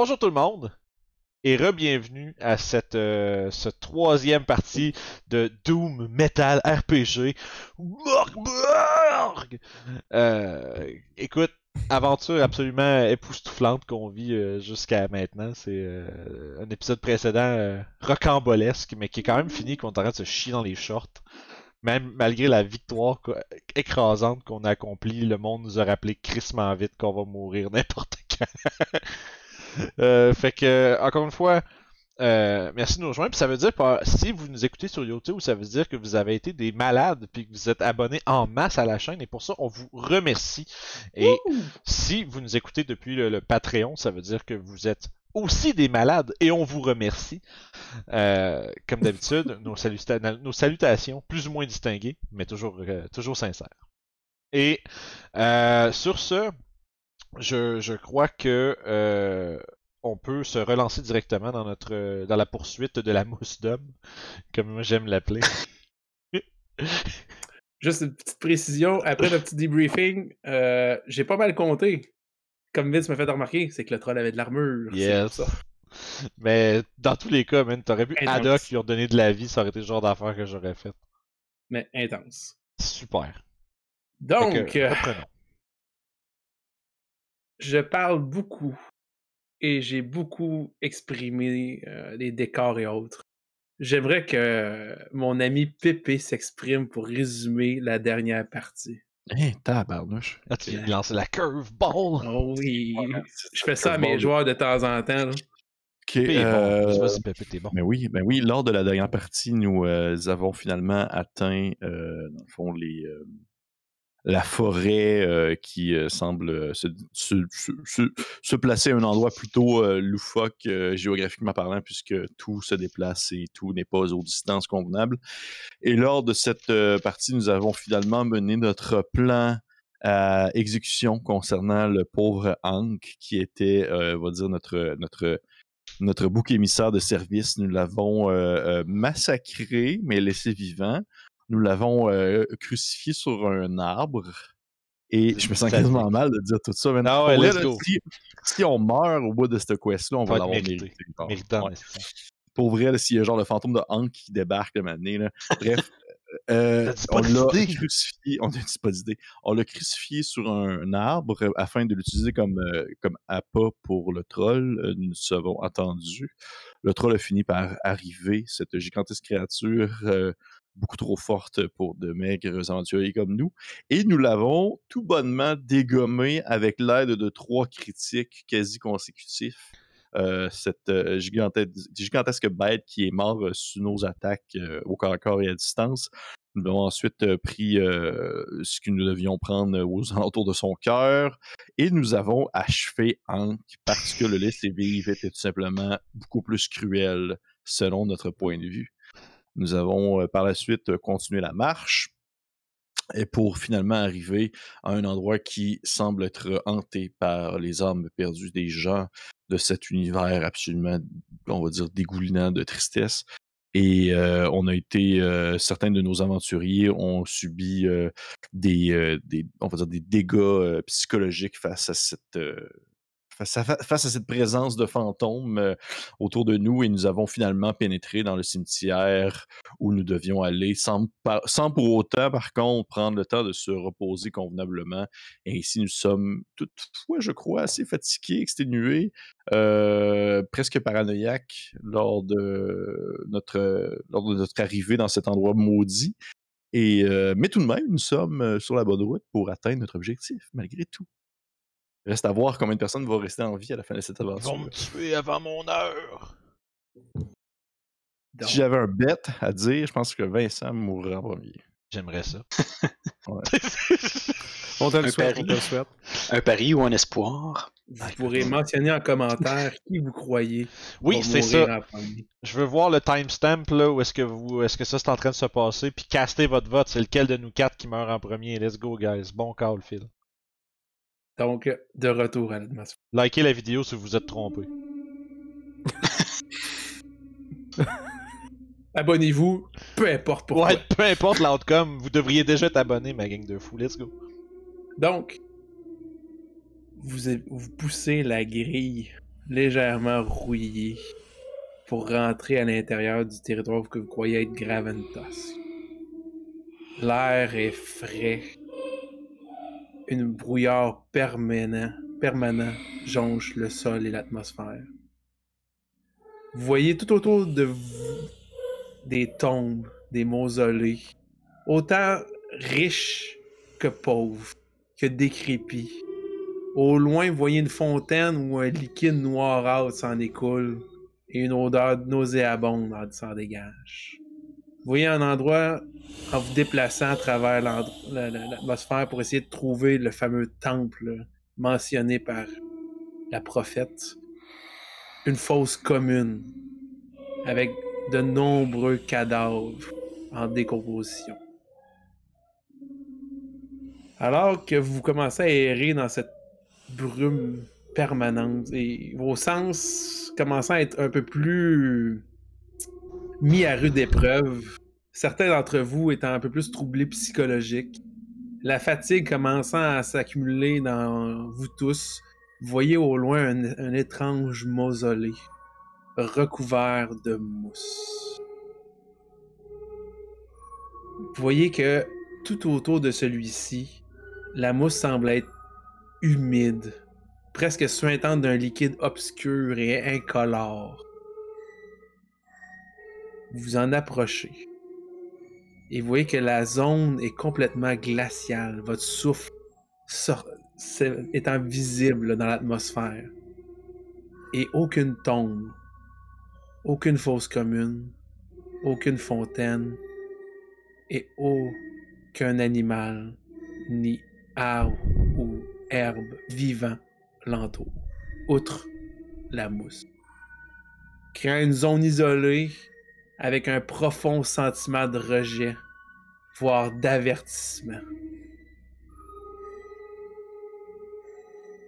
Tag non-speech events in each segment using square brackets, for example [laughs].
bonjour tout le monde et re-bienvenue à cette, euh, troisième partie de Doom Metal RPG. Euh, écoute, aventure absolument époustouflante qu'on vit euh, jusqu'à maintenant. C'est euh, un épisode précédent rocambolesque, mais qui est quand même fini, qu'on est en de se chier dans les shorts. Même malgré la victoire écrasante qu'on a accomplie, le monde nous a rappelé crissement vite qu'on va mourir n'importe quand. [laughs] Euh, fait que, encore une fois, euh, merci de nous rejoindre. Puis ça veut dire que si vous nous écoutez sur YouTube, ça veut dire que vous avez été des malades puis que vous êtes abonnés en masse à la chaîne et pour ça, on vous remercie. Et si vous nous écoutez depuis le, le Patreon, ça veut dire que vous êtes aussi des malades et on vous remercie. Euh, comme d'habitude, nos, saluta- nos salutations plus ou moins distinguées, mais toujours, euh, toujours sincères. Et euh, sur ce, je, je crois que euh, on peut se relancer directement dans notre dans la poursuite de la mousse d'homme, comme moi j'aime l'appeler. [laughs] Juste une petite précision, après le petit debriefing, euh, j'ai pas mal compté. Comme Vince m'a fait remarquer, c'est que le troll avait de l'armure. Yes. ça. Mais dans tous les cas, man, t'aurais pu Intense. Haddock lui redonner de la vie, ça aurait été le genre d'affaire que j'aurais fait. Mais intense. Super. Donc, que, euh. Je parle beaucoup et j'ai beaucoup exprimé euh, les décors et autres. J'aimerais que mon ami Pépé s'exprime pour résumer la dernière partie. Hein, tabarnouche. Ah, tu viens de lancer la curveball. Oh oui, Voilà, je fais ça à mes joueurs de temps en temps. là. Ok, Pépé est bon. euh, Vas-y, Pépé, t'es bon. ben oui, ben oui, lors de la dernière partie, nous euh, avons finalement atteint, euh, dans le fond, les, euh, la forêt euh, qui euh, semble euh, se, placer à un endroit plutôt loufoque géographiquement parlant, puisque tout se déplace et tout n'est pas aux distances convenables. Et lors de cette partie, nous avons finalement mené notre plan à exécution concernant le pauvre Hank, qui était, on va dire, notre, bouc émissaire de service. Nous l'avons massacré, mais laissé vivant. Nous l'avons euh, crucifié sur un arbre. Et je me sens quasiment mal de dire tout ça. mais Ah ouais, là. Si, si on meurt au bout de cette quest-là, on Ça va l'avoir mérité. ouais pour vrai, s'il y a genre le fantôme de Hank qui débarque le matin. Bref, euh, pas on l'a crucifié, on n'a pas d'idée? On l'a crucifié sur un arbre euh, afin de l'utiliser comme, euh, comme appât pour le troll. Euh, Nous nous avons attendu. Le troll a fini par arriver, cette gigantesque créature euh, beaucoup trop forte pour de maigres aventuriers comme nous. Et nous l'avons tout bonnement dégommé avec l'aide de trois critiques quasi consécutifs euh, cette euh, gigante- gigantesque bête qui est mort euh, sous nos attaques au corps à corps et à distance. Nous avons ensuite pris ce que nous devions prendre aux [laughs] alentours de son cœur et nous avons achevé Hank parce que le laisser vivre était tout simplement beaucoup plus cruel selon notre point de vue. Nous avons euh, par la suite euh, continué la marche et pour finalement arriver à un endroit qui semble être hanté par les âmes perdues des gens de cet univers absolument, on va dire, dégoulinant de tristesse. Et euh, on a été, certains de nos aventuriers ont subi des, on va dire, des dégâts psychologiques face à cette, face à, cette présence de fantômes euh, autour de nous et nous avons finalement pénétré dans le cimetière où nous devions aller sans, pour autant, par contre, prendre le temps de se reposer convenablement. Et ici, nous sommes toutefois, je crois, assez fatigués, exténués, euh, presque paranoïaques lors de, notre, arrivée dans cet endroit maudit. Euh, mais tout de même, nous sommes sur la bonne route pour atteindre notre objectif, malgré tout. Reste à voir combien de personnes vont rester en vie à la fin de cette Ils vont aventure. me tuer avant mon heure. Donc, Si j'avais un bet à dire, je pense que Vincent mourra en premier. J'aimerais ça. Ouais. [laughs] On te le Un souhaite, pari. on te le souhaite. Un pari ou un espoir? vous pourrez mentionner en commentaire qui vous croyez. oui, c'est ça. Je veux voir le timestamp là où est-ce que vous est-ce que ça c'est en train de se passer puis castez votre vote, c'est lequel de nous quatre qui meurt en premier? Let's go guys. Bon call Phil. Donc, de retour à l'atmosphère. Likez la vidéo si vous vous êtes trompé. [laughs] Abonnez-vous, peu importe pourquoi. Ouais, peu importe l'outcome, vous devriez déjà être abonné ma gang de fous. Let's go. Donc, vous, vous poussez la grille légèrement rouillé pour rentrer à l'intérieur du territoire que vous croyez être Graventos. L'air est frais. Une brouillard permanent, permanent jonche le sol et l'atmosphère. Vous voyez tout autour de vous des tombes, des mausolées, autant riches que pauvres, que décrépits. Au loin, vous voyez une fontaine où un liquide noirâtre s'en écoule et une odeur nauséabonde en- s'en dégage. Voyez un endroit, en vous déplaçant à travers l'atmosphère pour essayer de trouver le fameux temple mentionné par la prophète, une fosse commune avec de nombreux cadavres en décomposition. Alors que vous commencez à errer dans cette brume permanente et vos sens commençant à être un peu plus mis à rude épreuve, certains d'entre vous étant un peu plus troublés psychologiques, la fatigue commençant à s'accumuler dans vous tous, vous voyez au loin un, étrange mausolée recouvert de mousse. Vous voyez que tout autour de celui-ci, la mousse semble être humide, presque suintante d'un liquide obscur et incolore. Vous en approchez. Et vous voyez que la zone est complètement glaciale. Votre souffle sort- étant visible dans l'atmosphère. Et aucune tombe, aucune fosse commune, aucune fontaine et aucun animal ni arbre ou herbe vivant l'entoure, outre la mousse. Créant une zone isolée avec un profond sentiment de rejet, voire d'avertissement.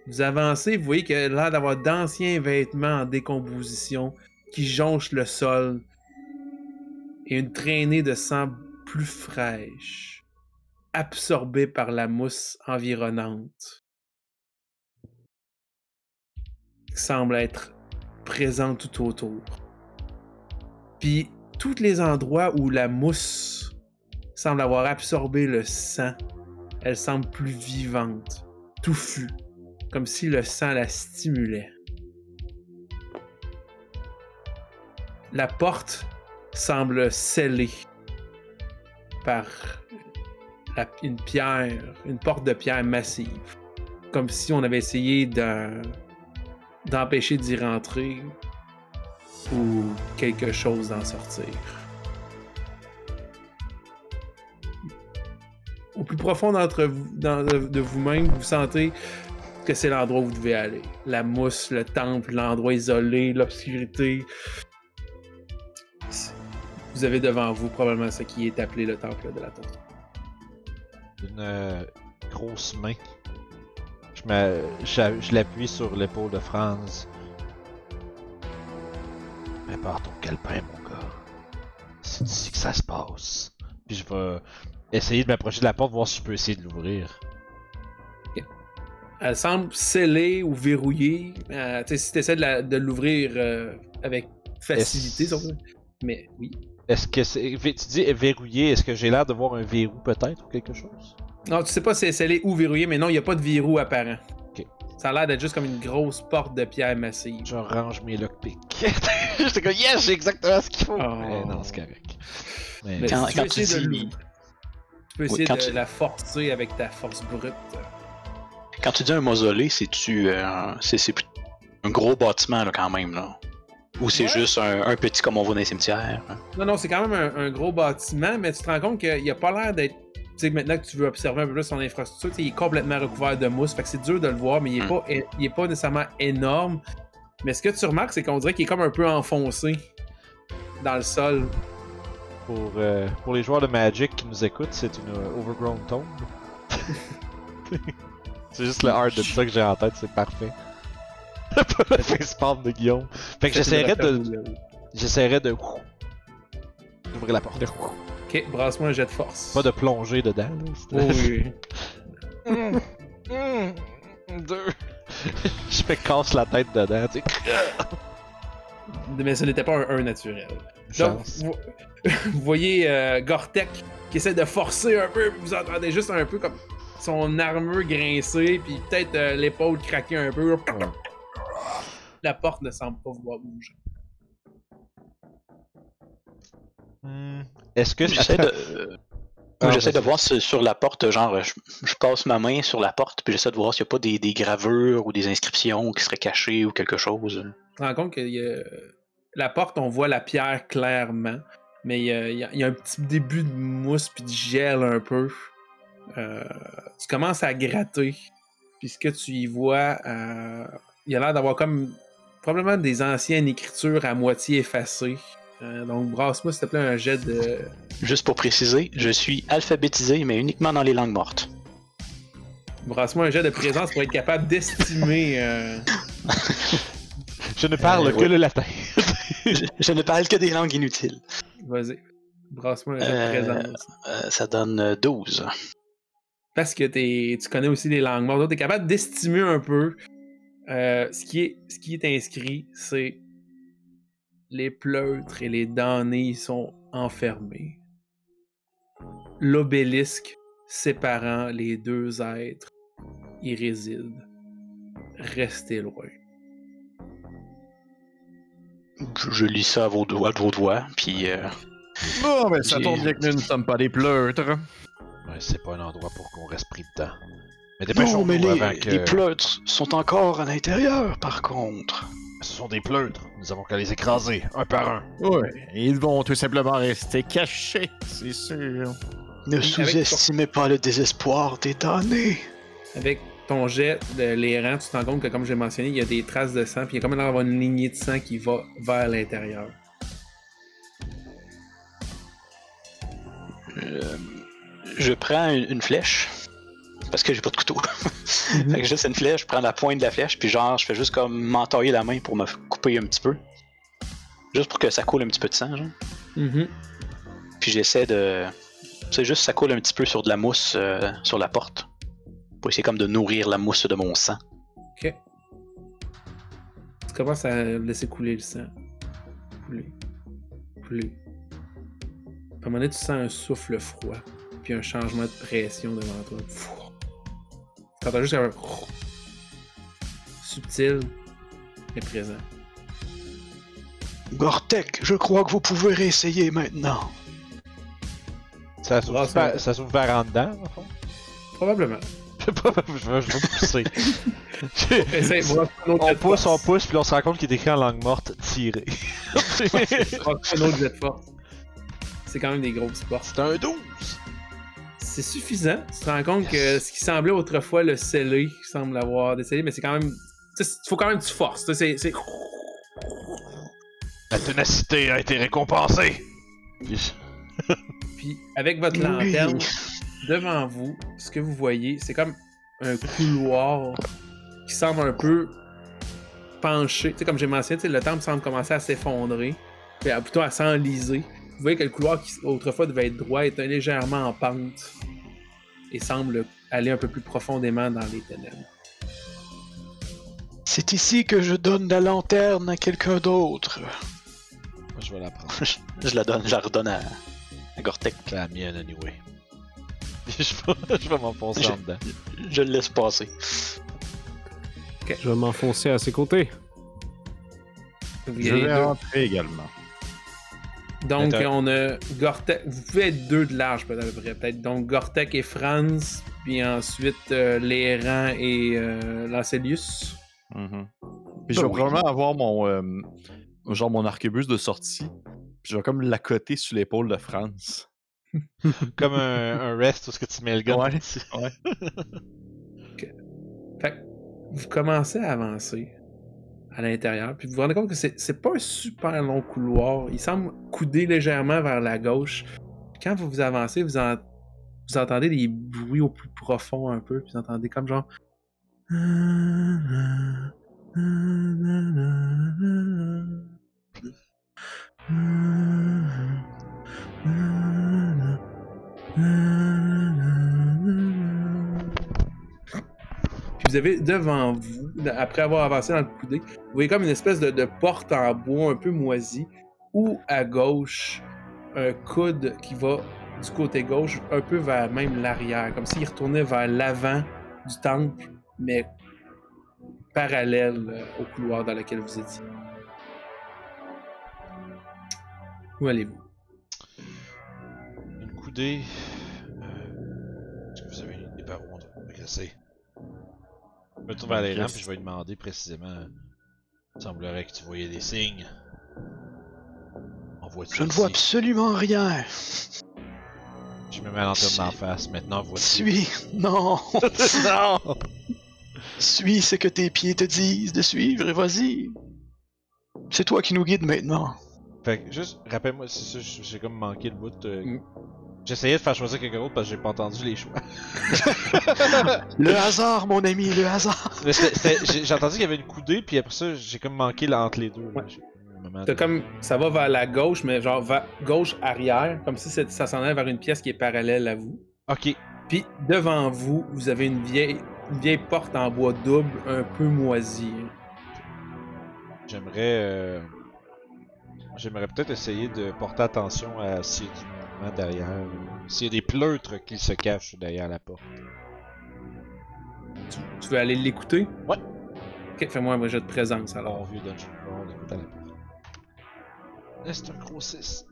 Vous avancez, vous voyez qu'il a l'air d'avoir d'anciens vêtements en décomposition qui jonchent le sol et une traînée de sang plus fraîche, absorbée par la mousse environnante, qui semble être présente tout autour. Puis, tous les endroits où la mousse semble avoir absorbé le sang, elle semble plus vivante, touffue, comme si le sang la stimulait. La porte semble scellée par une pierre, une porte de pierre massive, comme si on avait essayé de- d'empêcher d'y rentrer ou quelque chose d'en sortir. Au plus profond d'entre vous, de, vous-même, vous sentez que c'est l'endroit où vous devez aller. La mousse, le temple, l'endroit isolé, l'obscurité. Vous avez devant vous probablement ce qui est appelé le temple de la tortue. Une euh, grosse main. Je l'appuie sur l'épaule de Franz. Prépare ton calepin, mon gars. C'est ici que ça se passe. Puis je vais essayer de m'approcher de la porte, voir si je peux essayer de l'ouvrir. Elle semble scellée ou verrouillée. Euh, tu sais, si tu essaies de, l'ouvrir euh, avec facilité, veut. Mais oui. Est-ce que c'est. Tu dis verrouillé, est-ce que j'ai l'air de voir un verrou peut-être ou quelque chose? Non, tu sais pas si c'est scellé ou verrouillé, mais non, il n'y a pas de verrou apparent. Ça a l'air d'être juste comme une grosse porte de pierre massive. Je range mes lockpicks. [laughs] J'étais comme, yes, j'ai exactement ce qu'il faut! Oh. Mais non, c'est correct. Mais- Mais Quand- si tu peux quand tu essayer de dis- tu peux essayer quand de tu- la forcer avec ta force brute. Quand tu dis un mausolée, c'est-tu. euh, c'est un gros bâtiment, là, quand même, là? Ou c'est Ouais. juste un, un petit comme on voit dans les cimetières. hein? Non, non, c'est quand même un, un gros bâtiment, mais tu te rends compte qu'il a pas l'air d'être. Tu sais, maintenant que tu veux observer un peu plus son infrastructure, il est complètement recouvert de mousse, fait que c'est dur de le voir, mais il est, Hmm. pas, il est pas nécessairement énorme. Mais ce que tu remarques, c'est qu'on dirait qu'il est comme un peu enfoncé dans le sol. Pour, euh, pour les joueurs de Magic qui nous écoutent, c'est une euh, Overgrown Tomb. [laughs] c'est juste le art de ça que j'ai en tête, c'est parfait. Pas [laughs] le facepalm de Guillaume. Fait que j'essaierais de. J'essaierais de. d'ouvrir la porte. Ok, brasse-moi un jet de force. Pas de plonger dedans, là. Oh, oui. Mm, mm, [laughs] Deux. [laughs] Je fais casse la tête dedans, tu sais. Mais ce n'était pas un 1 naturel. Donc, Chance. vous, [laughs] vous voyez euh, Gortek qui essaie de forcer un peu, puis vous entendez juste un peu comme son armure grincer, puis peut-être euh, l'épaule craquer un peu. La porte ne semble pas vouloir bouger. Hmm. Est-ce que J'essaie de. Ah, J'essaie de voir si- sur la porte, genre, je, je passe ma main sur la porte, puis j'essaie de voir s'il n'y a pas des, des gravures ou des inscriptions qui seraient cachées ou quelque chose. Tu te rends compte que y a- la porte, on voit la pierre clairement, mais il y a, y y un petit début de mousse puis de gel un peu. Euh, tu commences à gratter, puis ce que tu y vois, euh, il y a l'air d'avoir comme probablement des anciennes écritures à moitié effacées. Euh, donc brasse-moi s'il te plaît un jet de... Juste pour préciser, je suis alphabétisé, mais uniquement dans les langues mortes. Brasse-moi un jet de présence pour être capable d'estimer... euh, [laughs] je ne parle Euh, que ouais. le latin. [laughs] je, je ne parle que des langues inutiles. Vas-y. Brasse-moi un jet de présence. Euh, ça donne euh, 12. parce que tu connais aussi les langues mortes, tu es capable d'estimer un peu euh, ce, qui est, ce qui est inscrit, c'est les pleutres et les damnés sont enfermés. L'obélisque séparant les deux êtres y réside. Restez loin. Je, je lis ça à vos doigts, de vos doigts, puis euh, Bon, ben ça tombe bien que nous ne sommes pas des pleutres. Ouais, c'est pas un endroit pour qu'on reste pris dedans. Mais Non, dépêchons-nous mais les, que... les pleutres sont encore à l'intérieur, par contre. Ce sont des pleutres. Nous avons qu'à les écraser, un par un. Ouais, ils vont tout simplement rester cachés, c'est sûr. Ne sous-estimez pas le désespoir des damnés. Avec ton jet de l'airant, tu te rends compte que, comme j'ai mentionné, il y a des traces de sang, puis il y a comme d'avoir une lignée de sang qui va vers l'intérieur. Euh, je prends une, une flèche, parce que j'ai pas de couteau. [laughs] fait que juste une flèche, je prends la pointe de la flèche, puis genre, je fais juste comme m'entailler la main pour me couper un petit peu. Juste pour que ça coule un petit peu de sang, genre. Mhm. Puis j'essaie de. C'est juste ça coule un petit peu sur de la mousse euh, sur la porte. Pour essayer comme de nourrir la mousse de mon sang. Ok. Tu commences à laisser couler le sang. Couler. Couler. À un moment donné, tu sens un souffle froid. Puis un changement de pression devant toi. Tu entends juste un. Subtil, mais présent. Gortek, je crois que vous pouvez réessayer maintenant. Ça s'ouvre Ah, par, ça par en dedans, en fond? Probablement. [laughs] Je veux pousser. [laughs] [laughs] On pousse, on pousse, puis on se rend compte qu'il est écrit en langue morte, tiré. C'est quand même des grosses portes. C'est un 12! C'est suffisant. Tu te rends compte que ce qui semblait autrefois le scellé, semble l'avoir décellé, mais c'est quand même. Il faut quand même que tu forces. tu sais, C'est. La ténacité a été récompensée! [laughs] Puis avec votre Oui. lanterne, devant vous, ce que vous voyez, c'est comme un couloir qui semble un peu penché. Tu sais, comme j'ai mentionné, tu sais, le temple semble commencer à s'effondrer, puis plutôt à s'enliser. Vous voyez que le couloir qui autrefois devait être droit est légèrement en pente et semble aller un peu plus profondément dans les ténèbres. C'est ici que je donne la lanterne à quelqu'un d'autre. Moi, je vais la prendre. je, [laughs] je la donne, je la redonne à, à Gortek. La mienne, anyway. [laughs] je vais, je vais m'enfoncer Je- en dedans. Je le laisse passer. Je vais m'enfoncer à ses côtés. Vous Je vais deux. rentrer également. Donc, Attends. on a Gortek. Vous pouvez être deux de large, peut-être. peut-être. Donc, Gortek et Franz. Puis ensuite, euh, Léran et euh, Lancelius. Mhm. Puis je vais oui. probablement avoir mon, euh, genre mon arquebus de sortie. Puis je vais comme l'accoter sur l'épaule de France. [laughs] Comme un, un rest où ce que tu mets le gun. Ouais. dessus. Fait que vous commencez à avancer à l'intérieur. Puis vous vous rendez compte que c'est pas un super long couloir. Il semble couder légèrement vers la gauche. Quand vous vous avancez, vous entendez des bruits au plus profond un peu. Puis vous entendez comme genre. [laughs] Vous avez devant vous, après avoir avancé dans le coudé, vous voyez comme une espèce de, porte en bois un peu moisie, ou à gauche, un coude qui va du côté gauche, un peu vers même l'arrière, comme s'il retournait vers l'avant du temple, mais parallèle euh, au couloir dans lequel vous étiez. Où allez-vous? Une coudée. Euh, Est-ce que vous avez où on doit progresser? Je me tourne vers les rangs puis je vais lui demander précisément. Il semblerait que tu voyais des signes. En voiture. Je ne vois absolument rien. Je me mets la lanterne d'en face. Maintenant, voici. Suis. Non. [laughs] non! Suis ce que tes pieds te disent de suivre et vas-y. C'est toi qui nous guides maintenant. Fait que juste, rappelle-moi, c'est ça, j'ai comme manqué le bout. euh, Mm. J'essayais de faire choisir quelqu'un d'autre parce que j'ai pas entendu les choix. Le hasard, mon ami, le hasard. Mais c'était- c'était- j'ai j'ai entendu qu'il y avait une coudée, puis après ça, j'ai comme manqué là, entre les deux. là. Ouais. Comme ça va vers la gauche, mais genre vers gauche arrière, comme si c'est- ça s'en allait vers une pièce qui est parallèle à vous. Ok. Puis devant vous, vous avez une vieille, une vieille porte en bois double, un peu moisie. J'aimerais. euh, J'aimerais peut-être essayer de porter attention à s'il y a du derrière. S'il y a des pleutres qui se cachent derrière la porte. Tu, tu veux aller l'écouter? Ouais. Ok, fais-moi un jet de présence alors. Alors, vieux Dungeon Crawl, écoute à la porte. Eh, c'est un gros 6.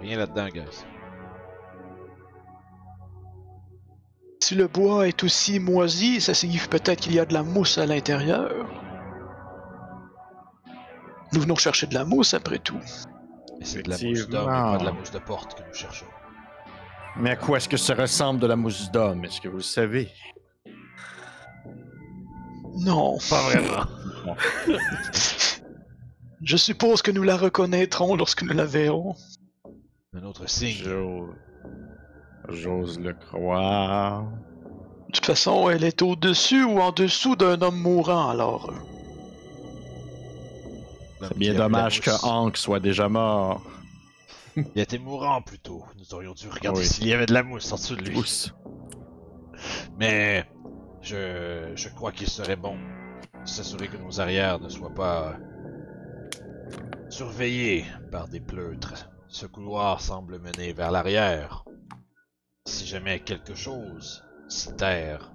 Rien là-dedans, guys. Si le bois est aussi moisi, ça signifie peut-être qu'il y a de la mousse à l'intérieur. Nous venons chercher de la mousse après tout. Et c'est de la mousse d'homme et pas de la mousse de porte que nous cherchons. Mais à quoi est-ce que ça ressemble de la mousse d'homme? Est-ce que vous le savez? Non. Pas vraiment. [laughs] Je suppose que nous la reconnaîtrons lorsque nous la verrons. Un autre signe. J'ose... J'ose le croire. De toute façon, elle est au-dessus ou en dessous d'un homme mourant, alors. Euh, L'homme C'est bien dommage que. Hank soit déjà mort. Il était mourant plutôt. Nous aurions dû regarder Oui. s'il y avait de la mousse en dessous de lui. Mais je, je crois qu'il serait bon de s'assurer que nos arrières ne soient pas surveillés par des pleutres. Ce couloir semble mener vers l'arrière. Si jamais quelque chose s'y terre,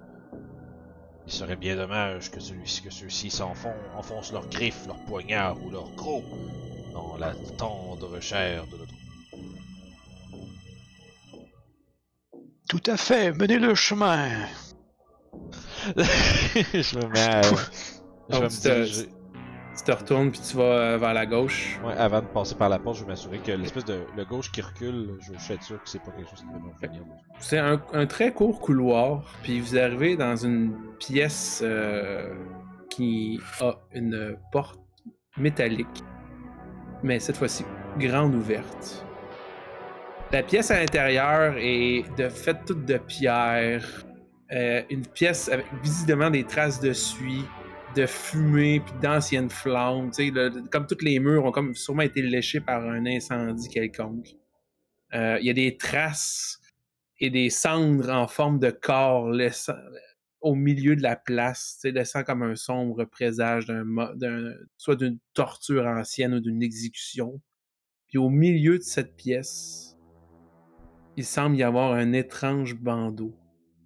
il serait bien dommage que celui que ceux-ci s'enfoncent, enfoncent leurs griffes, leurs poignards ou leurs crocs dans la tendre chair de notre Tout à fait, menez le chemin. [laughs] je me mets à... Je vais me diriger- Tu te retournes puis tu vas euh, vers la gauche. Ouais, avant de passer par la porte, je vais m'assurer que l'espèce de le gauche qui recule, je, suis être sûr que c'est pas quelque chose qui va nous finir. C'est un, un très court couloir, puis vous arrivez dans une pièce euh, qui a une porte métallique, mais cette fois-ci grande ouverte. La pièce à l'intérieur est de faite toute de pierre, euh, une pièce avec visiblement des traces de suie, de fumée puis d'anciennes flammes. Comme tous les murs ont comme sûrement été léchés par un incendie quelconque. Euh, Il y a des traces et des cendres en forme de corps laissant, au milieu de la place, laissant comme un sombre présage d'un- soit d'une torture ancienne ou d'une exécution. Puis au milieu de cette pièce, il semble y avoir un étrange bandeau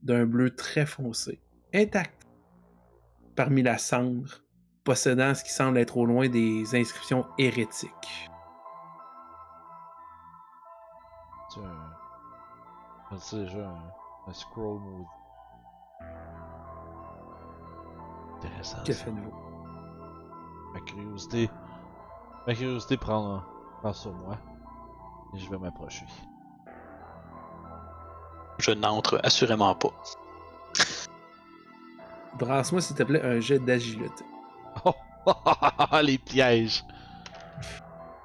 d'un bleu très foncé, intact, parmi la cendre, possédant ce qui semble être au loin des inscriptions hérétiques. Sais, un... déjà, un, un scroll mode. Intéressant. Que faites-vous? Ma curiosité. Ma curiosité prend, prend sur moi. Et je vais m'approcher. Je n'entre assurément pas. Brasse-moi, s'il te plaît, un jet d'agilité. Oh! [laughs] Les pièges!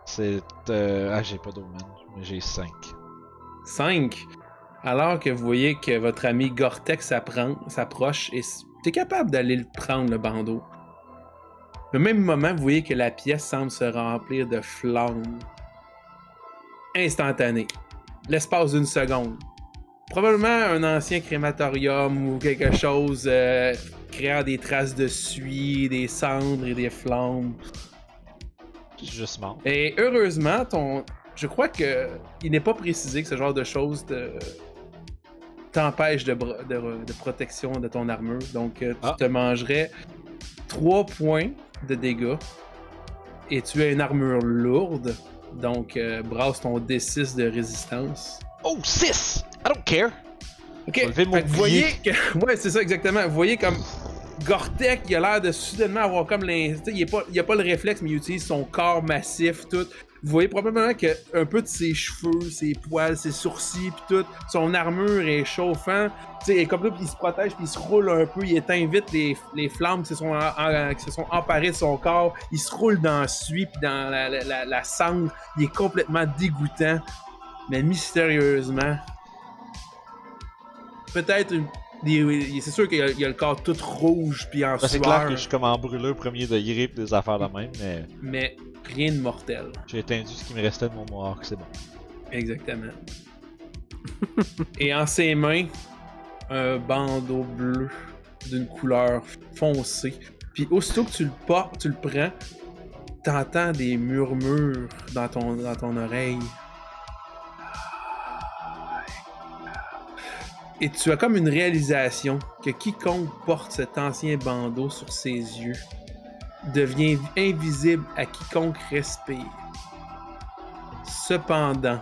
C'est. Euh... Ah, j'ai pas d'omen, mais j'ai 5. 5. Alors que vous voyez que votre ami Gortex s'approche et t'es capable d'aller le prendre, le bandeau. Au même moment, vous voyez que la pièce semble se remplir de flammes. Instantanées. L'espace d'une seconde. Probablement un ancien crématorium ou quelque chose euh, créant des traces de suie, des cendres et des flammes. Juste mort. Et heureusement, ton, je crois que il n'est pas précisé que ce genre de choses te t'empêche de, bro- de- de protection de ton armure. Donc, euh, tu Ah. te mangerais 3 points de dégâts. Et tu as une armure lourde. Donc, euh, brasse ton D6 de résistance. Oh, 6! I don't care! Ok, Faut lever mon fait que vous voyez que... [laughs] Ouais, c'est ça exactement. Vous voyez comme Gortek, il a l'air de soudainement avoir comme l'in... tu sais, Il n'y a pas le réflexe, mais il utilise son corps massif, tout. Vous voyez probablement que un peu de ses cheveux, ses poils, ses sourcils, puis tout, son armure est chauffant. Et comme ça, il se protège, puis il se roule un peu, il éteint vite les, les flammes qui se, sont en- en- qui se sont emparées de son corps. Il se roule dans la suie, puis dans la, la, la- la cendre. Il est complètement dégoûtant. Mais mystérieusement, peut-être une- c'est sûr qu'il y, a- le corps tout rouge puis en Ben, c'est clair que je suis comme en brûleur premier degré pis des affaires de même, mais mais rien de mortel. j'ai étendu ce qui me restait de mon mohawk, c'est bon. Exactement. [laughs] Et en ses mains, un bandeau bleu d'une couleur foncée. Puis aussitôt que tu le portes, tu le prends, t'entends des murmures dans ton, dans ton oreille. Et tu as comme une réalisation que quiconque porte cet ancien bandeau sur ses yeux devient invisible à quiconque respire. Cependant,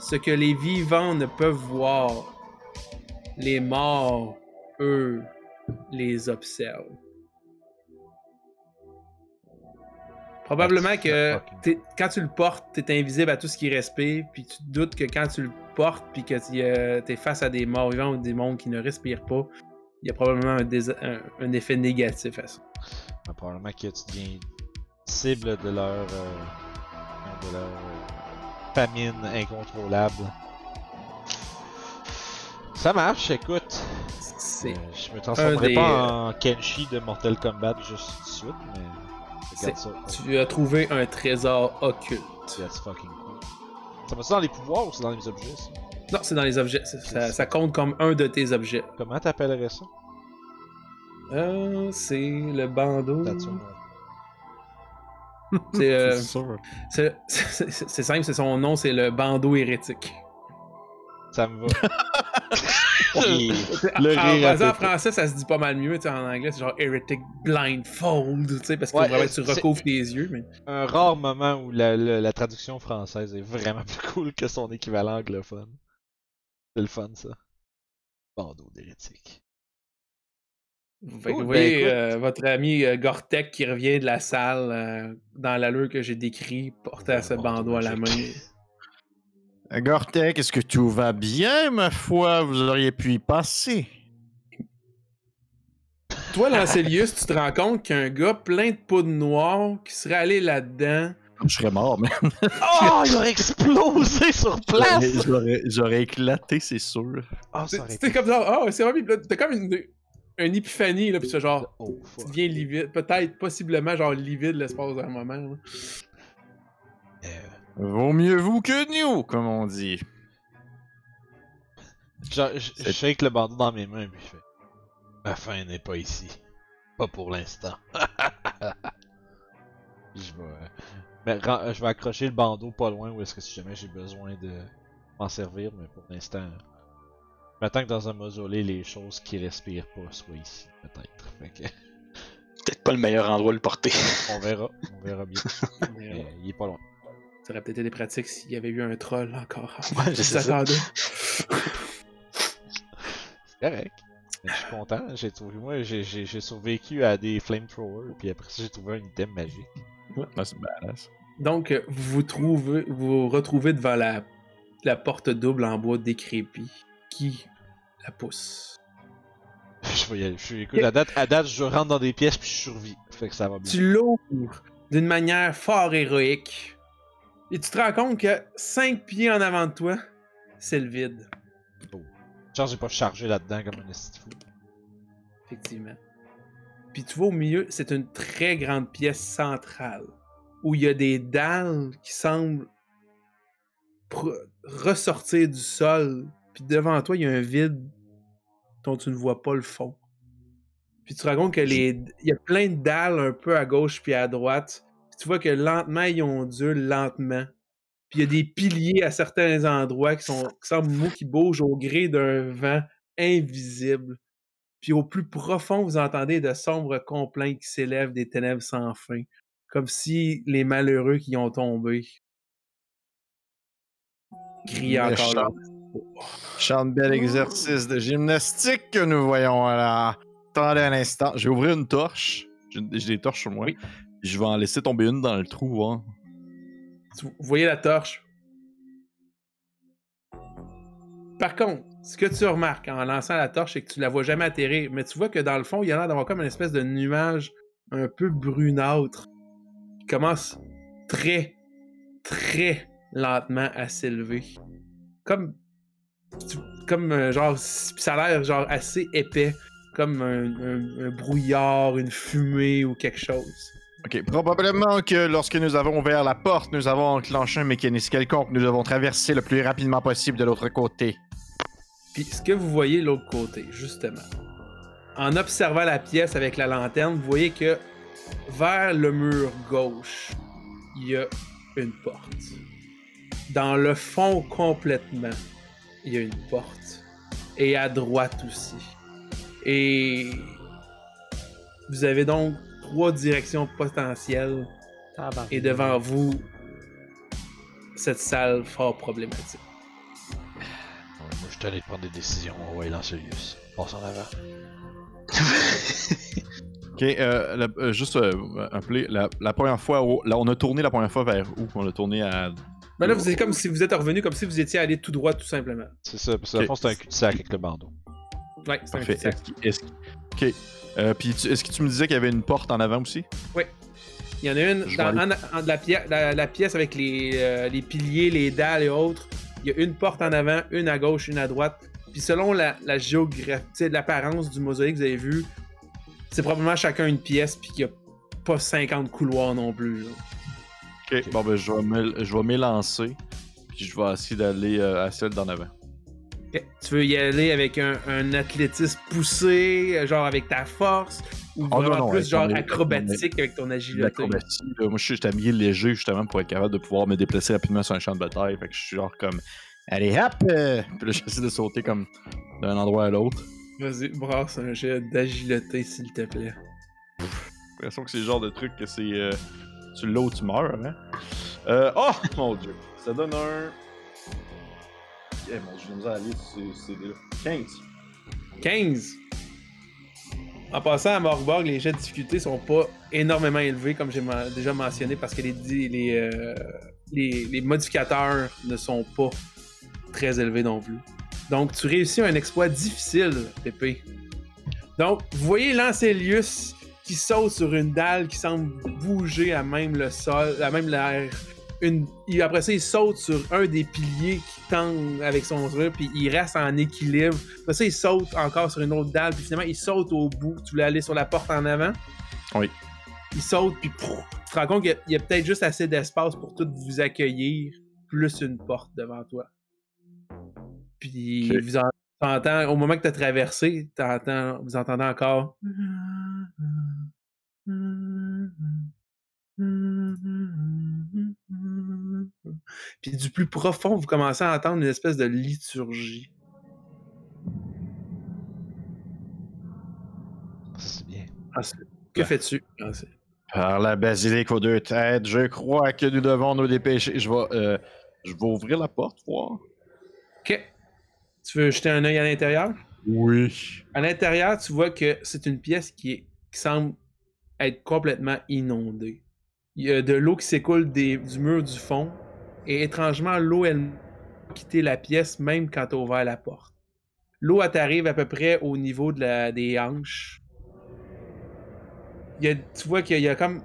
ce que les vivants ne peuvent voir, les morts, eux, les observent. Probablement que quand tu le portes, t'es invisible à tout ce qui respire, puis tu te doutes que quand tu le portes, puis que tu es face à des morts vivants ou des mondes qui ne respirent pas, il y a probablement un, dés- un- un effet négatif à ça. Ben, probablement que tu deviens cible de leur, euh, de leur euh, famine incontrôlable. Ça marche, écoute. C'est Euh, je me transformerai des, pas en Kenshi de Mortal Kombat juste tout de suite, mais. Regarde ça. tu as trouvé un trésor occulte. That's fucking cool. Ça va-tu dans les pouvoirs ou c'est dans les objets ça? Non, c'est dans les objets. Ça, ça- ça compte comme un de tes objets. Comment t'appellerais ça? Euh, c'est le bandeau. [laughs] C'est euh, c'est simple, c'est son nom, c'est le bandeau hérétique. Ça me va. [laughs] Le en, rire à en, en Pépé. français, ça se dit pas mal mieux. tu sais, En anglais, c'est genre heretic blindfold, tu sais, parce qu'il Ouais, vraiment que tu recouvres tes yeux. Mais... Un rare moment où la, la, la traduction française est vraiment [laughs] plus cool que son équivalent anglophone. C'est le fun, ça. Bandeau d'hérétique. Que Cool, vous ben, voyez écoute. euh, votre ami euh, Gortek qui revient de la salle euh, dans l'allure que j'ai décrit, portant ce bandeau à la main. Gortek, est-ce que tout va bien, ma foi? Vous auriez pu y passer. Toi, Lancelius, tu te rends compte qu'un gars plein de poudre noire qui serait allé là-dedans. Je serais mort, mais Oh, il aurait explosé sur place! j'aurais, éclaté, c'est sûr. Ah, été... comme ça, oh, c'est vrai, puis là, t'as comme une, une épiphanie, là, puis c'est genre, Oh, tu deviens livide, peut-être, possiblement, genre livide l'espace d'un moment. là. Euh, Vaut mieux vous que nous, comme on dit. genre, je shake le bandeau dans mes mains, puis je fais... Ma fin n'est pas ici. Pas pour l'instant. [laughs] je vais... euh, mais je vais accrocher le bandeau pas loin où est-ce que si jamais j'ai besoin de m'en servir, mais pour l'instant... Je m'attends que dans un mausolée, les choses qui respirent pas soient ici, peut-être. Que... peut-être pas le meilleur endroit de le porter. On verra, on verra bien. [laughs] Mais, il est pas loin. Ça aurait peut-être été pratique s'il y avait eu un troll encore. [laughs] Ouais, Je c'est ça. s'attendais. C'est correct. Je suis content. J'ai trouvé, moi, j'ai, survécu à des flamethrowers, puis après ça, j'ai trouvé un item magique. Ah, c'est badass. Donc, euh, vous vous trouvez, vous vous retrouvez devant la, la porte double en bois décrépit qui la pousse? [laughs] je vais y aller. Je suis, écoute, à date, à date, je rentre dans des pièces puis je survis. Fait que ça va bien. Tu l'ouvres d'une manière fort héroïque et tu te rends compte que 5 pieds en avant de toi, c'est le vide. Genre, j'ai pas chargé là-dedans comme un esti fou. Effectivement. Puis tu vois au milieu, c'est une très grande pièce centrale où il y a des dalles qui semblent ressortir du sol puis devant toi, il y a un vide dont tu ne vois pas le fond. Puis tu te rends compte que les... il y a plein de dalles un peu à gauche puis à droite. Tu vois que lentement, ils ondulent lentement. Puis il y a des piliers à certains endroits qui, sont, qui semblent mous, qui bougent au gré d'un vent invisible. Puis au plus profond, vous entendez de sombres complaintes qui s'élèvent des ténèbres sans fin, comme si les malheureux qui y ont tombé criaient encore là. Chante bel exercice de gymnastique que nous voyons là. Attendez un instant. Je vais ouvrir une torche. J'ai j'ai des torches sur moi. Oui. Je vais en laisser tomber une dans le trou. Hein. Vous voyez la torche? Par contre, ce que tu remarques en lançant la torche, c'est que tu la vois jamais atterrir, mais tu vois que dans le fond, il y a l'air d'avoir comme une espèce de nuage un peu brunâtre qui commence très, très lentement à s'élever. Comme, comme euh, genre, ça a l'air genre assez épais, comme un brouillard, une fumée ou quelque chose. Ok, probablement que lorsque nous avons ouvert la porte, nous avons enclenché un mécanisme quelconque. Nous devons traverser le plus rapidement possible de l'autre côté. Puis ce que vous voyez de l'autre côté, justement, en observant la pièce avec la lanterne, vous voyez que vers le mur gauche, il y a une porte. Dans le fond complètement, il y a une porte. Et à droite aussi. Et vous avez donc trois directions potentielles et devant vous, cette salle fort problématique. Ouais, moi, je suis allé prendre des décisions. On va y lancer Lius. Passe en avant. [laughs] Ok, euh, la- euh, juste euh, un play. La, la première fois, où- là, on a tourné la première fois vers où? On a tourné à. Ben là, vous êtes comme si vous êtes revenu, comme si vous étiez allé tout droit, tout simplement. C'est ça, parce que dans le Ok. fond, c'est un cul-de-sac avec le bandeau. Ouais, c'est un cul-de-sac. Est-ce est-ce ok. Euh, Puis, est-ce que tu me disais qu'il y avait une porte en avant aussi? Il y en a une dans en- en- la, pièce, la, la pièce avec les, euh, les piliers, les dalles et autres. Il y a une porte en avant, une à gauche, une à droite. Puis selon la, la géographie, l'apparence du mosaïque que vous avez vu, c'est probablement chacun une pièce, puis qu'il n'y a pas 50 couloirs non plus. Ok. Bon, ben, je vais me- je vais m'élancer. Puis, je vais essayer d'aller euh, à celle d'en avant. Ok. Tu veux y aller avec un, un athlétisme poussé, genre avec ta force, ou Oh, non, vraiment non, plus genre acrobatique avec ton agilité? Moi, je suis habillé léger, justement, pour être capable de pouvoir me déplacer rapidement sur un champ de bataille. Fait que je suis genre comme. Allez, hop! euh, Puis là, [laughs] j'essaie de sauter comme d'un endroit à l'autre. Vas-y, brasse un jet d'agilité, s'il te plaît. J'ai l'impression que c'est le genre de truc que c'est. euh, tu l'as ou tu meurs, hein? Euh, oh [laughs] mon dieu! Ça donne un. Eh mon dieu, j'ai misère à lire ces CD-là. 15. 15. En passant à Morborg, les jets de difficulté sont pas énormément élevés, comme j'ai déjà mentionné, parce que euh, les modificateurs ne sont pas très élevés non plus. Donc, tu réussis un exploit difficile, Pépé. Donc, vous voyez Lancelius qui saute sur une dalle qui semble bouger à même le sol, à même l'air. Une... il- Après ça, il saute sur un des piliers qui tend avec son truc, puis il reste en équilibre. Après ça, il saute encore sur une autre dalle, puis finalement, il saute au bout. Tu voulais aller sur la porte en avant? Oui. Il saute, puis pouf, tu te rends compte qu'il y a- il y a, peut-être juste assez d'espace pour tout vous accueillir, plus une porte devant toi. Puis vous en- t'entends, au moment que tu as traversé, t'entends, vous entendez encore. [laughs] Puis du plus profond, vous commencez à entendre une espèce de liturgie. C'est bien. Ensuite, que Ouais. fais-tu? Ensuite? Par la basilique aux deux têtes, je crois que nous devons nous dépêcher. Je vais, euh, je vais ouvrir la porte, voir. Ok. Tu veux jeter un œil à l'intérieur? Oui. À l'intérieur, tu vois que c'est une pièce qui, est, qui semble être complètement inondée. Il y a de l'eau qui s'écoule des- du mur du fond, et étrangement, l'eau, elle a quitté la pièce même quand tu as ouvert la porte. L'eau, elle t'arrive à peu près au niveau de la, des hanches. Il y a- tu vois qu'il y a comme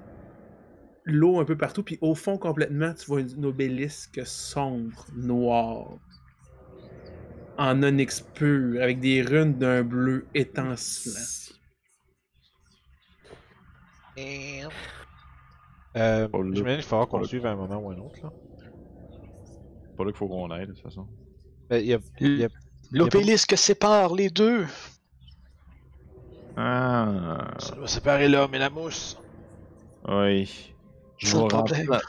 l'eau un peu partout, puis au fond, complètement, tu vois une obélisque sombre, noire, en onyx pur, avec des runes d'un bleu étincelant. Euh. J'imagine qu'il Pas qu'on là. suive à un moment ou un autre. Là. Pas là qu'il faut qu'on aille, de toute façon. L'obélisque sépare les deux. Ah, Ça doit séparer l'homme et la mousse. oui. Je vais, le rentrer dans...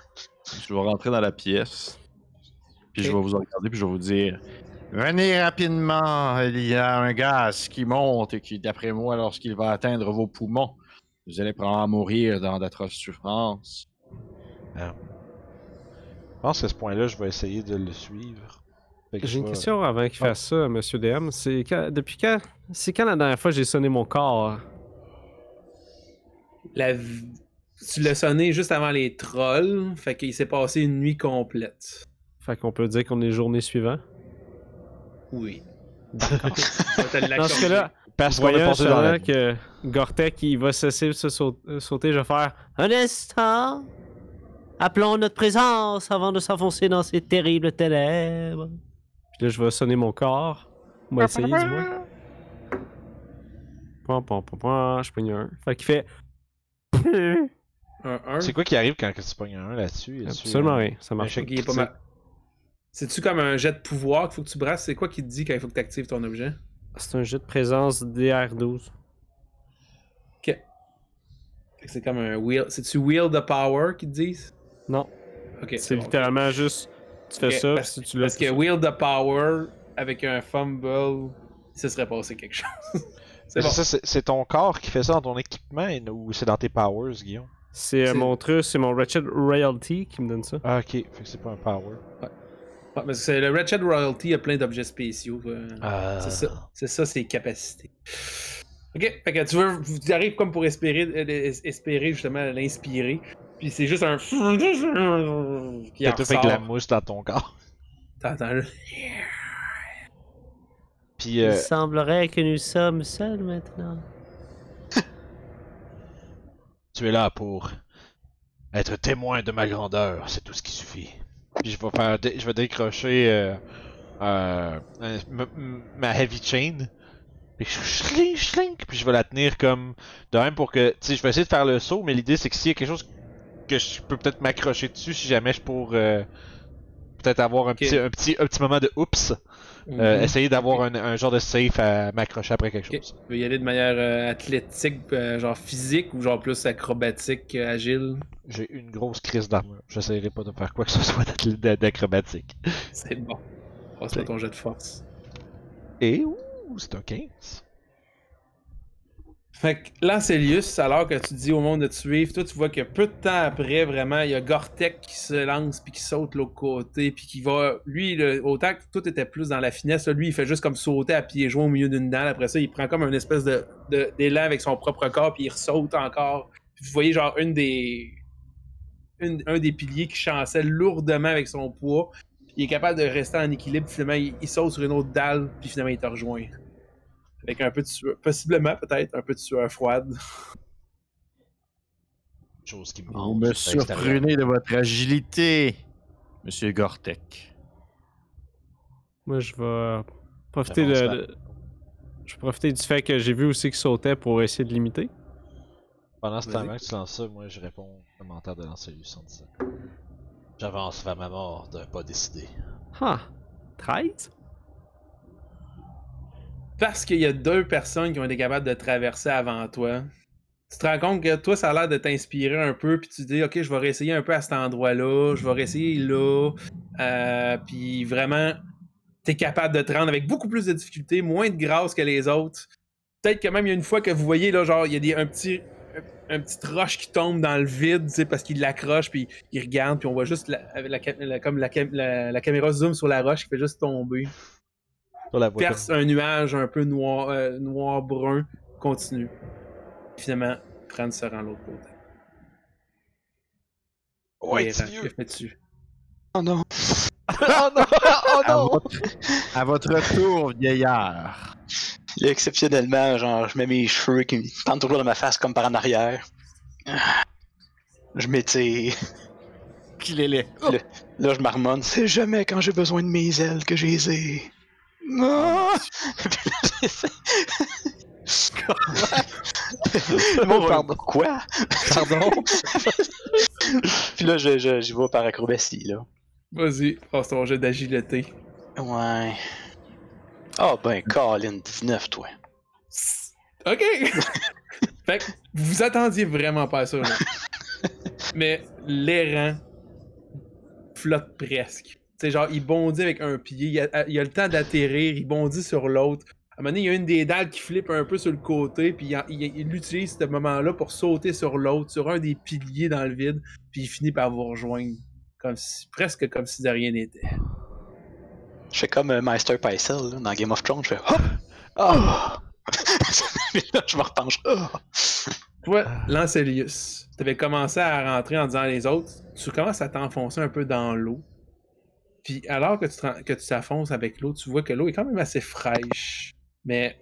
je vais rentrer dans la pièce. Puis je vais vous regarder, puis je vais vous dire Venez rapidement, il y a un gaz qui monte et qui, d'après moi, lorsqu'il va atteindre vos poumons, vous allez probablement mourir dans d'atroces souffrances. Je pense qu'à ce point-là, je vais essayer de le suivre. Que J'ai une question avant qu'il fasse ça, monsieur DM. C'est quand- depuis quand c'est quand la dernière fois que j'ai sonné mon corps? La Tu l'as sonné juste avant les trolls, fait qu'il s'est passé une nuit complète. Fait qu'on peut dire qu'on est journée suivante. Oui. D'accord. [laughs] Dans ce cas-là, Parce qu'on est voyant passé dans la justement que Gortek il va cesser de se euh, sauter, je vais faire un instant. Appelons notre présence avant de s'enfoncer dans ces terribles ténèbres. Puis là, je vais sonner mon corps. On va essayer, du moins. Pom, pom, pom, pom, je pogne un. Fait qu'il fait. Un 1. C'est quoi qui arrive quand tu pognes un là-dessus? Absolument rien, ça marche. C'est-tu comme un jet de pouvoir qu'il faut que tu brasses? C'est quoi qui te dit quand il faut que tu actives ton objet? C'est un jeu de présence DR12. Fait que C'est comme un wheel. C'est-tu wheel the power qu'ils te disent? Non, Ok. c'est bon. littéralement juste. Tu fais Ok, ça, parce, si tu l'as. parce que wheel the power avec un fumble, ça serait passé quelque chose. [laughs] c'est Mais bon. ça, c'est- c'est ton corps qui fait ça dans ton équipement ou c'est dans tes powers, Guillaume? C'est euh, c'est- mon truc, c'est mon Ratchet Royalty qui me donne ça. Ah, ok. Fait que c'est pas un power. Ouais, parce que le Ratchet Royalty a plein d'objets spéciaux. euh, Ah. C'est ça, c'est ça ses capacités. Ok, fait que tu veux, tu arrives comme pour espérer, euh, es- espérer justement l'inspirer, puis c'est juste un qui toi, fait que la mousse dans ton corps. T'entends là. Puis, euh, semblerait que nous sommes seuls maintenant. tu es là pour être témoin de ma grandeur, c'est tout ce qui suffit. Puis je vais faire, je vais décrocher euh, euh, ma heavy chain. Puis je puis je vais la tenir comme de même pour que, tu sais, je vais essayer de faire le saut, mais l'idée c'est que s'il y a quelque chose que je peux peut-être m'accrocher dessus, si jamais je pour euh, peut-être avoir un petit, un petit, un petit moment de oups, euh, Mhm. essayer d'avoir un, un genre de safe à m'accrocher après quelque chose. Tu veux y aller de manière euh, athlétique, euh, genre physique, ou genre plus acrobatique, agile? J'ai une grosse crise d'armure. J'essaierai pas de faire quoi que ce [laughs] soit d'acrobatique. C'est bon. Passe-moi ton jet de force. Et ouh, c'est un 15. Fait que Lancelius, alors que tu dis au monde de te suivre, toi tu vois que peu de temps après, vraiment, il y a Gortek qui se lance puis qui saute l'autre côté, puis qui va. Lui, le- autant que tout était plus dans la finesse, lui il fait juste comme sauter à pieds joints au milieu d'une dalle. Après ça, il prend comme une espèce de, d'élan avec son propre corps, puis il saute encore. Puis vous voyez genre une des. une- un des piliers qui chancelle lourdement avec son poids. Il est capable de rester en équilibre, finalement il, il saute sur une autre dalle, puis finalement il te rejoint. Avec un peu de sueur, possiblement peut-être un peu de sueur froide. [laughs] Chose qui me Vous me surprenez de votre agilité, Monsieur Gortek. Moi, je vais profiter de, Je vais profiter du fait que j'ai vu aussi qu'il sautait pour essayer de l'imiter. Pendant ce temps-là que tu lances ça, moi je réponds au commentaire de en disant J'avance vers ma mort d'un pas décidé. Ah! 13? Parce qu'il y a deux personnes qui ont été capables de traverser avant toi. Tu te rends compte que toi, ça a l'air de t'inspirer un peu, puis tu te dis, OK, je vais réessayer un peu à cet endroit-là, je vais réessayer là. Euh, puis vraiment, t'es capable de te rendre avec beaucoup plus de difficultés, moins de grâce que les autres. Peut-être que même il y a une fois que vous voyez, là, genre, il y a des, un petit. Un, petit roche qui tombe dans le vide, tu sais, parce qu'il l'accroche, puis il regarde, puis on voit juste la, comme la caméra zoom sur la roche qui fait juste tomber Sur la perce un nuage un peu noir, euh, noir-brun, continue. Finalement, Fran se rend l'autre côté. Ouais. Que fais-tu? Oh non. [laughs] oh non Oh À non votre, à votre tour, vieillard. Là, exceptionnellement, genre, je mets mes cheveux qui me pendent toujours dans ma face comme par en arrière. Je m'étire. Qu'il est laid. Là, je marmonne. C'est jamais quand j'ai besoin de mes ailes que je les ai. Non! Monde Pardon. Quoi? Pardon? [laughs] Puis là, je, je, j'y vais par acrobatie, là. Vas-y, passe ton jet d'agilité. Ouais. Ah ben, Colin, 19, toi. Ok! [laughs] fait que vous vous attendiez vraiment pas à ça, là. [laughs] Mais l'airant flotte presque. Tu sais, genre, il bondit avec un pied, il a, il a le temps d'atterrir, il bondit sur l'autre. À un moment donné, il y a une des dalles qui flippe un peu sur le côté, puis il, il- il utilise ce moment-là pour sauter sur l'autre, sur un des piliers dans le vide, puis il finit par vous rejoindre. Comme si- presque comme si de rien n'était. Je fais comme euh, Meister Pycelle là, dans Game of Thrones, je fais hop! Ah! Puis [laughs] là, je me repenche. Ah! Toi, Lancelius, t'avais commencé à rentrer en disant les autres, tu commences à t'enfoncer un peu dans l'eau. Puis alors que tu que tu t'enfonces avec l'eau, tu vois que l'eau est quand même assez fraîche, mais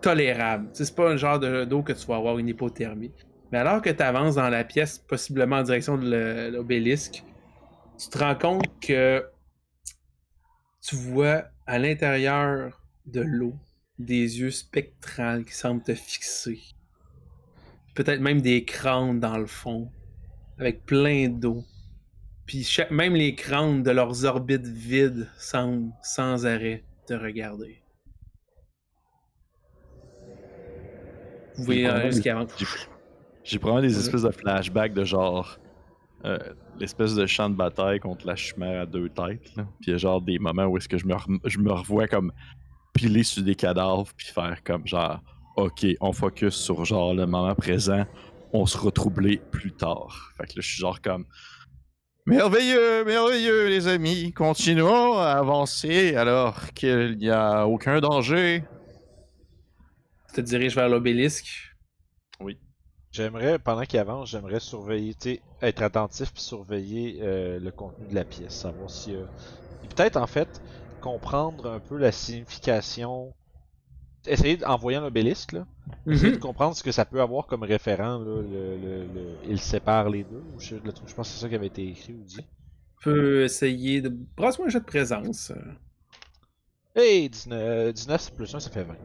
tolérable. C'est pas le genre de- d'eau que tu vas avoir une hypothermie. Mais alors que tu avances dans la pièce, possiblement en direction de l'obélisque, tu te rends compte que tu vois à l'intérieur de l'eau des yeux spectrales qui semblent te fixer peut-être même des crânes dans le fond, avec plein d'eau. Puis chaque- même les crânes de leurs orbites vides semblent sans arrêt te regarder. Vous voyez J'ai euh, ce qui avance. J'ai- J'ai probablement des espèces de flashbacks de genre. euh, l'espèce de champ de bataille contre la chimère à deux têtes. Là. Puis il y a genre des moments où est-ce que je me, je me revois comme piler sur des cadavres puis faire comme genre ok on focus sur genre le moment présent on se retroubler plus tard. Fait que là je suis genre comme merveilleux merveilleux les amis continuons à avancer alors qu'il n'y a aucun danger. Tu te diriges vers l'obélisque. J'aimerais, pendant qu'il avance, j'aimerais surveiller, tu sais, être attentif puis surveiller euh, le contenu de la pièce, savoir si. euh, et peut-être en fait comprendre un peu la signification. Essayer d- en voyant l'obélisque, là, essayer de comprendre ce que ça peut avoir comme référent, là, le, le, le- il sépare les deux. Je, le je pense que c'est ça qui avait été écrit ou dit. Tu peux essayer de. Brasse-moi un jeu de présence. Hey, 19, euh, 19 plus 1, ça fait 20.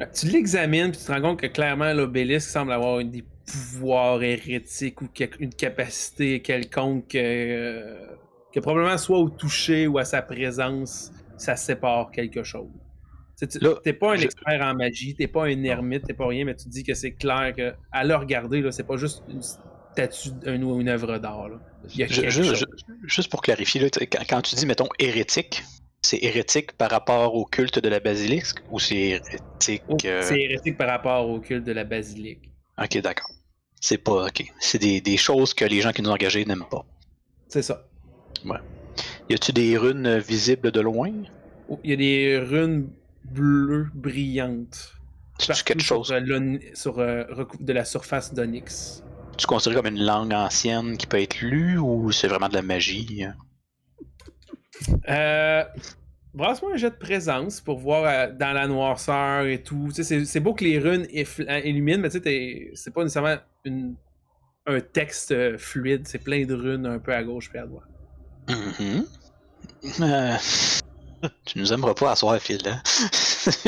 Euh, Tu l'examines puis tu te rends compte que clairement l'obélisque semble avoir des pouvoirs hérétiques ou une capacité quelconque euh, que probablement soit au toucher ou à sa présence, ça sépare quelque chose. Tu tu- T'es pas un je- expert en magie, t'es pas un ermite, t'es pas rien, mais tu te dis que c'est clair que à le regarder, là, c'est pas juste une statue un- ou une œuvre d'art. juste pour clarifier, là, tu quand, quand tu dis, mettons, hérétique, c'est hérétique par rapport au culte de la basilisque ou c'est hérétique. Euh, C'est hérétique par rapport au culte de la basilique? Ok, d'accord. C'est pas. Ok. C'est des, des choses que les gens qui nous ont engagés n'aiment pas. C'est ça. Y a-tu des runes visibles de loin? Il y a des runes bleues brillantes. C'est quelque chose? euh, sur, euh, de la surface d'Onyx. Tu considères comme une langue ancienne qui peut être lue ou c'est vraiment de la magie? Euh, Brasse-moi un jet de présence pour voir euh, dans la noirceur et tout. C'est- beau que les runes illuminent, mais tu sais, t'es- c'est pas nécessairement une- un texte euh, fluide. C'est plein de runes un peu à gauche et à droite. Mhm. Euh, [laughs] tu nous aimeras pas à soir, Phil. Hein?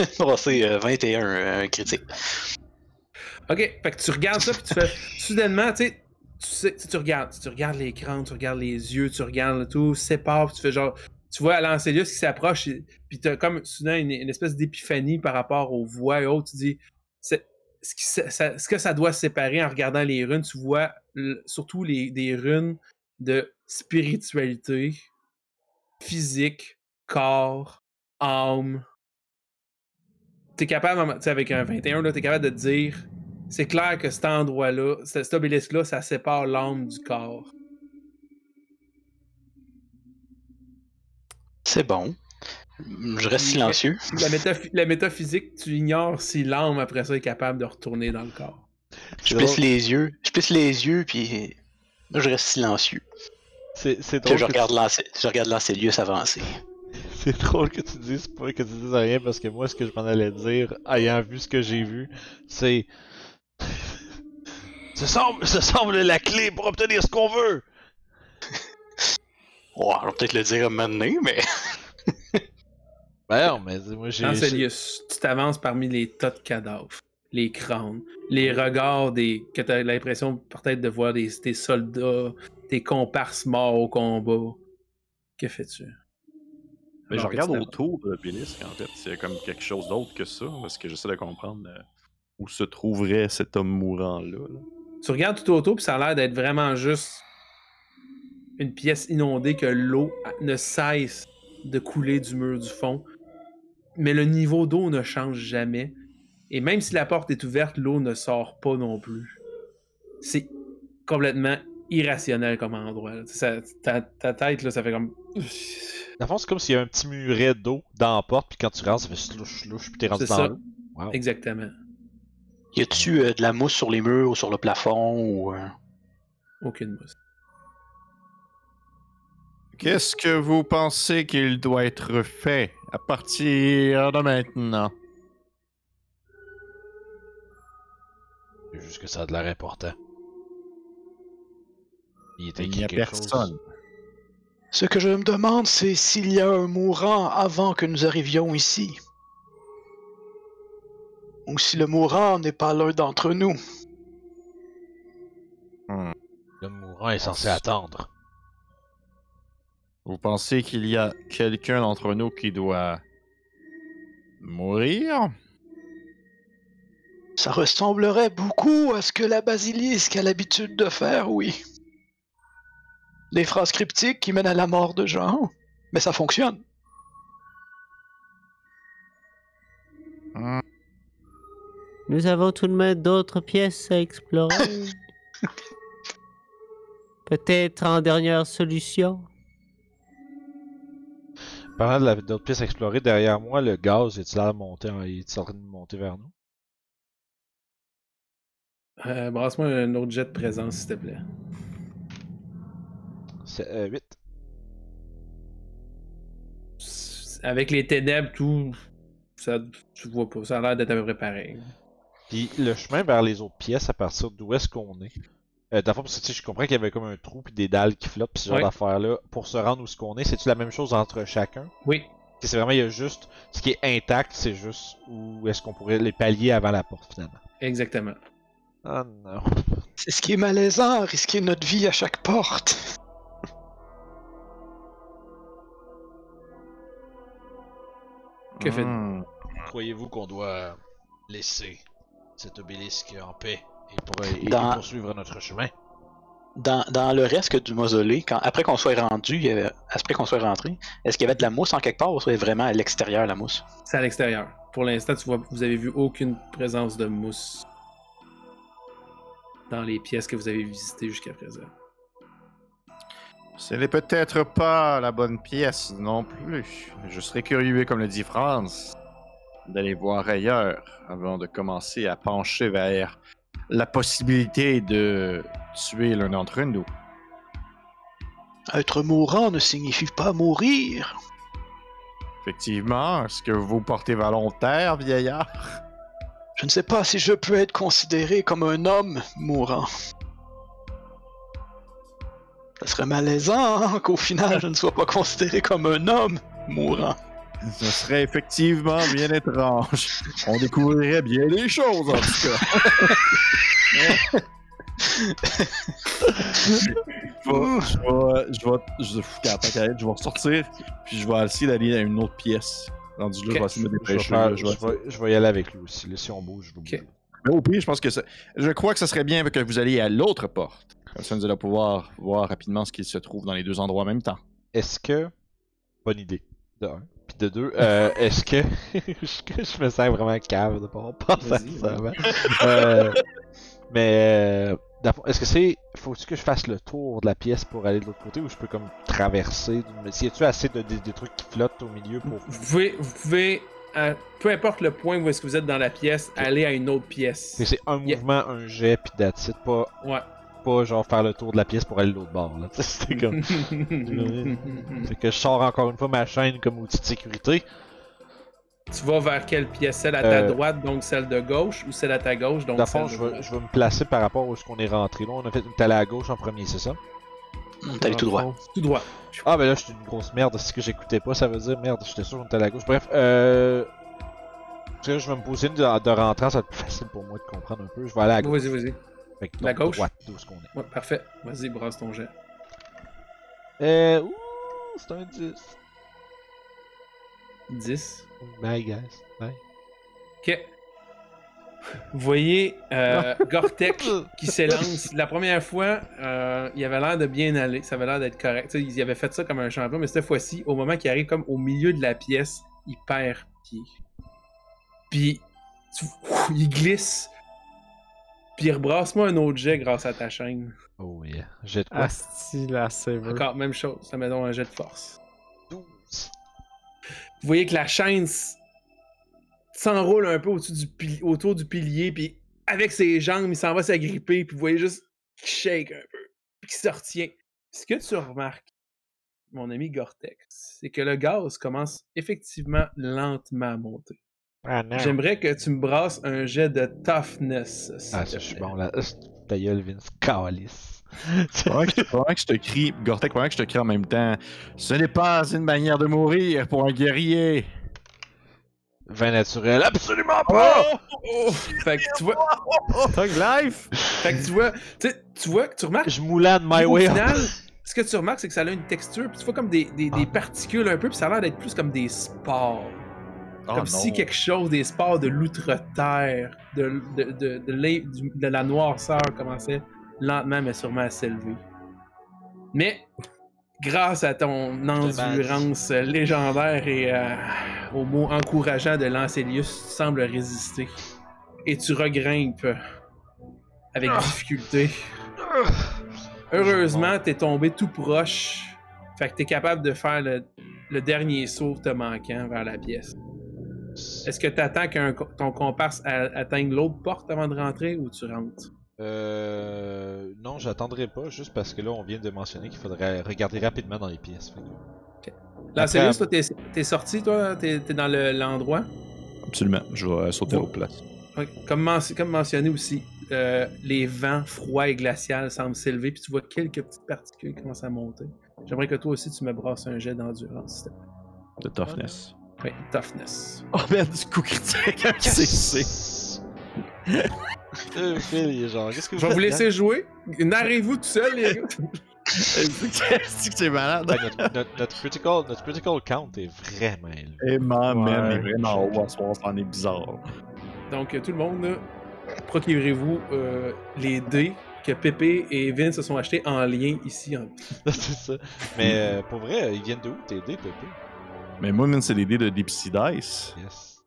[laughs] Brasser euh, 21 euh, critique. Ok, fait que tu regardes ça, puis tu fais soudainement, tu sais, tu sais, tu, regardes, tu regardes l'écran, tu regardes les yeux, tu regardes tout, sépare, puis tu fais genre, tu vois Lancelius qui s'approche, puis t'as comme soudain une, espèce d'épiphanie par rapport aux voix et autres, tu dis, ce, que ça doit séparer en regardant les runes, tu vois surtout les, des runes de spiritualité, physique, corps, âme. T'es capable, tu sais, avec un 21, là, t'es capable de te dire, c'est clair que cet endroit-là, cet cet obélisque-là, ça sépare l'âme du corps. C'est bon. Je reste silencieux. La, métaphy- la métaphysique, tu ignores si l'âme, après ça, est capable de retourner dans le corps. Je plisse drôle. les yeux. Je plisse les yeux, puis je reste silencieux. C'est je que regarde je regarde Lancelius avancer. [laughs] C'est drôle que tu dises pas que tu dises rien parce que moi ce que je m'en allais dire, ayant vu ce que j'ai vu, c'est [laughs] ce semble, ce semble la clé pour obtenir ce qu'on veut. [laughs] Ouais, on va peut-être le dire maintenant, mais. Ben non, mais moi j'ai. Tu t'avances parmi les tas de cadavres, les crânes, les regards des que tu as l'impression peut-être de voir des, tes soldats, tes comparses morts au combat. Que fais-tu? Mais je regarde autour de l'obélisque, en fait. C'est comme quelque chose d'autre que ça, parce que j'essaie de comprendre euh, où se trouverait cet homme mourant-là. là. Tu regardes tout autour, puis ça a l'air d'être vraiment juste une pièce inondée que l'eau ne cesse de couler du mur du fond. Mais le niveau d'eau ne change jamais. Et même si la porte est ouverte, l'eau ne sort pas non plus. C'est complètement irrationnel comme endroit. ta, ta tête, là, ça fait comme. Dans le fond, c'est comme s'il y a un petit muret d'eau dans la porte, puis quand tu rentres, ça fait slouch, slouch, puis t'es rendu C'est dans ça. l'eau. Wow. Exactement. Y a-tu euh, de la mousse sur les murs ou sur le plafond ou. euh, Aucune mousse. Qu'est-ce que vous pensez qu'il doit être fait à partir de maintenant? C'est juste que ça a de l'air important. Il écrit n'y a personne. chose? Ce que je me demande, c'est s'il y a un mourant avant que nous arrivions ici. Ou si le mourant n'est pas l'un d'entre nous. Le mourant est censé attendre. Vous pensez qu'il y a quelqu'un d'entre nous qui doit mourir? Ça ressemblerait beaucoup à ce que la basilisque a l'habitude de faire, oui. Des phrases cryptiques qui mènent à la mort de gens. Mais ça fonctionne. Nous avons tout de même d'autres pièces à explorer. [laughs] Peut-être en dernière solution. Parlant d'autres pièces explorées, derrière moi, le gaz, est-il en... est en train de monter vers nous? Euh, Brasse-moi un autre jet de présence, s'il te plaît. Euh, 8. Avec les ténèbres, tout. Ça, tu vois pas. Ça a l'air d'être à peu près pareil. Puis le chemin vers les autres pièces, à partir d'où est-ce qu'on est? Euh, dans le fond, parce que tu sais, je comprends qu'il y avait comme un trou puis des dalles qui flottent pis ce genre Ouais. d'affaires-là. Pour se rendre où est-ce qu'on est, c'est-tu la même chose entre chacun? Oui. C'est vraiment, il y a juste, ce qui est intact, c'est juste où est-ce qu'on pourrait les pallier avant la porte, finalement. Exactement. Oh non. C'est ce qui est malaisant, risquer notre vie à chaque porte. Que fait- hmm. Croyez-vous qu'on doit laisser cet obélisque en paix et, pour, et Dans- poursuivre notre chemin? Dans, dans le reste du mausolée, quand, après qu'on soit rendu, après qu'on soit rentré, est-ce qu'il y avait de la mousse en quelque part ou c'est vraiment à l'extérieur la mousse? C'est à l'extérieur. Pour l'instant, tu vois, vous avez vu aucune présence de mousse dans les pièces que vous avez visitées jusqu'à présent. Ce n'est peut-être pas la bonne pièce non plus. Je serais curieux, comme le dit France, d'aller voir ailleurs avant de commencer à pencher vers la possibilité de tuer l'un d'entre nous. Être mourant ne signifie pas mourir. Effectivement, est-ce que vous vous portez volontaire, vieillard? Je ne sais pas si je peux être considéré comme un homme mourant. Ça serait malaisant hein, qu'au final je ne sois pas considéré comme un homme mourant. Ce serait effectivement bien étrange. On découvrirait bien les choses, en tout cas. je vais, je vais, je vais, je je vais ressortir, puis je vais essayer d'aller à une autre pièce. Rendu là, je vais essayer de me Je vais, dépêcher. je vais- je vais- je vais y aller avec lui aussi. Là, si on bouge, je vais bouger. Mais au pire, je pense que ça... je crois que ça serait bien que vous alliez à l'autre porte. Comme ça, nous allons pouvoir voir rapidement ce qu'il se trouve dans les deux endroits en même temps. Est-ce que. Bonne idée. De un. Puis de deux, euh, [laughs] est-ce que. [laughs] je, que je me sens vraiment cave de pas avoir pensé à ça ouais. avant. Euh, mais. euh, Est-ce que c'est. Faut-tu que je fasse le tour de la pièce pour aller de l'autre côté ou je peux comme traverser si y a-tu assez de des, des trucs qui flottent au milieu pour. Vous pouvez, vous pouvez à- peu importe le point où est-ce que vous êtes dans la pièce, aller à une autre pièce. C'est- C'est un Yeah. mouvement, un jet, puis it. Pas, Ouais. Pas genre faire le tour de la pièce pour aller de l'autre bord. là. [laughs] C'était comme. [laughs] C'est que je sors encore une fois ma chaîne comme outil de sécurité. tu vas vers quelle pièce? Celle à ta Euh, droite, donc celle de gauche, ou celle à ta gauche, donc Dans fond, je vais, droite? je vais me placer par rapport où est-ce qu'on est rentré. Là, on a fait une allé à gauche en premier, c'est ça? On est allé tout droit. Tout droit. Ah, ben là, je suis une grosse merde. C'est ce que j'écoutais pas. Ça veut dire merde, j'étais sûr qu'on était à la gauche. Bref, euh. Parce que là, je vais me positionner de, de rentrant, ça va être plus facile pour moi de comprendre un peu. Je vais aller à gauche. Vas-y, vas-y. Fait que, La gauche? droite, d'où est-ce qu'on est? Ouais, parfait. Vas-y, brasse ton jet. Euh. Ouh, c'est un 10. 10. Bye, guys. Bye. Ok. Vous voyez euh, [laughs] Gortek qui [laughs] s'élance. La première fois, euh, il avait l'air de bien aller. Ça avait l'air d'être correct. Tu sais, il avait fait ça comme un champion, mais cette fois-ci, au moment qu'il arrive comme au milieu de la pièce, il perd pied. Puis, tu- il glisse. Puis, rebrasse-moi un autre jet grâce à ta chaîne. Oh yeah. J'ai de quoi? Asti, la saver. Encore, même chose. Ça met donc un jet de force. 12. Vous voyez que la chaîne s'enroule un peu au-dessus du pili- autour du pilier, puis avec ses jambes, il s'en va s'agripper, puis vous voyez juste qu'il shake un peu, puis qu'il se retient. Ce que tu remarques, mon ami Gortex, c'est que le gaz commence effectivement lentement à monter. Ah. J'aimerais que tu me brasses un jet de toughness. Ah, je suis bon là. Ta gueule, Vince. Calice. [laughs] Pendant que, que je te crie, Gortek, pendant que je te crie en même temps, ce n'est pas une manière de mourir pour un guerrier. Vin naturel, absolument pas! Oh! Fait que tu vois, [laughs] Life! fait que tu vois, tu vois, tu remarques Je moulade my way up. final, ce que tu remarques, c'est que ça a une texture, puis tu vois comme des, des- des Ah. particules un peu, puis ça a l'air d'être plus comme des spores. Oh comme si quelque chose, des spores de l'outre-terre, de, la noirceur commençait lentement mais sûrement à s'élever. Mais grâce à ton endurance légendaire et euh, aux mots encourageants de Lancelius, tu sembles résister. Et tu regrimpes avec difficulté. Heureusement, t'es tombé tout proche. Fait que t'es capable de faire le, le dernier saut te manquant vers la pièce. Est-ce que t'attends que ton comparse atteigne l'autre porte avant de rentrer ou tu rentres? Euh. Non, j'attendrai pas, juste parce que là, on vient de mentionner qu'il faudrait regarder rapidement dans les pièces. que- Là, sérieux, toi, t'es, t'es sorti, toi? T'es, t'es dans le- l'endroit? Absolument, je vais euh, sauter Bon. aux places. Ok. Comme, men- comme mentionné aussi, euh, les vents froids et glaciaux semblent s'élever, puis tu vois quelques petites particules qui commencent à monter. J'aimerais que toi aussi, tu me brasses un jet d'endurance, s'il te plaît. De toughness. Oui, toughness. Oh merde, du coup critique, un CC. Euh, Phil, il est genre, qu'est-ce que Je vais vous laisser jouer. Narrez-vous tout seul, les gars. Que c'est malade? Notre, notre- notre critical, notre critical count est vraiment élevé. Et Ouais. est vraiment haut c'en est bizarre. Donc, tout le monde, procurez-vous euh, les dés que Pépé et Vin se sont achetés en lien ici. En... [laughs] c'est ça. Mais euh, pour vrai, ils viennent d'où tes dés, Pépé? Mais moi, c'est les dés de Deep Sea Dice. Yes.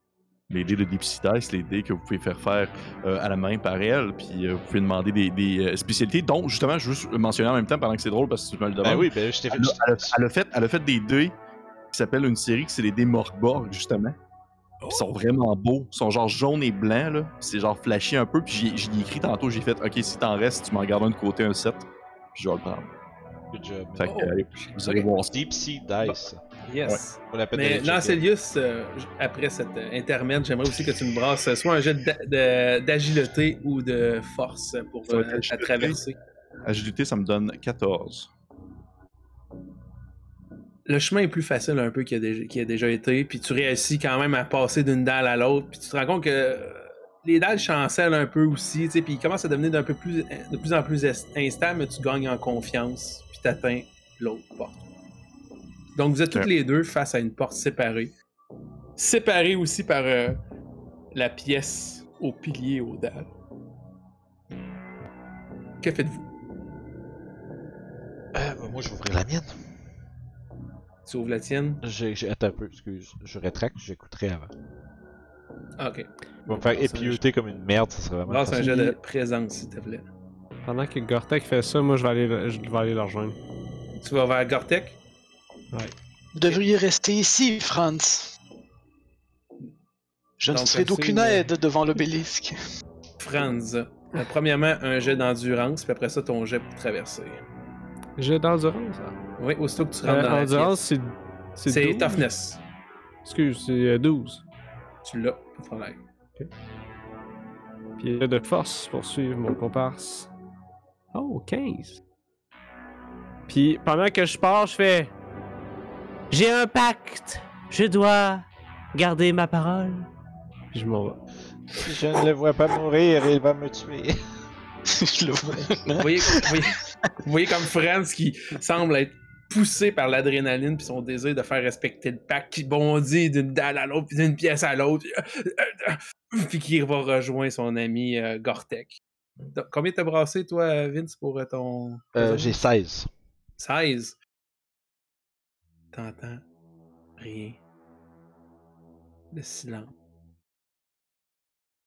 Les dés de Deep Sea Dice, les dés que vous pouvez faire faire euh, à la main par elle, puis euh, vous pouvez demander des, des, euh, spécialités, dont justement, je veux mentionner en même temps pendant que c'est drôle parce que tu me le demandes. Ben oui, ben je t'ai fait. Elle a, elle a- elle a fait, elle a fait des dés qui s'appellent une série qui c'est les dés Morgborg, justement. Ils sont vraiment beaux. Ils sont genre jaunes et blancs, là. C'est genre flashy un peu. Puis j'y- j'y ai écrit tantôt, j'ai fait OK, si t'en restes, tu m'en gardes un de côté, un set. Puis je vais le prendre. Good job. Fait que, Oh. allez, vous allez voir ça. Deep Sea Dice. Yes. On Mais. Lancelius, euh, après cet euh, intermède, j'aimerais aussi que tu me brasses euh, soit un jet d'agilité ou de force pour euh, la agilité. ça me donne 14. Le chemin est plus facile un peu qu'il a, a déjà été, puis tu réussis quand même à passer d'une dalle à l'autre, puis tu te rends compte que les dalles chancellent un peu aussi, tu sais, puis ils commencent à devenir peu plus, de plus en plus instables, mais tu gagnes en confiance, puis tu atteins l'autre porte. Donc vous êtes toutes les deux face à une porte séparée. Séparée aussi par euh, la pièce au pilier aux dalles. Que faites-vous? Euh, ben, moi, je vais ouvrir la mienne. Tu ouvres la tienne? J'ai, j'ai- attends un peu, excuse. Je rétracte, j'écouterai avant. Ah, ok. Il va me faire comme une merde, ça serait vraiment. Brasse un jet de présence, s'il te plaît. Pendant que Gortek fait ça, moi je vais aller, le- je vais aller le rejoindre. Tu vas vers Gortek? Vous devriez rester ici, Franz. Je ne serai d'aucune euh, aide devant l'obélisque. Franz. Euh, premièrement, un jet d'endurance, puis après ça, ton jet pour traverser. J'ai d'endurance. hein? Oui, aussitôt que tu rentres Euh, dans la endurance, pièce. c'est. C'est 12? toughness. Excuse, c'est euh, 12. Tu l'as, pas de problème. Puis euh, de force pour suivre mon comparse. Oh, 15. Puis pendant que je pars, je fais. J'ai un pacte. Je dois garder ma parole. Puis je m'en vais. Si je ne le vois pas mourir, il va me tuer. [laughs] je le vois. Vous voyez, vous voyez- vous voyez comme Franz qui semble être poussé par l'adrénaline puis son désir de faire respecter le pack qui bondit d'une dalle à l'autre puis d'une pièce à l'autre [laughs] puis qui va rejoindre son ami euh, Gortek. Donc, Combien t'as brassé toi Vince pour euh, ton Euh, J'ai 16. 16. T'entends rien. Le silence.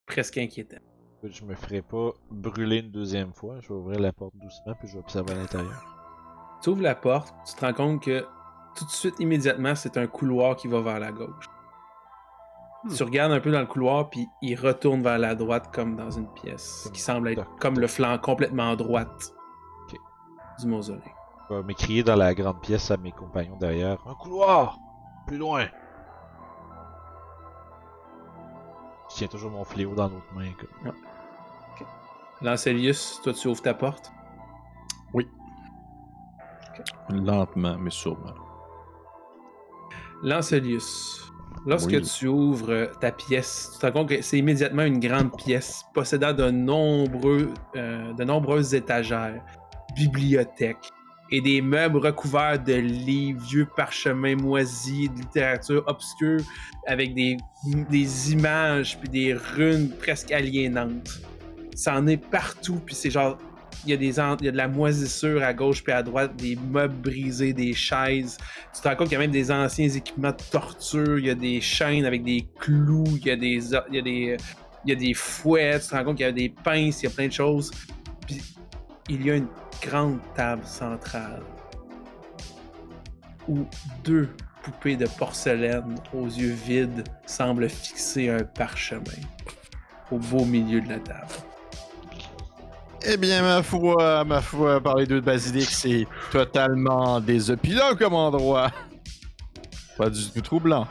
Presque inquiétant. Je me ferai pas brûler une deuxième fois. Je vais ouvrir la porte doucement puis je vais observer à l'intérieur. Tu ouvres la porte, tu te rends compte que tout de suite, immédiatement, c'est un couloir qui va vers la gauche. Tu regardes un peu dans le couloir, puis il retourne vers la droite comme dans une pièce qui semble être comme le flanc complètement droite du mausolée. Je vais m'écrier dans la grande pièce à mes compagnons derrière. Un couloir! Plus loin! Je tiens toujours mon fléau dans l'autre main. Comme... Lancelius, toi, tu ouvres ta porte? Lentement, mais sûrement. Lancelius, lorsque Oui. tu ouvres ta pièce, tu te rends compte que c'est immédiatement une grande pièce possédant de, nombreux, euh, de nombreuses étagères, bibliothèques et des meubles recouverts de livres, vieux parchemins moisis, de littérature obscure avec des, des images puis des runes presque aliénantes. Ça en est partout, puis c'est genre il y, a des il y a de la moisissure à gauche puis à droite, des meubles brisés, des chaises. Tu te rends compte qu'il y a même des anciens équipements de torture, il y a des chaînes avec des clous, il y a des, il y a des, il y a des fouets, tu te rends compte qu'il y a des pinces, il y a plein de choses. Puis il y a une grande table centrale où deux poupées de porcelaine aux yeux vides semblent fixer un parchemin au beau milieu de la table. Eh bien, ma foi, ma foi, par les deux de basilic, c'est totalement désopilant comme endroit. Pas du tout troublant.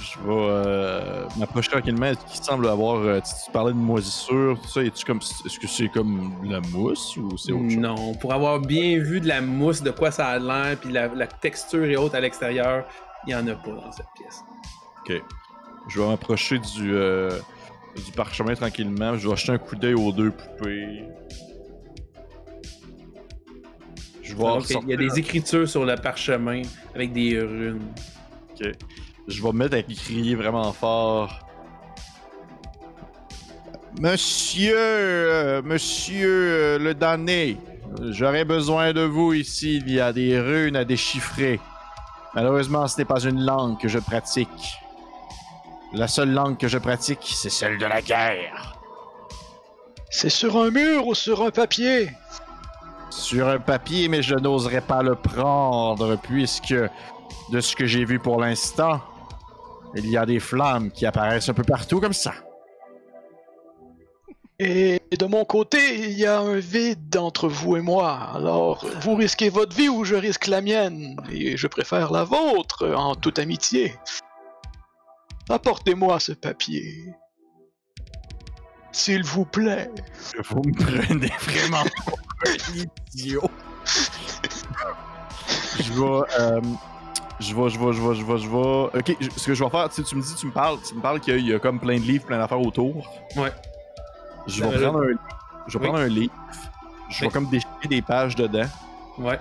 Je vais euh, m'approcher tranquillement. Est-ce qu'il semble avoir. euh, tu, tu parlais de moisissure, tout ça. Es-tu comme, est-ce que c'est comme la mousse ou c'est autre chose? Non, pour avoir bien vu de la mousse, de quoi ça a l'air, puis la, la texture et autres à l'extérieur, il n'y en a pas dans cette pièce. Ok. Je vais m'approcher du, euh, du parchemin tranquillement. Je vais jeter un coup d'œil aux deux poupées. Je vais Donc, il y a ressortir- des écritures sur le parchemin avec des runes. Ok. Je vais me mettre à crier vraiment fort. Monsieur, euh, monsieur euh, le damné, j'aurais besoin de vous ici. Il y a des runes à déchiffrer. Malheureusement, ce n'est pas une langue que je pratique. La seule langue que je pratique, c'est celle de la guerre. C'est sur un mur ou sur un papier? Sur un papier, mais je n'oserais pas le prendre, puisque de ce que j'ai vu pour l'instant, il y a des flammes qui apparaissent un peu partout comme ça. Et de mon côté, il y a un vide entre vous et moi. Alors, vous risquez votre vie ou je risque la mienne. Et je préfère la vôtre, en toute amitié. Apportez-moi ce papier. S'il vous plaît. Vous me prenez vraiment pour un idiot. [laughs] je vais, euh, je vais, je vais, je vais, je vais, je vais. Ok, je- ce que je vais faire, tu sais, tu me dis, tu me parles, tu me parles qu'il y a comme plein de livres, plein d'affaires autour. Ouais. Je vais va prendre un, je vais Oui. prendre un livre. Je vais Oui. comme déchirer des pages dedans. Ouais.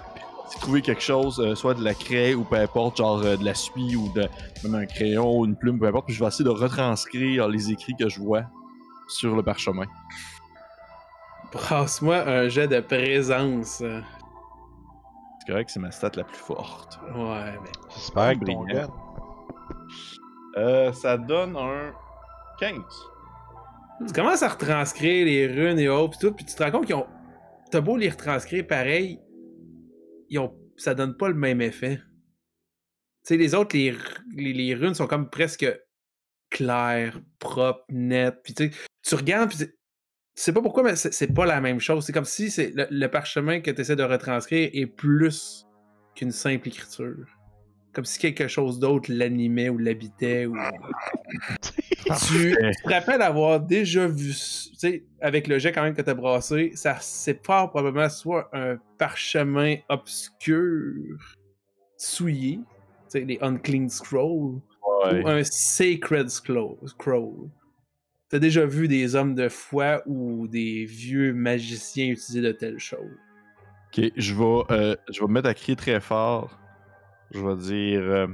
Si trouver quelque chose, euh, soit de la craie ou peu importe, genre euh, de la suie ou de même un crayon ou une plume, peu importe, puis je vais essayer de retranscrire les écrits que je vois sur le parchemin. Brasse-moi un jet de présence. C'est correct, c'est ma stat la plus forte. Ouais, mais. J'espère que ton gun. Euh, ça donne un 15. Tu commences à retranscrire les runes et autres, pis tout, puis tu te rends compte qu'ils ont. T'as beau les retranscrire pareil, ils ont... ça donne pas le même effet. Tu sais, les autres, les, les, les runes sont comme presque claires, propres, nettes. Puis tu sais, tu regardes, puis sais pas pourquoi, mais c'est c'est pas la même chose. C'est comme si c'est le, le parchemin que tu essaies de retranscrire est plus qu'une simple écriture. Comme si quelque chose d'autre l'animait ou l'habitait. Ou... [laughs] tu, te rappelles avoir déjà vu, tu sais, avec le jet quand même que t'as brassé, ça c'est fort probablement soit un parchemin obscur, souillé, tu sais, les unclean scrolls, ou un sacred scroll. scroll. T'as déjà vu des hommes de foi ou des vieux magiciens utiliser de telles choses? Ok, je vais, euh, je vais me mettre à crier très fort. Je vais dire euh,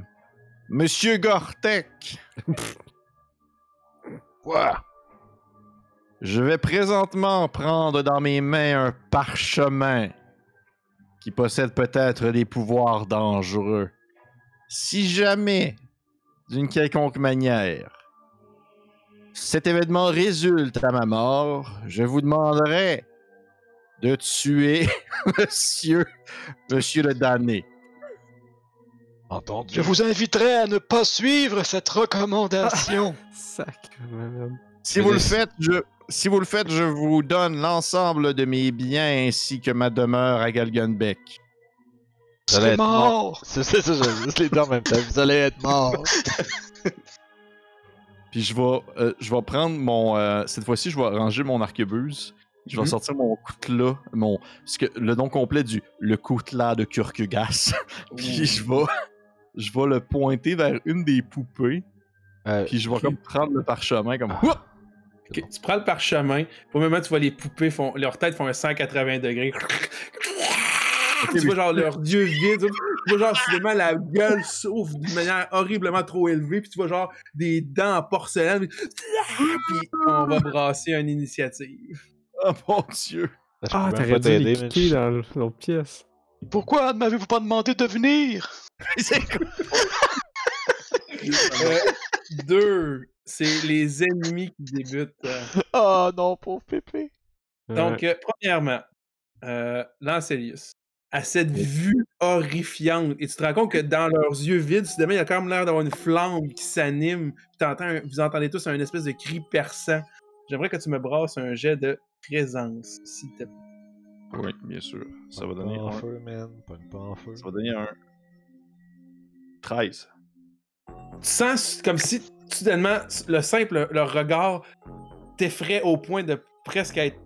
Monsieur Gortek, [laughs] Quoi? je vais présentement prendre dans mes mains un parchemin qui possède peut-être des pouvoirs dangereux. Si jamais, d'une quelconque manière, cet événement résulte à ma mort, je vous demanderai de tuer [laughs] Monsieur, Monsieur le damné. Entendu. Je vous inviterai à ne pas suivre cette recommandation. [laughs] Sac, madame. Si vous le faites, je, si vous le faites, je vous donne l'ensemble de mes biens ainsi que ma demeure à Galgunbeck. Vous allez être mort. mort. C'est ça, ça, j'ai juste les deux en même temps. Vous allez être mort. [laughs] Puis je vais, euh, je vais prendre mon. euh, cette fois-ci, je vais ranger mon arquebuse. Je vais Mhm. sortir mon coutelas, mon. Parce que le nom complet du le coutelas de Kurkugas. [laughs] puis je vais, je vais le pointer vers une des poupées. Euh, Puis je vais comme prendre le parchemin comme. Ah. Tu prends le parchemin. Pour le moment, tu vois les poupées, font, leur tête font un 180 degrés. Tu vois genre leurs yeux vides. Tu vois genre soudainement la gueule s'ouvre d'une manière horriblement trop élevée. Puis tu vois genre des dents en porcelaine. Puis on va brasser une initiative. [laughs] Oh mon dieu! Ah, t'aurais dû les mais dans l'autre pièce. Pourquoi ne m'avez-vous pas demandé de venir? [laughs] C'est quoi? Euh, deux, c'est les ennemis qui débutent. euh. Oh non, pauvre Pépé. Donc, euh, premièrement, euh, Lancelius, à cette vue horrifiante, et tu te rends compte que dans leurs yeux vides, soudainement, il y a quand même l'air d'avoir une flamme qui s'anime. Vous entendez tous un espèce de cri perçant. J'aimerais que tu me brasses un jet de présence, s'il te plaît. Oui, bien sûr. Ça va Pas donner en un. feu, man. Pogne pas en feu. Ça va donner un. 13. Tu sens comme si, soudainement, le simple le regard t'effraie au point de presque être.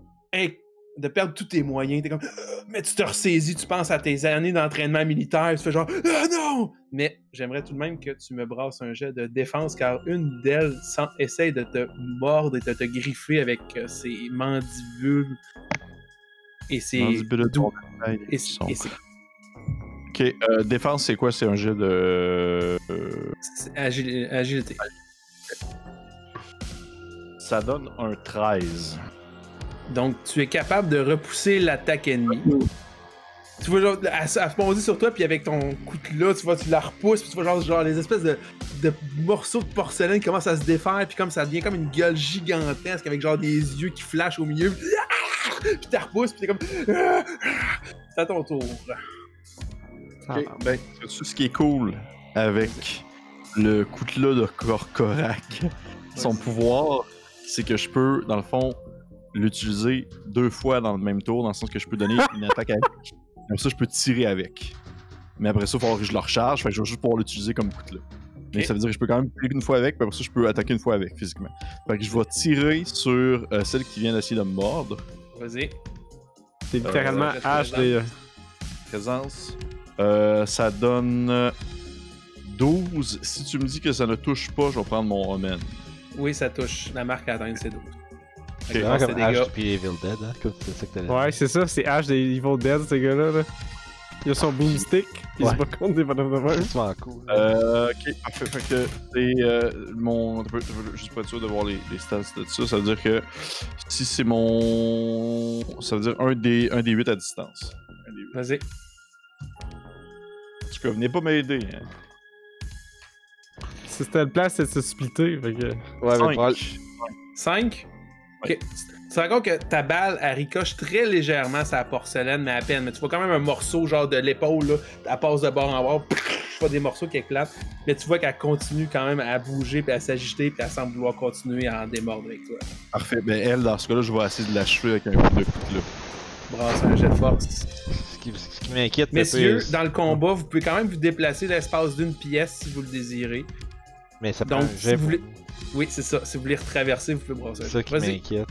De perdre tous tes moyens. T'es comme. Mais tu te ressaisis, tu penses à tes années d'entraînement militaire, tu fais genre. Ah non! Mais j'aimerais tout de même que tu me brasses un jet de défense car une d'elles essaye de te mordre et de te griffer avec euh, ses mandibules. Et ses. Mandibule doux- de Et, son- et ses- Ok, euh, défense, c'est quoi? C'est un jet de. euh, agil- agilité. ça donne un 13. Donc, tu es capable de repousser l'attaque ennemie. Tu vois, genre, elle, elle se bondit sur toi, puis avec ton coutelas, tu vois, tu la repousses, puis tu vois, genre, genre les espèces de, de morceaux de porcelaine qui commencent à se défaire, puis comme ça devient comme une gueule gigantesque avec genre des yeux qui flashent au milieu. Puis tu la repousses, puis t'es comme. C'est à ton tour. Ah, Ok, ben, sais-tu ce qui est cool avec le coutelas de Corcorac? Son pouvoir, c'est que je peux, dans le fond, l'utiliser deux fois dans le même tour, dans le sens que je peux donner [laughs] une attaque avec. Comme ça, je peux tirer avec. Mais après ça, il va falloir que je le recharge, fait que je vais juste pouvoir l'utiliser comme coutelas. Mais Ok. ça veut dire que je peux quand même tirer une fois avec, puis après ça, je peux attaquer une fois avec, physiquement. Fait que je vais tirer sur euh, celle qui vient d'essayer de me mordre. Vas-y. C'est littéralement Euh, H des. Présence. Euh, ça donne euh, 12. Si tu me dis que ça ne touche pas, je vais prendre mon Omen. Oui, ça touche. La marque à atteindre, c'est 12. C'est vraiment c'est comme des Ash puis Evil Dead, hein? Comme c'est ça que t'allais Ouais, c'est ça, c'est H des Evil Dead, ces gars-là. Là. Il a son boomstick, il se bat contre des bonhommes de même. C'est vraiment cool. Euh, ok, parfait. Fait que c'est euh, mon. Juste pour être sûr de voir les, les stats de ça, ça veut dire que si c'est mon. Ça veut dire un des, un des 8 à distance. Un des huit. Vas-y. En tout cas, venez pas m'aider. Hein. Si c'était le plan, c'est de se splitter. Fait que... ouais, mais Cinq. probable- 5. Tu te rends compte que ta balle, elle ricoche très légèrement la porcelaine, mais à peine. Mais tu vois quand même un morceau, genre de l'épaule, là. Elle passe de bord en bord. Tu vois des morceaux qui éclatent. Mais tu vois qu'elle continue quand même à bouger, puis à s'agiter, puis elle semble vouloir continuer à en démordre avec toi. Parfait. Ben, elle, dans ce cas-là, je vais essayer de l'achever avec un coup de coutelas. Brasse un jet de force. Ce qui, ce qui m'inquiète, Messieurs, dans le combat, vous pouvez quand même vous déplacer l'espace d'une pièce si vous le désirez. Mais ça prend Donc, un si vous pour- voulez. Oui, c'est ça. Si vous voulez retraverser, vous pouvez brasser C'est ça qui m'inquiète.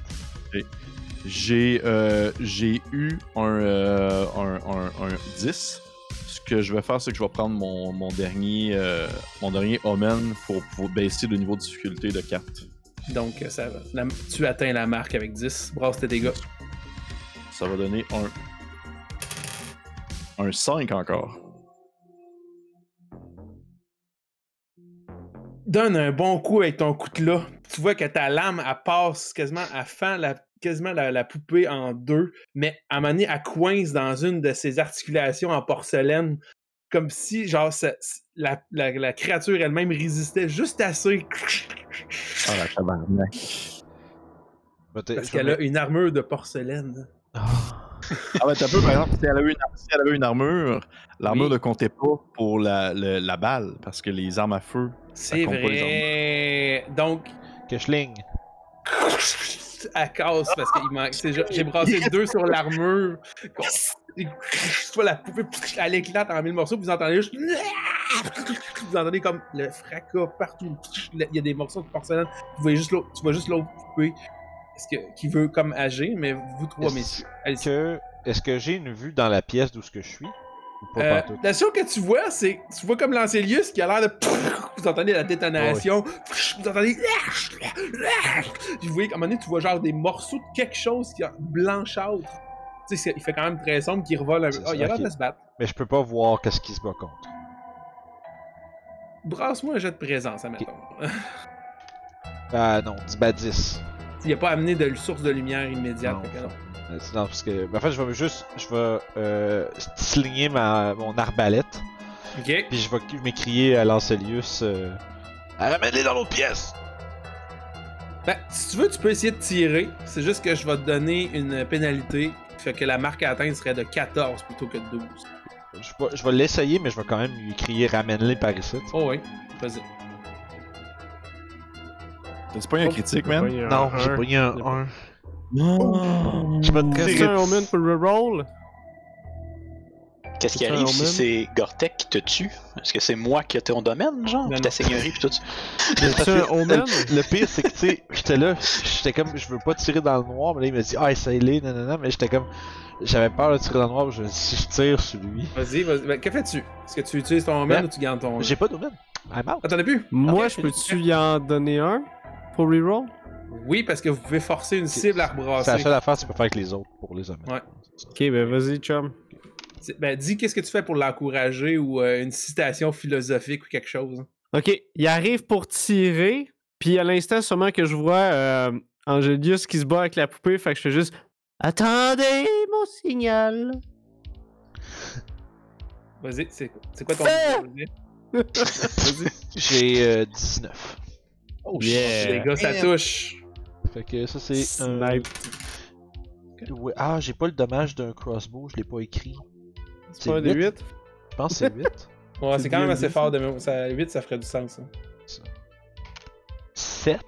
J'ai euh, j'ai eu un, euh, un, un, un 10. Ce que je vais faire, c'est que je vais prendre mon, mon dernier euh, mon dernier Omen pour, pour baisser le niveau de difficulté de 4. Donc, euh, ça va. La- tu atteins la marque avec 10. Brasse tes dégâts. Ça va donner un Un 5 encore. Donne un bon coup avec ton coutelas. Tu vois que ta lame, elle passe quasiment, elle fend la, quasiment la, la poupée en deux, mais à un moment donné, elle coince dans une de ses articulations en porcelaine, comme si, genre, ça- la, la- la créature elle-même résistait juste assez. Ah la tabarnak. Bah, Parce qu'elle a une armure de porcelaine. Ah. Ah ouais, t'as peu, par exemple, si elle avait une, si elle avait une armure, l'armure Oui. ne comptait pas pour la, le- la balle, parce que les armes à feu. C'est compte pas les vrai. Donc, Keshling. elle casse parce qu'il manque. c'est J'ai brassé deux sur l'armure. Tu vois la poupée, elle éclate en mille morceaux, puis vous entendez juste. Vous entendez comme le fracas partout. Il y a des morceaux de porcelaine. Vous voyez juste l'autre, tu vois juste l'autre poupée est-ce que, qui veut comme agir, mais vous trois, Est-ce messieurs. Est-ce que, est-ce que j'ai une vue dans la pièce d'où ce que je suis? Ou pas Euh, la chose que tu vois, c'est tu vois comme Lancelius qui a l'air de. [laughs] Vous entendez la détonation. [laughs] Vous entendez. [laughs] Vous voyez qu'à un moment donné, tu vois genre des morceaux de quelque chose qui est blanchâtre. Tu sais, il fait quand même très sombre, qui revole un peu. Ah, il a l'air de se battre. Mais je peux pas voir qu'est-ce qui se bat contre. Brasse-moi un jet de présence, admettons. Ah non, 10 bah 10. Il a pas amené de source de lumière immédiate. Non, non. Euh, non, parce que. ben, en fait, je vais juste. Je vais euh, slinger ma, mon arbalète. Ok. Puis je vais m'écrier à Lancelius. Euh, Ramène-les dans l'autre pièce Ben, si tu veux, tu peux essayer de tirer. C'est juste que je vais te donner une pénalité. Fait que la marque à atteindre serait de 14 plutôt que de 12. Je vais, je vais l'essayer, mais je vais quand même lui crier Ramène-les par ici. Oh oui, vas-y. T'as-tu pas eu un critique, man? Non, j'ai pas eu un 1. Non! Je te Reste un omen pour le reroll. Qu'est-ce qui arrive si c'est Gortek qui te tue Est-ce que c'est moi qui ai ton domaine, genre Puis ta seigneurie, puis tout ça? [laughs] Le pire, c'est que, tu sais, j'étais là, j'étais comme, je veux pas tirer dans le noir, mais là, il m'a dit, ah, essaye-les, nanana, mais j'étais comme, j'avais peur de tirer dans le noir, je me dis, si je tire sur lui. Vas-y, vas-y. Que fais-tu? Est-ce que tu utilises ton omen Ben, ou tu gardes ton. J'ai pas de domaine. I'm out. Ah, t'en as plus? Moi, je peux-tu y en donner un? Pour reroll? Oui, parce que vous pouvez forcer une cible à C'est la rebrasser. seule affaire, c'est pas faire avec les autres pour les hommes. Ouais. Ok, ben vas-y, chum. Ben, dis qu'est-ce que tu fais pour l'encourager ou euh, une citation philosophique ou quelque chose? Ok, il arrive pour tirer, puis à l'instant, sûrement que je vois euh, Angelius qui se bat avec la poupée, fait que je fais juste Attendez mon signal. Vas-y, c'est c'est quoi ton. [laughs] Vas-y. [laughs] J'ai euh, 19. Oh, Yeah. shit, les gars, ça touche. Fait que ça, c'est un. Snipe. Ouais, Ah, j'ai pas le dommage d'un crossbow, je l'ai pas écrit. C'est pas un des huit? 8? Je pense que c'est 8. [laughs] Ouais, c'est quand même assez fort de même. Ça, 8, ça ferait du sens. hein. 7.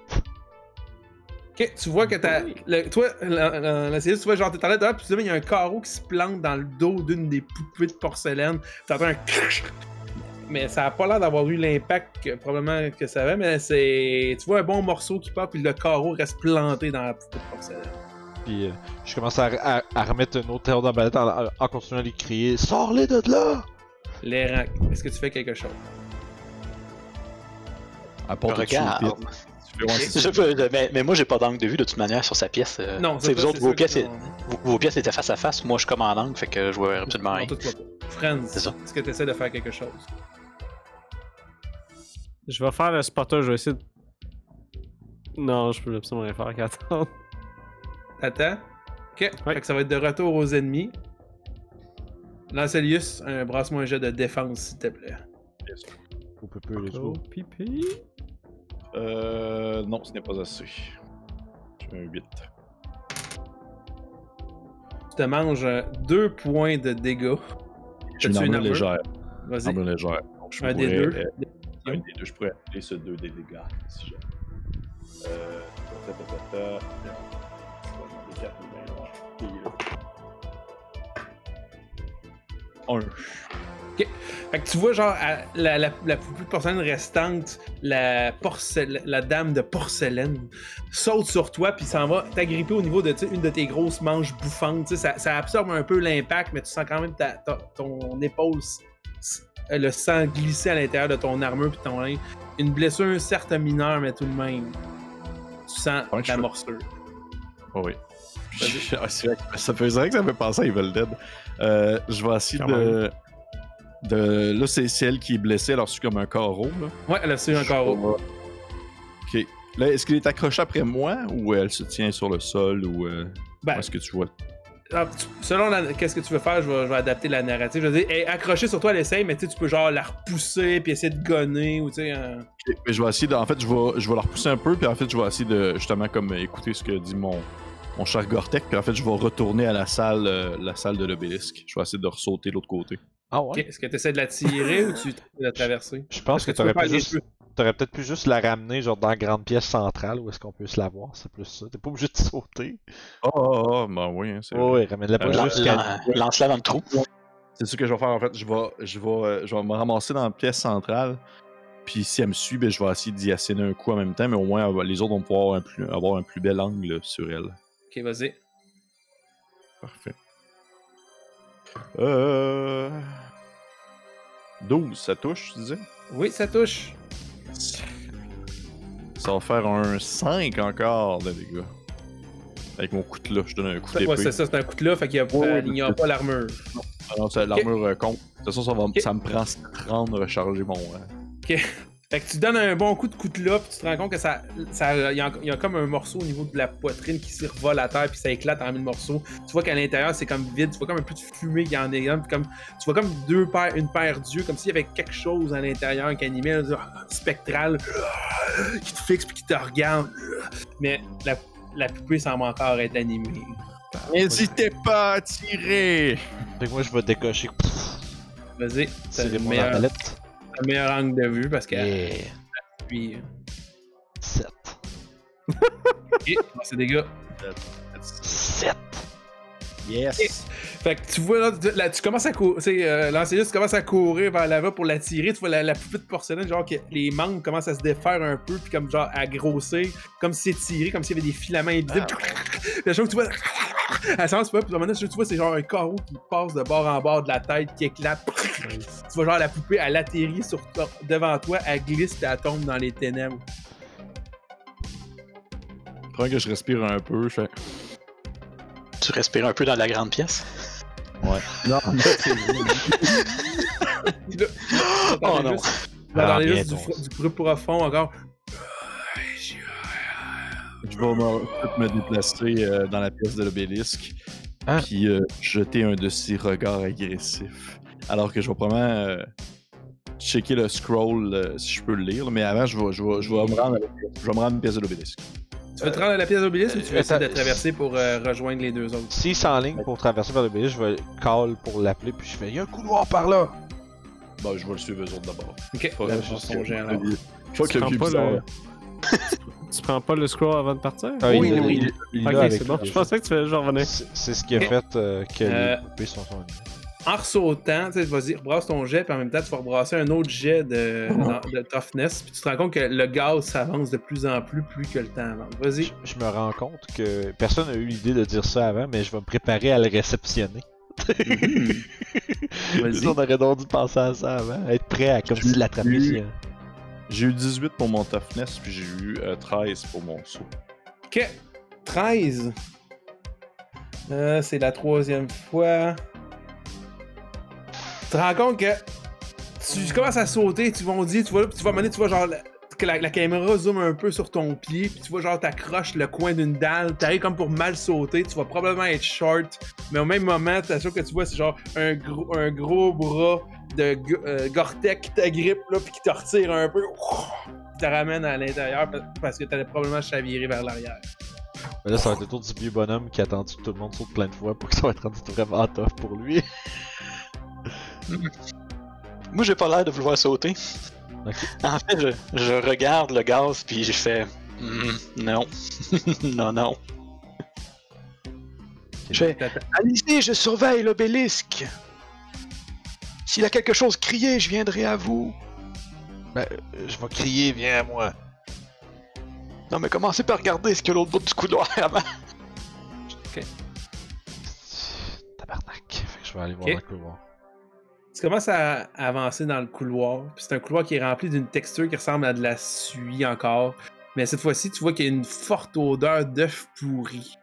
Ok, tu vois que t'as. le- Toi, la, la, la série, tu vois, genre, t'es en train de- puis soudainement, il y a un carreau qui se plante dans le dos d'une des poupées de porcelaine. T'entends un. Mais ça a pas l'air d'avoir eu l'impact que, probablement que ça avait, mais c'est. Tu vois un bon morceau qui part, puis le carreau reste planté dans la de porcelaine. Puis euh, je commence à, à- à remettre une autre terre d'arbalète en, en- en continuant à lui crier Sors-les de là Les rangs, est-ce que tu fais quelque chose? Apporte Regarde. Tu fais, ouais, c'est Je peux- mais, mais moi, j'ai pas d'angle de vue de toute manière sur sa pièce. euh, Non, ça, vous autres, c'est vos pièces, vos, vos pièces étaient face à face. Moi, je suis comme en angle, fait que je vois absolument rien. Friends, C'est ça. est-ce que tu essaies de faire quelque chose? Je vais faire le spotter, je vais essayer de. Non, je peux absolument rien faire qu'attendre. T'attends? Ok, Ouais. fait que ça va être de retour aux ennemis. Lancelius, un brasse-moi un jet de défense, s'il te plaît. Ou peu peu, let's Oh, go. pipi. Euh. Non, ce n'est pas assez. J'ai un 8. Tu te manges euh, deux points de dégâts. J'ai une armure légère. Vas-y. Armure légère. Donc, je Un des deux. euh, un des deux, je pourrais appeler ce 2 des dégâts. Si jamais. Euh. ta, ta, ta, ta, ta. Des quatre, mais ben, Un. Fait que tu vois, genre, à- la, la, la de porcelaine restante, la, la dame de porcelaine, saute sur toi, puis s'en va t'agripper au niveau de une de tes grosses manches bouffantes. Ça, ça absorbe un peu l'impact, mais tu sens quand même ta, ta- ton épaule, le sang glisser à l'intérieur de ton armure puis ton linge. Une blessure, certes mineure, mais tout de même. Tu sens la morsure. Oh oui. [laughs] Ah, c'est vrai que ça c'est vrai que ça fait penser à Evil Dead. Euh, je vais essayer de. de... Là, c'est elle qui est blessée, alors c'est comme un carreau. Là. Ouais, elle a su un carreau. Ok. Là, est-ce qu'elle est accrochée après moi ou elle se tient sur le sol ou. Euh... Ben, Est-ce que tu vois? Ah, tu- selon la- qu'est-ce que tu veux faire, je vais, je vais adapter la narrative. Je veux dire, elle est accrochée sur toi, elle essaye, mais tu sais, tu peux genre la repousser puis essayer de gonner ou tu sais. mais je vais essayer de. En fait, je vais, je vais la repousser un peu, puis en fait, je vais essayer de justement comme écouter ce que dit mon, mon cher Gortek, puis en fait, je vais retourner à la salle, euh, la salle de l'obélisque. Je vais essayer de ressauter de l'autre côté. Ah? Est-ce que tu essaies de la tirer ou tu essaies de la traverser? Je pense que tu pu les juste... deux? T'aurais peut-être pu juste la ramener genre dans la grande pièce centrale où est-ce qu'on peut se la voir, c'est plus ça. T'es pas obligé de [laughs] sauter. Oh, oh, oh, ben oui, hein, c'est Ouais, ouais, ramène-la pas Euh, jusqu'à. Lance-la dans le trou. C'est ce que je vais faire en fait. Je vais, je vais, euh, je vais me ramasser dans la pièce centrale. Puis si elle me suit, ben, je vais essayer d'y asséner un coup en même temps, mais au moins va- les autres vont pouvoir avoir un plus, avoir un plus bel angle sur elle. Ok, vas-y. Parfait. Euh. 12, ça touche, tu disais? Oui, ça touche. Ça va faire un 5 encore de dégâts. Avec mon coup de là, je donne un coup d'épée. Ouais, c'est ça, c'est un coup de là, fait qu'il Ouais, n'ignore pas l'armure. Non, l'armure euh, compte. De toute façon, ça, va, Ok. ça me prend 30 de recharger mon. euh, Fait que tu donnes un bon coup de coup de là, puis tu te rends compte que ça, ça, il y, a, il y a comme un morceau au niveau de la poitrine qui s'y revole à terre, puis ça éclate en mille morceaux. Tu vois qu'à l'intérieur c'est comme vide, tu vois comme un peu de fumée qui en est puis comme, tu vois comme deux paires, une paire d'yeux, comme s'il y avait quelque chose à l'intérieur qui animait, spectral, qui te fixe puis qui te regarde. Mais la, la poupée semble encore être animée. N'hésitez pas à tirer! Fait que moi je vais décocher. Vas-y, C'est le meilleur, arbalète. Le meilleur angle de vue parce que Yeah. puis, 7. ok, c'est des gars. 7. Yes! Fait que tu vois là, tu- là, tu commences à courir, euh, l'ancien, tu commences à courir vers l'avant pour la tirer, tu vois la, la poupée de porcelaine, genre que les membres commencent à se défaire un peu, puis comme genre à grossir, comme si c'est tiré, comme s'il y avait des filaments invisibles. Puis la chose que tu vois, elle s'avance pas, puis à un moment donné, tu vois, c'est genre un carreau qui passe de bord en bord de la tête, qui éclate. tu vois genre la poupée, elle atterrit sur toi- devant toi, elle glisse, puis elle tombe dans les ténèbres. Prends que je respire un peu, je fais. Tu respires un peu dans la grande pièce? Ouais. [laughs] Non, [laughs] Puis là, Oh non. juste- Ah, juste du, du bruit profond encore. Je vais me, déplacer euh, dans la pièce de l'obélisque. Hein? Puis euh, jeter un de ces regards agressifs. Alors que je vais probablement euh, checker le scroll euh, si je peux le lire. Mais avant, je vais, je vais, je vais me rendre à la pièce, je vais me rendre à une pièce de l'obélisque. Tu veux te rendre à la pièce d'obélisque ou tu veux essayer de traverser pour euh, rejoindre les deux autres? S'il s'enligne pour traverser vers BS, je vais call pour l'appeler, puis je fais Y'a un couloir par là! Bon, je vais le suivre eux autres d'abord. Ok, Faut là, que- le vieux pas bizarre. Tu prends pas le scroll avant de partir? Ah, Oui, il- oui. il- Ok, c'est bon. Je pensais que tu faisais genre venir. C'est ce qui a fait euh, que Euh, les poupées sont son. En ressautant, tu sais, vas-y, rebrasse ton jet, puis en même temps, tu vas rebrasser un autre jet de, de toughness, puis tu te rends compte que le gaz s'avance de plus en plus, plus que le temps avance. Vas-y. Je, je me rends compte que personne n'a eu l'idée de dire ça avant, mais je vais me préparer à le réceptionner. [laughs] Vas-y. On aurait donc dû penser à ça avant. Être prêt à comme Je si l'attraper. J'ai eu 18 pour mon toughness, puis j'ai eu euh, 13 pour mon saut. Ok, 13. Euh, c'est la troisième fois. Tu te rends compte que tu commences à sauter, tu vas dire, tu vois, tu vas mener, tu vois genre que la, la caméra zoome un peu sur ton pied, puis tu vois genre t'accroches le coin d'une dalle, t'arrives comme pour mal sauter, tu vas probablement être short, mais au même moment, t'assures que tu vois c'est genre un gros, un gros bras de euh, Gore-Tex qui t'agrippe là, puis qui te retire un peu, qui te ramène à l'intérieur pa- parce que t'allais probablement chavirer vers l'arrière. Mais là, ça va être le tour du vieux bonhomme qui a attendu que tout le monde saute plein de fois pour que ça va être rendu vraiment tough pour lui? Moi, j'ai pas l'air de vouloir sauter. Ok. [laughs] En fait, je, je regarde le gaz puis je fais Hmm, non, [laughs] non, non. Je fais Allez-y, je surveille l'obélisque. S'il a quelque chose, criez, je viendrai à vous. Ben, euh, je vais crier, viens à moi. Non, mais commencez par regarder ce qu'il y a l'autre bout du couloir [laughs] avant. Tabarnak. Fait que je vais aller voir Ok. dans le couloir. Tu commences à avancer dans le couloir, c'est un couloir qui est rempli d'une texture qui ressemble à de la suie encore. Mais cette fois-ci, tu vois qu'il y a une forte odeur d'œuf pourri.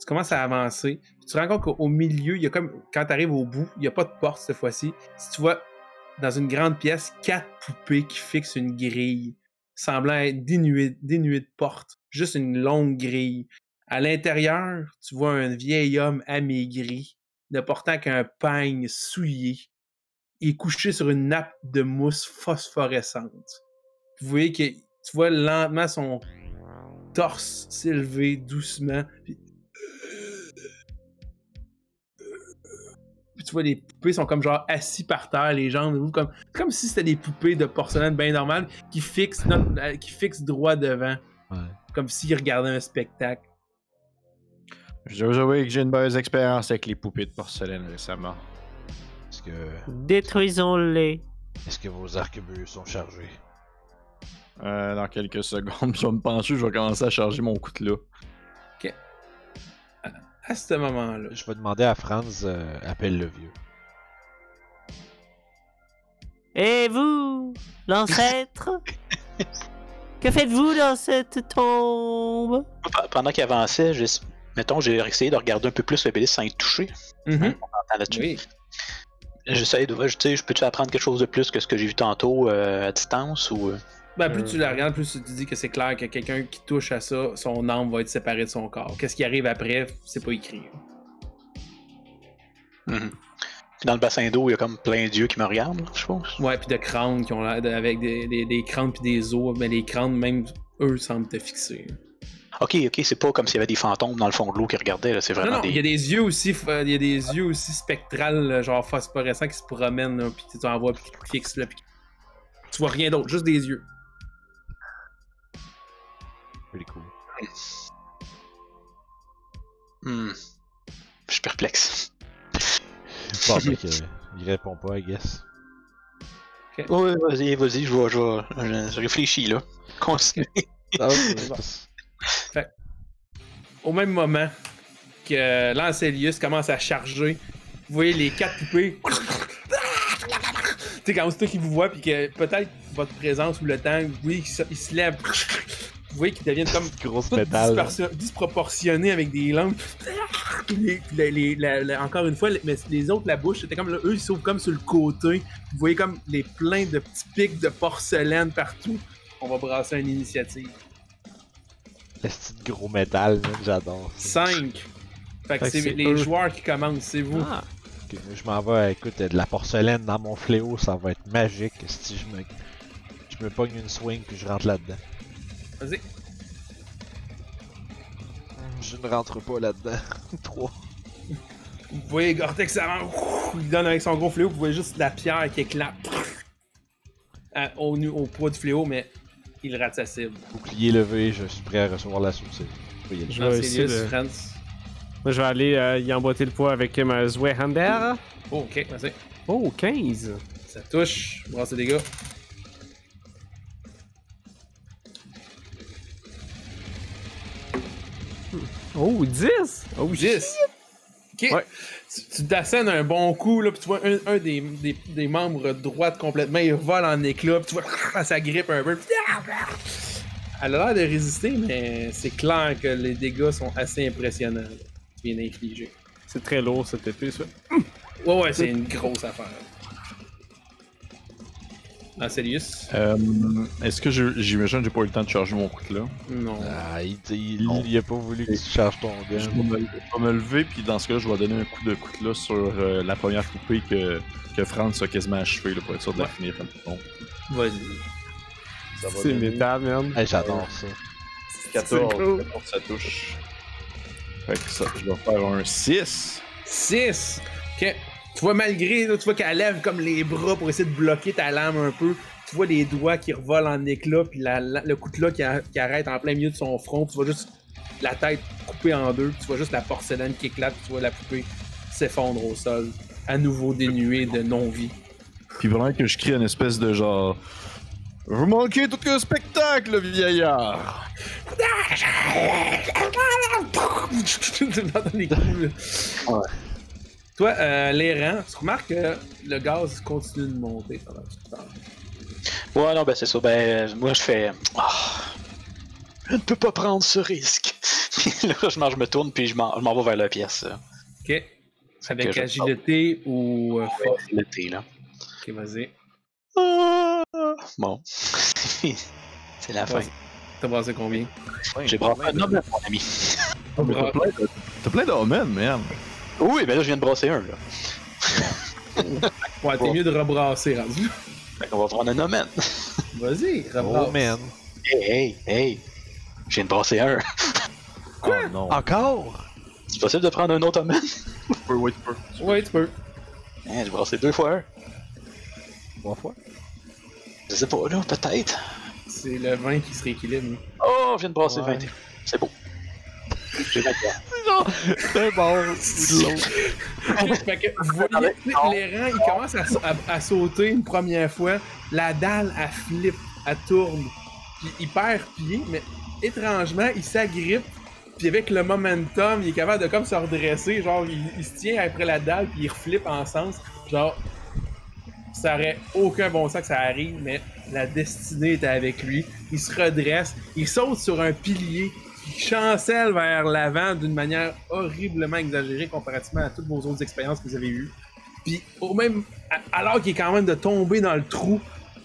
Tu commences à avancer. Tu te rends compte qu'au au milieu, il y a comme. Quand tu arrives au bout, il n'y a pas de porte cette fois-ci. Si tu vois dans une grande pièce, quatre poupées qui fixent une grille, semblant être dénuées, de porte. Juste une longue grille. À l'intérieur, tu vois un vieil homme amaigri, ne portant qu'un peigne souillé, et couché sur une nappe de mousse phosphorescente. Vous voyez que tu vois lentement son torse s'élever doucement. Puis... puis tu vois les poupées sont comme genre assis par terre, les jambes comme comme si c'était des poupées de porcelaine bien normales qui fixent notre- euh, qui fixent droit devant, Ouais. comme s'ils regardaient un spectacle. Je dois avouer que j'ai une mauvaise expérience avec les poupées de porcelaine récemment. Que, Détruisons-les. est-ce que vos arquebuses sont chargés? Euh, dans quelques [laughs] secondes, je vais me pencher, je vais commencer à charger mon coutelas. À ce moment-là, Je vais demander à Franz, euh, appelle le vieux. Et vous, l'ancêtre? [laughs] Que faites-vous dans cette tombe? P- Pendant qu'il avançait, j'ai- mettons, j'ai essayé de regarder un peu plus le BD sans être touché. Mhm. Là-dessus. oui. J'essaie de. Tu sais, je peux-tu apprendre quelque chose de plus que ce que j'ai vu tantôt euh, à distance ou. euh? Ben, plus tu la regardes, plus tu te dis que c'est clair que quelqu'un qui touche à ça, son âme va être séparée de son corps. Qu'est-ce qui arrive après, c'est pas écrit. Mhm. Puis Dans le bassin d'eau, il y a comme plein d'yeux qui me regardent, je pense. Ouais, puis de crânes qui ont avec des, des, des crânes puis des os, mais les crânes, même eux, semblent te fixer. Ok, ok, c'est pas comme s'il y avait des fantômes dans le fond de l'eau qui regardaient, là, c'est Non, vraiment non, il y a des. des yeux aussi, f- il y a des yeux aussi spectrales, genre phosphorescents qui se promènent, là, puis tu en vois, puis qui te fixent, là, puis tu vois rien d'autre, juste des yeux. Pretty cool. Hmm. Je suis perplexe. Bon, fait [laughs] que, il répond pas, I guess. Ouais, vas-y, vas-y, je vais, je vais. Je, réfléchis, là. Continue. Ah, Au même moment que Lancelius commence à charger, vous voyez les quatre poupées. Tu sais, quand c'est toi qui vous voit, puis que peut-être votre présence ou le temps, vous voyez qu'ils se, ils se lèvent. Vous voyez qu'ils deviennent comme Grosse métal. disproportionnés avec des lampes. Puis les- les- les- la- la- encore une fois, les- mais les autres, la bouche, c'était comme là, eux, ils s'ouvrent comme sur le côté. Vous voyez comme les pleins de petits pics de porcelaine partout. On va brasser une initiative. Le petit gros métal, j'adore. ça. 5. Fait que c'est les eux. joueurs qui commencent, c'est vous. Ah, Ok, moi, je m'en vais, écoute, de la porcelaine dans mon fléau, ça va être magique si je me. Je me pogne une swing puis je rentre là-dedans. Vas-y. Je ne rentre pas là-dedans. [laughs] 3. Vous voyez Gortex avant, il donne avec son gros fléau, vous voyez juste la pierre qui éclate au poids du fléau, mais il rate sa cible. Bouclier levé, je suis prêt à recevoir la a Je vais essayer Lancelius, de- France. Moi, je vais aller euh, y emboîter le poids avec ma Zwehander. Oh, ok, vas-y. Oh, 15. Ça touche, brasse des dégâts. Oh, 10. Oh, 10. Ok. Ouais. Tu, t'assènes un bon coup, là, puis tu vois un, un des, des, des membres droite complètement, il vole en éclats, puis tu vois, [laughs] ça grippe un peu. [laughs] Elle a l'air de résister, mais c'est clair que les dégâts sont assez impressionnants. là. C'est très lourd cette épée, ça. Ouais, ouais, c'est une grosse affaire. Ancelius? Euh, Est-ce que j'imagine que j'ai pas eu le temps de charger mon coutelas? Non. Ah, il, il, Non. il a pas voulu que tu charges ton Je gun. vais, me, je vais me lever, puis dans ce cas, je vais donner un coup de coutelas sur euh, la première poupée que, que Franz a quasiment achevé là, pour être sûr de la Ouais. finir comme bon. Vas-y. Va C'est métal, man. Hey, j'adore ça. 14, C'est cool. 14, ça touche. Fait que ça, je vais faire un 6. 6! Ok. Tu vois, malgré, là, tu vois qu'elle lève comme les bras pour essayer de bloquer ta lame un peu. Tu vois les doigts qui revolent en éclats, puis la- la- le coutelas qui, a- qui arrête en plein milieu de son front. Tu vois juste la tête coupée en deux. puis Tu vois juste la porcelaine qui éclate. puis Tu vois la poupée s'effondre au sol, à nouveau dénuée de non-vie. Puis vraiment que je crie une espèce de genre. Vous manquez tout le spectacle, vieillard! [laughs] Tu entends les coups, là. Toi, euh, l'airant, tu remarques que le gaz continue de monter pendant que tu parles. Ouais, non, ben c'est ça. Ben, moi, je fais. Ah, je ne peux pas prendre ce risque. [laughs] Puis là, je, je me tourne puis je m'en je m'en vais vers la pièce. Ok. Avec je- agilité ou euh, force? Le thé, là. Ok, vas-y. Ah, Bon. [laughs] C'est la fin. T'as brassé combien? J'ai brassé un homme, mon ami. Mais T'as plein de- t'as plein d'homens, man. Oui, mais là, je viens de brasser un, là. Ouais, t'es mieux de rebrasser, rendu. Fait qu'on va prendre un homme. Vas-y, Oh rebrasse. man. Hey, hey, hey. Je viens de brasser un. Oh non. Encore? C'est possible de prendre un autre homme? tu peux, ouais, tu peux. Ouais, tu peux. Hein, j'ai brassé deux fois un. Trois fois? Je sais pas, là, peut-être. C'est le vin qui se rééquilibre. Oh, je viens de brasser Ouais. 21. C'est beau. J'ai 21. C'est bon, ou de l'autre. [laughs] fait que vous voyez, les rangs, ils commencent à, sa- à- à sauter une première fois. La dalle, elle flippe, elle tourne. Puis il perd pied, mais étrangement, il s'agrippe. Puis avec le momentum, il est capable de comme se redresser. Genre, il, il se tient après la dalle, puis il reflippe en sens. Genre, ça aurait aucun bon sens que ça arrive, mais la destinée était avec lui. Il se redresse, il saute sur un pilier, il chancelle vers l'avant d'une manière horriblement exagérée comparativement à toutes vos autres expériences que vous avez eues. Puis, au même, alors qu'il est quand même de tomber dans le trou,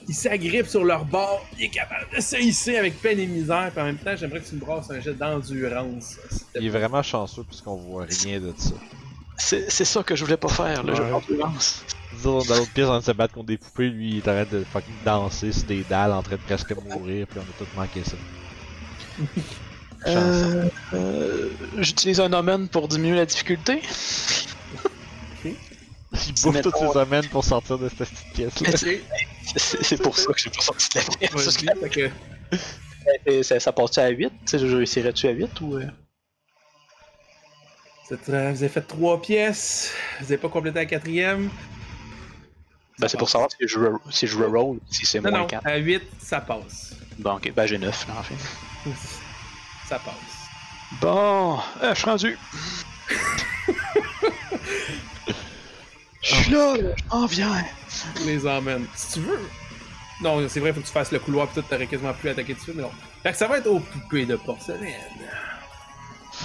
il s'agrippe sur leur bord, il est capable de se hisser avec peine et misère. Puis en même temps, j'aimerais que tu me brasses un jet d'endurance. Il est vraiment chanceux puisqu'on voit rien de ça. C'est c'est ça que je voulais pas faire, le jeu Ouais. d'endurance. Disons, dans l'autre pièce, on se battre contre des poupées, lui, il est en train de fucking danser sur des dalles, en train de presque mourir, puis on a tout manqué ça. [laughs] Euh, euh, J'utilise un omen pour diminuer la difficulté. Il bouffe mettons- toutes ses domaines pour sortir de cette petite pièce-là. Ok, C'est pour ça que j'ai pas sorti de la pièce. vas-y, fait que Et Ça, ça passe-tu à 8? Tu sais, je réussirais-tu à 8 ou. euh? euh, vous avez fait trois pièces, vous n'avez pas complété la quatrième. Ben, c'est pour savoir si je, re- si je reroll, si c'est moins non, 4. à 8, ça passe. Bon, ok, ben j'ai 9 là en fait. Ça passe. Bon, euh, je suis rendu. [laughs] Je suis là, là, je m'en viens. les emmène. Si tu veux. Non, c'est vrai, faut que tu fasses le couloir pis tout, t'aurais quasiment plus attaqué dessus, mais non. Fait que ça va être aux poupées de porcelaine.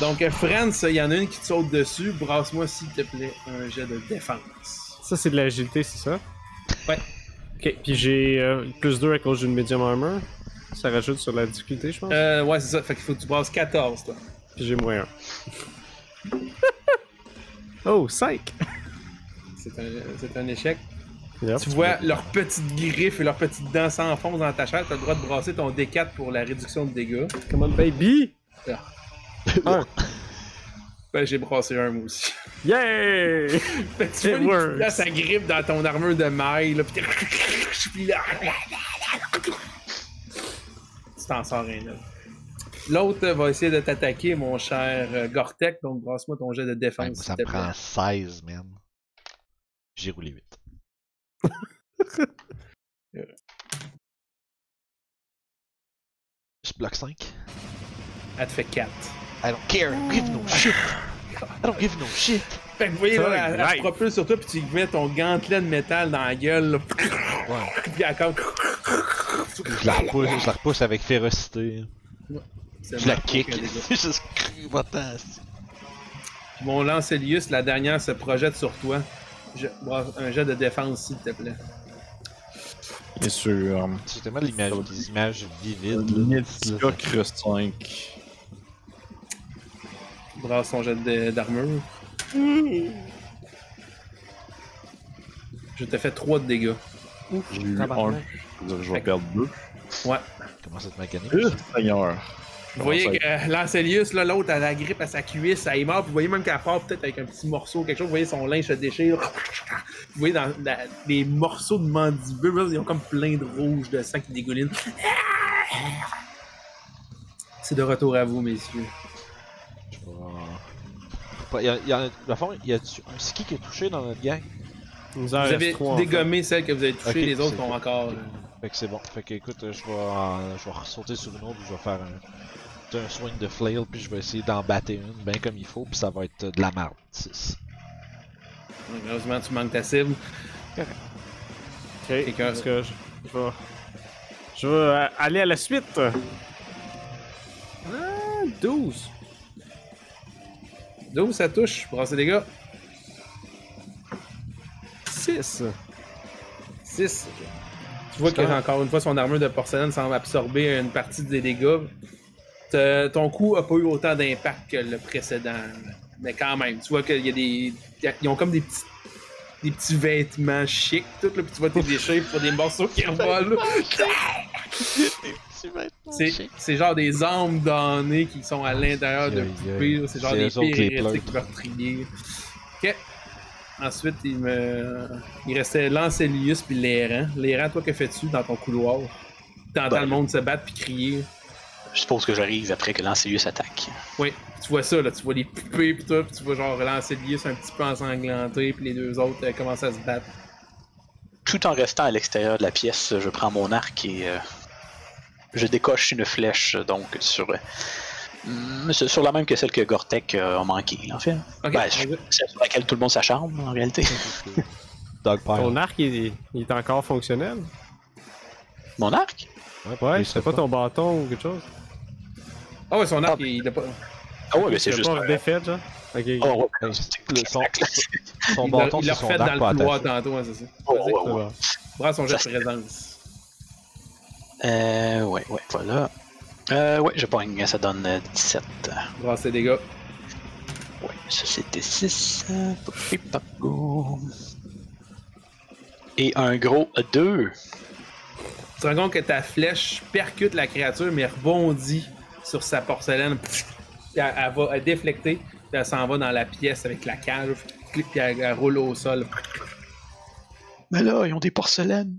Donc, euh, France, il y en a une qui te saute dessus. Brasse-moi, s'il te plaît, un jet de défense. Ça, c'est de l'agilité, c'est ça? Ouais. Ok, puis j'ai euh, plus 2 à cause d'une medium armor. Ça rajoute sur la difficulté, je pense? Euh, ouais, c'est ça. Fait qu'il faut que tu brasses 14, toi. Puis j'ai moins 1. [laughs] oh, 5! C'est un, c'est un échec. Yep. Tu vois leurs petites griffes et leurs petites dents s'enfoncent dans ta chair. T'as le droit de brasser ton D4 pour la réduction de dégâts. Come on, baby! [laughs] Un. Ben, j'ai brassé un, moi aussi. Yeah! [laughs] Que tu vois dents, ça grippe dans ton armure de maille, là, pis Puis là... Tu t'en sors un autre. L'autre va essayer de t'attaquer, mon cher euh, Gortek, donc brasse-moi ton jet de Ouais, défense, s'il ça me prend 16, man. J'ai roulé 8. [laughs] Je bloque 5. Elle te fait 4. I don't care, give no shit. I don't give no shit. Fait que vous voyez, là, elle, elle se propulse sur toi, puis tu mets ton gantelet de métal dans la gueule, là. Ouais. Puis elle comme... Je la repousse, je la repousse avec férocité. Je la kick. que les [laughs] gars. Juste va-t'en. Puis Mon Lancelius, la dernière, se projette sur toi. Je, un jet de défense, s'il te plaît. Bien sûr. C'est tellement l'image, des images vivides. Medica Crust 5. Brasse son jet de- Je te fais 3 de dégâts. J'ai eu Tabarnak. 1. Je vais perdre 2. Ouais. Comment cette mécanique? Seigneur. Vous voyez que euh, Lancelius, là, l'autre, elle la grippe à sa cuisse, elle est morte. Vous voyez même qu'elle part peut-être avec un petit morceau, quelque chose. Vous voyez son linge se déchire. Vous voyez dans la- les morceaux de mandibule, là, ils ont comme plein de rouge, de sang qui dégouline. C'est de retour à vous, messieurs. Il y a, il y a, dans le fond, il y a un ski qui est touché dans notre gang. Vous avez trois, en fait. dégommé celles que vous avez touchées, Ok, les autres sont encore. euh, Fait que c'est bon. Fait que écoute, je vais, je vais sauter sur une autre, je vais faire un, un swing de flail, puis je vais essayer d'en battre une, bien comme il faut, puis ça va être de la merde. 6. Heureusement, tu manques ta cible. Ok, Quelqu'un- parce que je, je vais... Je vais euh, aller à la suite. Ah, 12. 12, ça touche. Brasser des gars. 6. 6. Tu vois que, encore une fois, son armure de porcelaine semble absorber une partie des dégâts. Te- Ton coup a pas eu autant d'impact que le précédent. Mais quand même, tu vois qu'il y a des. Ils ont comme des petits. Des petits vêtements chics, tout, là, puis tu vois tes [laughs] déchets pour des morceaux qui revolent. C'est [laughs] c'est genre des âmes damnées qui sont à l'intérieur de poupées. C'est genre des hérétiques meurtriers. Ok. Ensuite, il me. Il restait Lancelius puis l'errant. L'errant, toi, que fais-tu dans ton couloir? T'entends Ben, le monde se battre puis crier. Je suppose que j'arrive après que Lancelius attaque. Oui, tu vois ça, là. Tu vois les poupées puis tout, puis tu vois genre Lancelius un petit peu ensanglanté, puis les deux autres euh, commencent à se battre. Tout en restant à l'extérieur de la pièce, je prends mon arc et euh, je décoche une flèche donc sur euh, mm, sur sur la même que celle que Gortek euh, a manqué, en fait. Ben, celle sur laquelle tout le monde s'acharne, en réalité. [laughs] Ton arc, il, il est encore fonctionnel? Mon arc? Ouais, il c'est serait pas ton bâton ou quelque chose? Ah ouais, son arc, Ah, il a pas. Ah ouais, mais c'est juste. pas défait, genre? Ok. Oh, ouais. Le- son, son bâton, il l'a c'est refait dans pas le couloir tantôt, hein, c'est ça. Oh, Vas-y, ouais, ouais. brasse son jet de présence. Euh, ouais, ouais, voilà. Euh, ouais, je pogne, ça donne euh, 17. Brasse ses dégâts. Ouais, ça c'était 6. Et un gros 2. Tu te rends compte que ta flèche percute la créature, mais rebondit sur sa porcelaine. Elle, elle va déflecter, puis elle s'en va dans la pièce avec la cage, puis elle, elle roule au sol. Mais là, ils ont des porcelaines.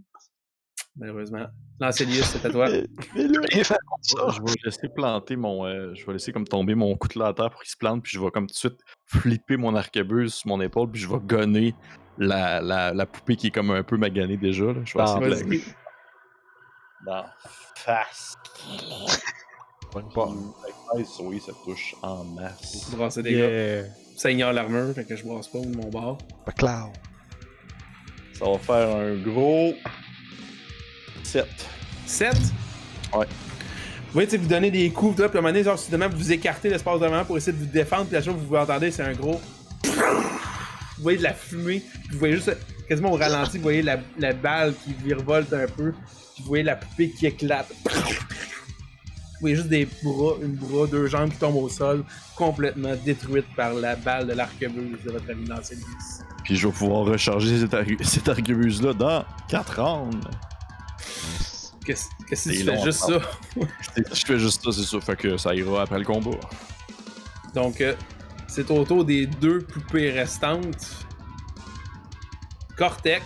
Malheureusement. Lancelius, c'est à toi. [laughs] Je vais laisser planter mon. euh, je vais laisser comme tomber mon couteau à terre pour qu'il se plante, puis je vais comme tout de suite flipper mon arquebuse sur mon épaule, puis je vais gonner la, la, la poupée qui est comme un peu maganée déjà. Là. Je vais Ah, essayer de la. Dans face. Pogne pas. Avec 16, oui, ça touche en masse. Brasser des Yeah. gars. Ça ignore l'armure, fait que je brasse pas mon bord. Pas cloud. Ça va faire un gros 7. 7. Ouais. Vous voyez, vous donnez des coups, toi, puis à un moment donné, genre, soudainement, vous écartez l'espace devant pour essayer de vous défendre, puis la chose que vous entendez, c'est un gros. Vous voyez de la fumée, puis vous voyez juste, quasiment au ralenti, vous voyez la, la balle qui virevolte un peu, puis vous voyez la poupée qui éclate. Vous voyez juste des bras, une bras, deux jambes qui tombent au sol, complètement détruites par la balle de l'arquebuse de votre ami Lancelius. Puis je vais pouvoir recharger cette, argu- cette arquebuse-là dans 4 rounds. Qu'est-ce que tu fais juste ça? [laughs] Je fais juste ça, c'est ça. Fait que ça ira après le combat. Donc, euh, c'est au tour des deux poupées restantes. Cortec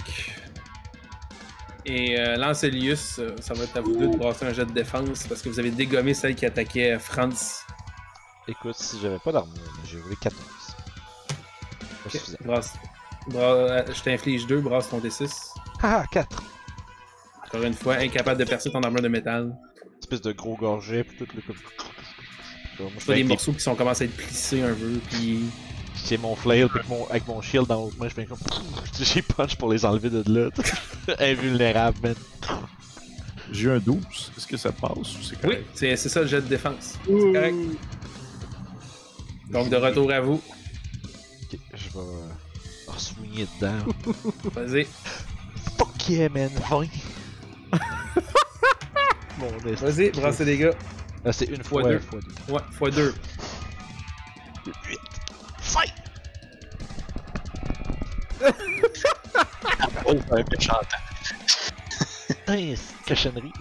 et euh, Lancelius, euh, ça va être à vous deux de brasser un jet de défense parce que vous avez dégommé celle qui attaquait Franz. Écoute, si j'avais pas d'armure, j'ai roulé 14. Pas Ok, suffisant. brasse- bra- je t'inflige deux, brasse ton D6. Ah, 4! Encore une fois, incapable de percer ton armure de métal. Espèce de gros gorget, pis tout le comme. Moi, je fais des avec morceaux qui sont commencés à être plissés un peu, puis J'ai mon flail, pis mon, avec mon shield dans l'autre main, je fais comme. [laughs] J'ai punch pour les enlever de là. [laughs] Invulnérable, man. J'ai eu un 12. Est-ce que ça passe ou c'est oui, correct? c'est c'est ça le jet de défense. C'est correct. Donc, de retour à vous. Ok, je vais. euh, swinguer dedans. [laughs] Vas-y. Fuck yeah, man, 20! Vas-y, brassez les gars. Ah, c'est une fois, Fois deux. fois deux. Ouais, fois deux. 8! Fight! [laughs] Oh, un peu chantant. C'est cochonnerie.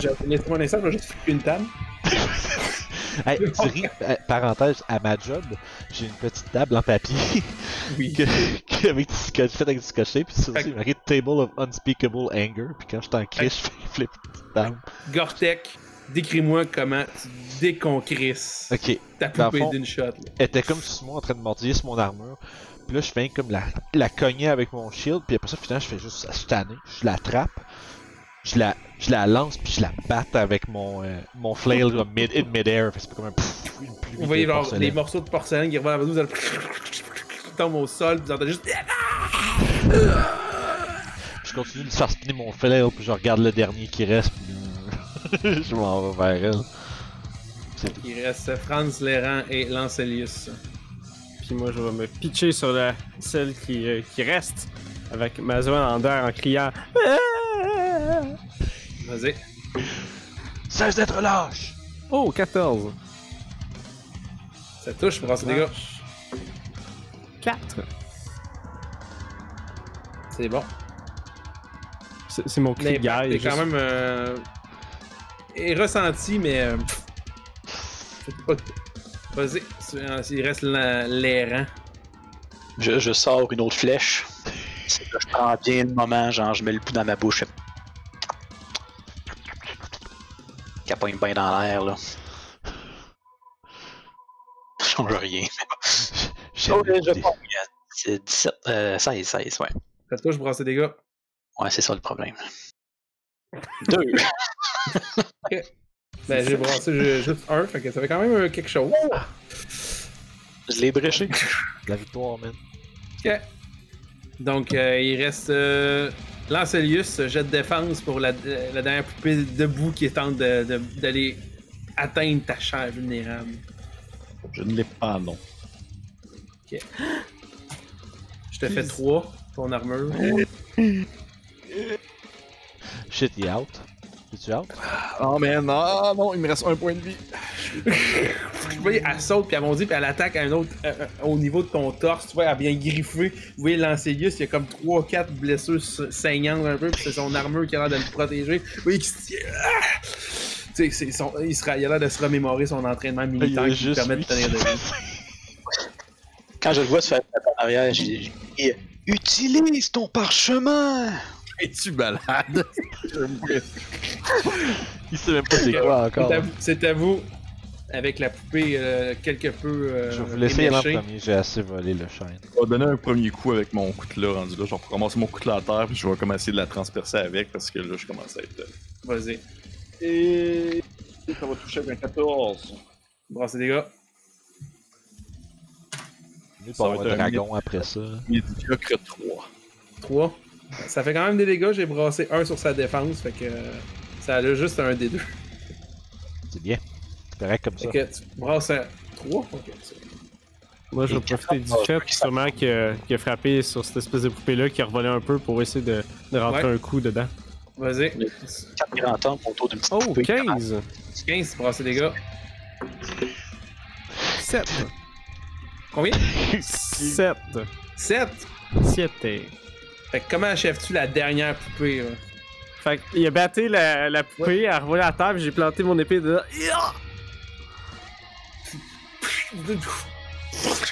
J'ai laissé mon instant, je vais juste une table. [laughs] hey, tu ris, euh, parenthèse, à ma job, j'ai une petite table en papier [laughs] Oui. que, que- avec du scotch, fait avec du scotch tape, puis il marqué Table of Unspeakable Anger, puis quand je suis en crise, je fais flip une petite table. Gortek, décris-moi comment tu déconcrisses Ok, ta poupée d'une shot. là. elle était comme sur moi en train de mordiller sur mon armure. Puis là, je fais comme la, la cogner avec mon shield. Puis après ça, finalement, je fais juste je. Je l'attrape. Je la, je la lance. Puis je la batte avec mon, euh, mon flail comme mid, in mid-air. C'est comme un pff, une pluie Vous voyez genre porcelaine. des morceaux de porcelaine qui revolent à vous, vous allez qui tombent au sol, puis vous entendez juste. Je continue de faire spinner mon flail. Puis je regarde le dernier qui reste. Puis là, [laughs] je m'en vais vers elle. Il reste Franz, Léran et Lancelius. puis moi je vais me pitcher sur la, celle qui, euh, qui reste avec ma zone en en criant. Vas-y. Cesse d'être lâche! Oh, 14. Ça touche, brasse des gars. 4. C'est bon. C'est c'est mon cri de guerre. L'impact est il est quand même. Euh, est ressenti, mais. euh, c'est pas- Vas-y, c'est- il reste l'airant. Je, je sors une autre flèche. C'est que je prends bien le moment, genre je mets le pouls dans ma bouche. Capogne bien dans l'air là. [laughs] Ça change rien. [laughs] Oh, je pogne. C'est 17, euh, 16, 16, ouais. Ça touche, brasser des gars? Ouais, c'est ça le problème. [laughs] Deux. Ben, j'ai brassé ju- juste un, fait que ça fait quand même euh, quelque chose. Je l'ai bréché. La victoire, man. Ok. Donc, euh, il reste euh, Lancelius, jet de défense pour la, la dernière poupée debout qui tente de- de- d'aller atteindre ta chair vulnérable. Je ne l'ai pas, non. Je te fais 3, ton armure. Shit, est out. Es-tu out? Oh man, non, non, il me reste un point de vie. [laughs] Vous voyez, elle saute, puis elle bondit, puis elle attaque à un autre, euh, euh, au niveau de ton torse. Tu vois, elle vient griffer. Vous voyez, Lancelius, il y a comme 3-4 blessures saignantes un peu, puis c'est son armure qui a l'air de le protéger. Vous voyez qu'il se tient. Ah! Tu sais, c'est son- il, sera, il a l'air de se remémorer son entraînement militaire qui lui permet de tenir debout. Quand je le vois se faire en arrière, j'ai j'ai dit Utilise ton parchemin Es-tu malade? [laughs] Il sait même pas c'est quoi encore. C'est à vous- C'est à vous, avec la poupée euh, quelque peu. euh, Je vais vous laisser aller en premier, j'ai assez volé le chêne. Je vais donner un premier coup avec mon coutelas rendu là. Je vais ramasser mon coutelas à terre, puis je vais commencer de la transpercer avec parce que là, je commence à être. euh, Vas-y. Et. Ça va toucher avec un 14. Brassez des gars. Ça pas va avoir être un dragon après ça. Médiocre 3. 3. Ça fait quand même des dégâts. J'ai brassé un sur sa défense. Fait que euh, ça a juste un des deux. C'est bien. C'est correct comme ça. Fait que tu brasses un 3. Ok. Moi, je vais profiter du fait sûrement qu'il a, frappé sur cette espèce de poupée-là qui a revolé un peu pour essayer de, de rentrer Ouais. un coup dedans. Vas-y. 4 grands temps autour d'une petite Oh, poupée. 15! 15, brasser des gars. 7! Combien? 7! 7. 7! Fait que comment achèves-tu la dernière poupée là? Fait qu'il a batté la, la poupée, elle a revolé à terre, puis j'ai planté mon épée dedans.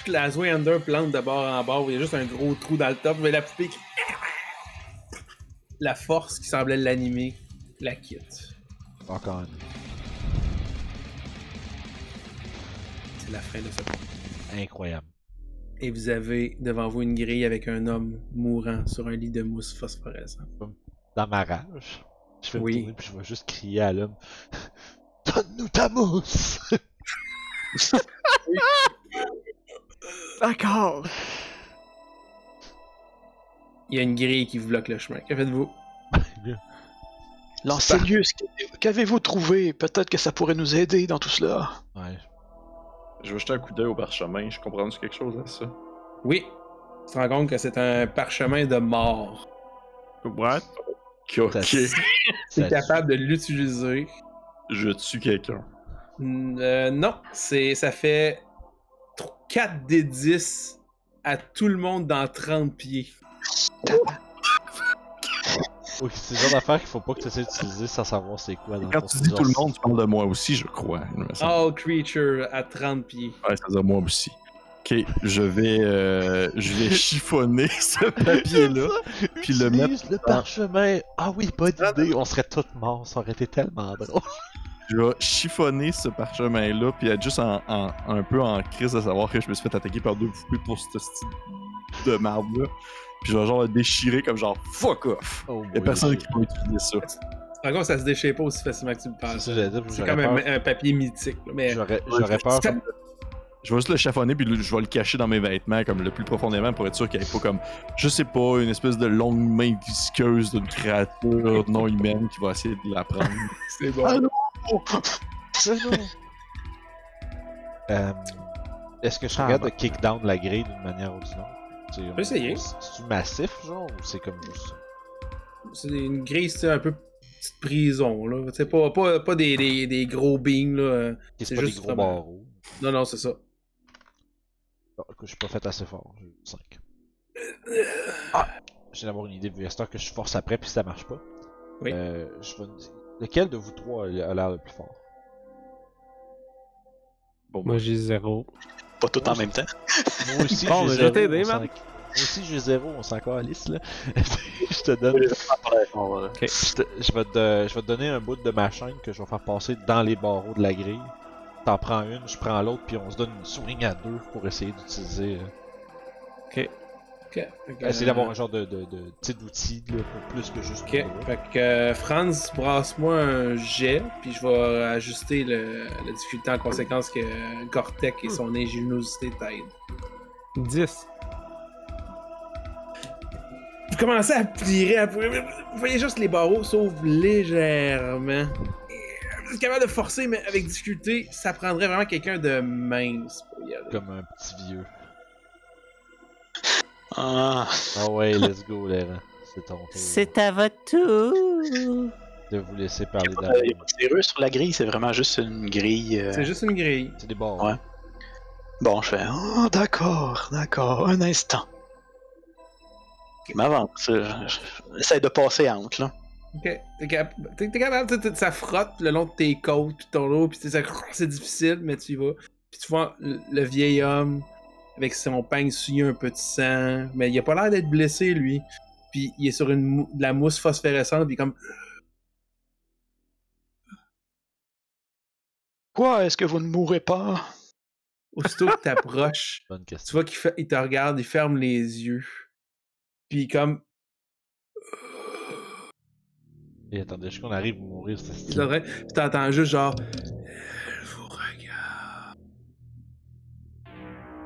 La Zoander plante de bord en bord, il y a juste un gros trou dans le top, mais la poupée qui... La force qui semblait l'animer la quitte. Encore une. C'est la fin de ce point. Incroyable. Et vous avez devant vous une grille avec un homme mourant sur un lit de mousse phosphorescent. Dans ma rage, je vais Oui. me tourner puis je vais juste crier à l'homme [laughs] Donne-nous ta mousse [laughs] D'accord! Il y a une grille qui vous bloque le chemin. Que faites-vous? Lancelius, qu'avez-vous trouvé? Peut-être que ça pourrait nous aider dans tout cela. Ouais. Je vais jeter un coup d'œil au parchemin. Je comprends quelque chose à ça? Oui. Tu te rends compte que c'est un parchemin de mort. What? Ok. Ça- Tu es Ça- capable de l'utiliser. Je tue quelqu'un. Euh, non, c'est ça fait 4 des 10 à tout le monde dans 30 pieds. C'est le genre d'affaire qu'il faut pas que tu essaies d'utiliser sans savoir c'est quoi. Dans Quand tu c'est dis genre- tout le monde, tu parles de moi aussi, je crois. All creature à 30 pieds. Ouais, ça veut dire moi aussi. Ok, je vais, euh, je vais [laughs] chiffonner ce papier-là, puis le mettre. Le parchemin. Ah oui, bonne idée. On serait tous morts. Ça aurait été tellement drôle. [laughs] Je vais chiffonner ce parchemin-là, puis être juste en, en- un peu en crise de savoir que je me suis fait attaquer par deux poupées pour ce style de marde-là. Puis je vais genre le déchirer comme genre fuck off. Oh, Y'a personne qui va utiliser ça. Compte que ça se déchire pas aussi facilement que tu le C'est penses. ça, j'allais dire. C'est comme peur. un, un papier mythique. Mais J'aurais j'aurais peur. Ça- Je vais juste le chiffonner, puis le- je vais le cacher dans mes vêtements, comme le plus profondément, pour être sûr qu'il n'y ait pas comme, je sais pas, une espèce de longue main visqueuse d'une créature non humaine qui va essayer de la prendre. [laughs] c'est bon. Ah non Euh, Est-ce que je Ah, regarde bah. de kick down la grille d'une manière ou d'une autre? Tu sais, peut essayer. C'est-tu massif, genre, ou c'est comme juste ça? C'est une grille, c'est un peu petite prison, là. C'est pas, pas, pas des, des, des gros beams, là. C'est C'est pas des juste gros vraiment- barreaux. Non, non, c'est ça. Bon, écoute, je suis pas fait assez fort, j'ai eu 5. Euh, Ah! Je viens d'avoir une idée, vu que je force après puis ça marche pas. Oui. Euh, je vais... Lequel de vous trois a l'air le plus fort? Bon, Moi, j'ai zéro. Pas tout en même temps. Moi aussi, [laughs] Bon, j'ai zéro. t'aider, on s'en- man. Moi aussi, j'ai zéro, on s'en calisse, là. [laughs] je te donne... Ok. Je, te- je vais te, je vais te donner un bout de ma chaîne que je vais faire passer dans les barreaux de la grille. T'en prends une, je prends l'autre, puis on se donne une swing à deux pour essayer d'utiliser. euh, Ok. Fait que, essayer d'avoir euh, un genre de, de, de, sais, d'outil là, pour plus que juste Ok. le doigt. Fait que euh, Franz, brasse-moi un jet, puis je vais ajuster le, la difficulté en conséquence que Gortek et son ingéniosité t'aident. 10. Vous commencez à plier, à plier. Vous voyez juste les barreaux s'ouvrent légèrement. Vous êtes capable de forcer, mais avec difficulté, ça prendrait vraiment quelqu'un de mince pour y aller. Comme un petit vieux. Ah, Ah ouais, let's go, Laurent. C'est ton tour C'est à votre tour. de vous laisser parler il y a d'avant. de serrure sur la grille, c'est vraiment juste une grille. euh, C'est juste une grille. C'est des barreaux. Ouais. Bon, je fais Oh, d'accord, d'accord, un instant. Je m'avance. je- je- J'essaie de passer entre, là. Ok. T'es cap- t'es- t'es capable, ça frotte le long de tes côtes, puis ton dos, puis c'est difficile, mais tu y vas. Puis tu vois le vieil homme avec son peigne souillé un peu de sang, mais il a pas l'air d'être blessé, lui. Puis il est sur une mou- de la mousse phosphorescente, puis comme Quoi, est-ce que vous ne mourrez pas? Aussitôt que t'approches, [laughs] tu vois qu'il il te regarde, il ferme les yeux, puis comme Et attendez, je qu'on arrive à mourir, c'est puis t'entends juste genre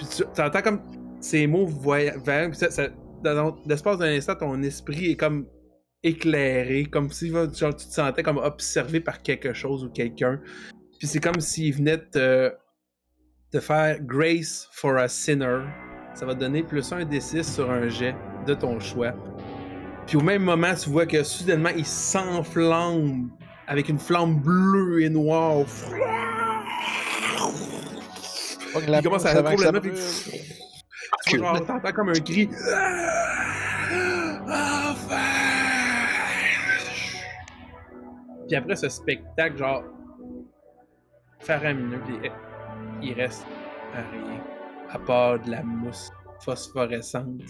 Puis tu t'entends comme ces mots puis ça, dans l'espace d'un instant, ton esprit est comme éclairé, comme si tu te sentais comme observé par quelque chose ou quelqu'un. Puis c'est comme s'il venait te, te faire Grace for a Sinner. Ça va te donner plus un D6 sur un jet de ton choix. Puis au même moment, tu vois que soudainement, il s'enflamme avec une flamme bleue et noire. Il commence à complètement. puis- Tu vois, genre, t'entends comme un cri. Enfin! Puis après ce spectacle, genre. faramineux, puis il reste à rien. À part de la mousse phosphorescente.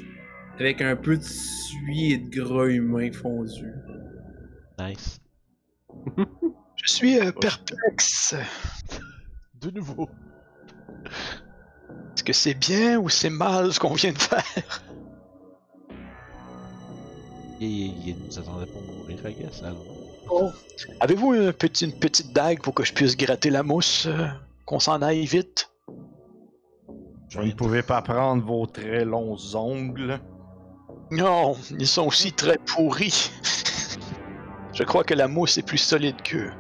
Avec un peu de suie et de gras humain fondu. Nice. [laughs] Je suis euh, perplexe. De nouveau. Est-ce que c'est bien ou c'est mal ce qu'on vient de faire? Il, nous attendait pour mourir, I guess. Alors. Oh. Avez-vous une, petit- une petite dague pour que je puisse gratter la mousse euh, Qu'on s'en aille vite? Vous ne pouvez pas prendre vos très longs ongles. Non, ils sont aussi très pourris. [laughs] je crois que la mousse est plus solide qu'eux.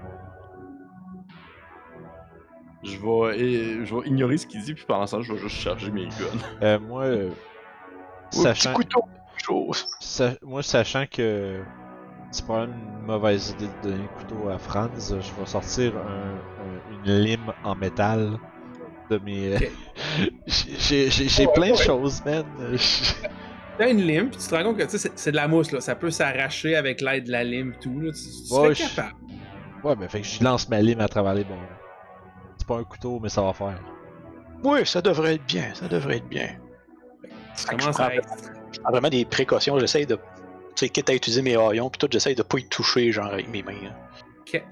Je vais, je vais ignorer ce qu'il dit, puis pendant ça, je vais juste charger mes guns. Euh, moi, euh, [laughs] un sachant, couteau, quelque chose. sa- moi, sachant que c'est probablement une mauvaise idée de donner le couteau à Franz, je vais sortir un- un- une lime en métal de mes. Ok. [laughs] j'ai j'ai- j'ai plein de choses, man. [laughs] T'as une lime, puis tu te rends compte que tu sais, c'est c'est de la mousse, là. Ça peut s'arracher avec l'aide de la lime, tout. Là. Tu, tu Ouais, serais capable. Ouais, mais fait que je lance ma lime à travers les bords. Pas un couteau, mais ça va faire. Oui, ça devrait être bien, ça devrait être bien. Je à prends- être. Je prends vraiment des précautions, j'essaye de. Tu sais, quitte à utiliser mes haillons, puis tout, j'essaye de pas y toucher, genre, avec mes mains. là. Ok.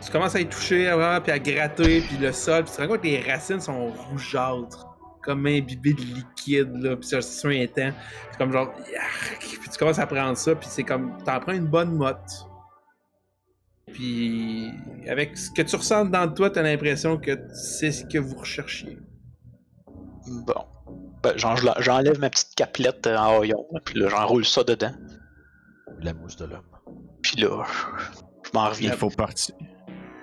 Tu commences à y toucher, vraiment, puis à gratter, puis le sol, puis tu te rends compte que les racines sont rougeâtres. Comme imbibées de liquide, là, puis c'est sur un temps. C'est comme genre. Puis tu commences à prendre ça, puis c'est comme. T'en prends une bonne motte. Puis. Avec ce que tu ressens dans toi, t'as l'impression que c'est ce que vous recherchiez. Bon. Ben, j'enlève ma petite caplette euh, en haillon, puis là, j'enroule ça dedans. La mousse de l'homme. Puis là, je m'en reviens. Il faut partir.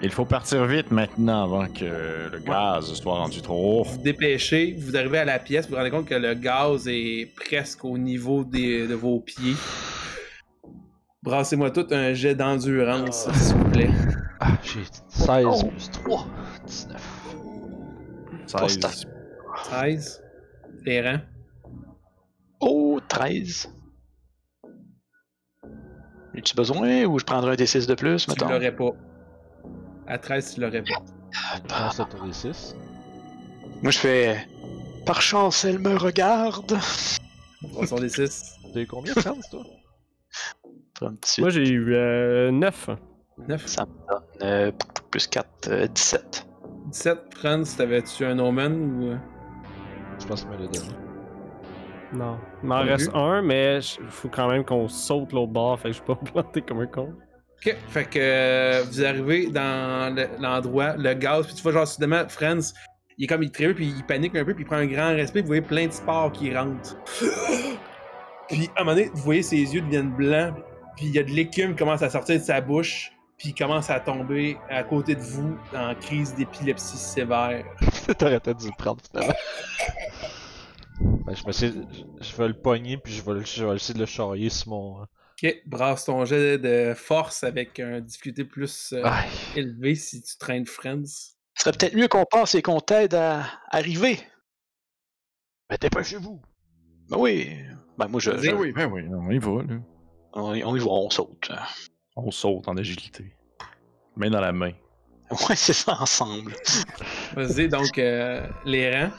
Il faut partir vite maintenant avant que le gaz soit rendu trop haut. Vous dépêchez, vous arrivez à la pièce, vous vous rendez compte que le gaz est presque au niveau des, de vos pieds. Brassez-moi tout un jet d'endurance, s'il vous plaît. Ah, j'ai 16 plus 3. 19. 16. 13. Terran. Oh, 13. As-tu besoin ou je prendrai un D6 de plus, Tu mettons? l'aurais pas. À 13, tu l'aurais pas. Prends ça pour les 6. Moi, je fais. Par chance, elle me regarde. Brassons des 6. T'as eu combien de chances, toi? Moi, j'ai eu euh, 9. 9. Ça me donne euh, plus 4, 17. 17. Franz, t'avais-tu un omen ou. euh? Je pense que me le donné. Non. Il m'en reste vu? un, mais il faut quand même qu'on saute l'autre bord, fait que je peux [laughs] pas me planter comme un con. Ok, fait que euh, vous arrivez dans le- l'endroit, le gaz, puis tu vois genre soudainement, Franz, il est comme il trébuche, puis il panique un peu, puis il prend un grand respect, vous voyez plein de spores qui rentrent. [gasps] puis à un moment donné, vous voyez ses yeux deviennent blancs, puis il y a de l'écume qui commence à sortir de sa bouche, puis il commence à tomber à côté de vous en crise d'épilepsie sévère. [laughs] T'aurais peut-être dû le prendre finalement. Ben, je, vais essayer- je- vais le pogner puis je vais, le- je vais essayer de le charrier sur mon. Ok, brasse ton jet de force avec une difficulté plus euh, élevée si tu traînes Franz. Ce serait peut-être mieux qu'on passe et qu'on t'aide à arriver. Ben dépêchez-vous! Ben oui. Ben moi, je- Ben oui, ben oui, on y va, là. On, y- on y va, on saute. On saute en agilité. Main dans la main. Ouais, c'est ça ensemble. [laughs] Vas-y, donc euh, les rangs.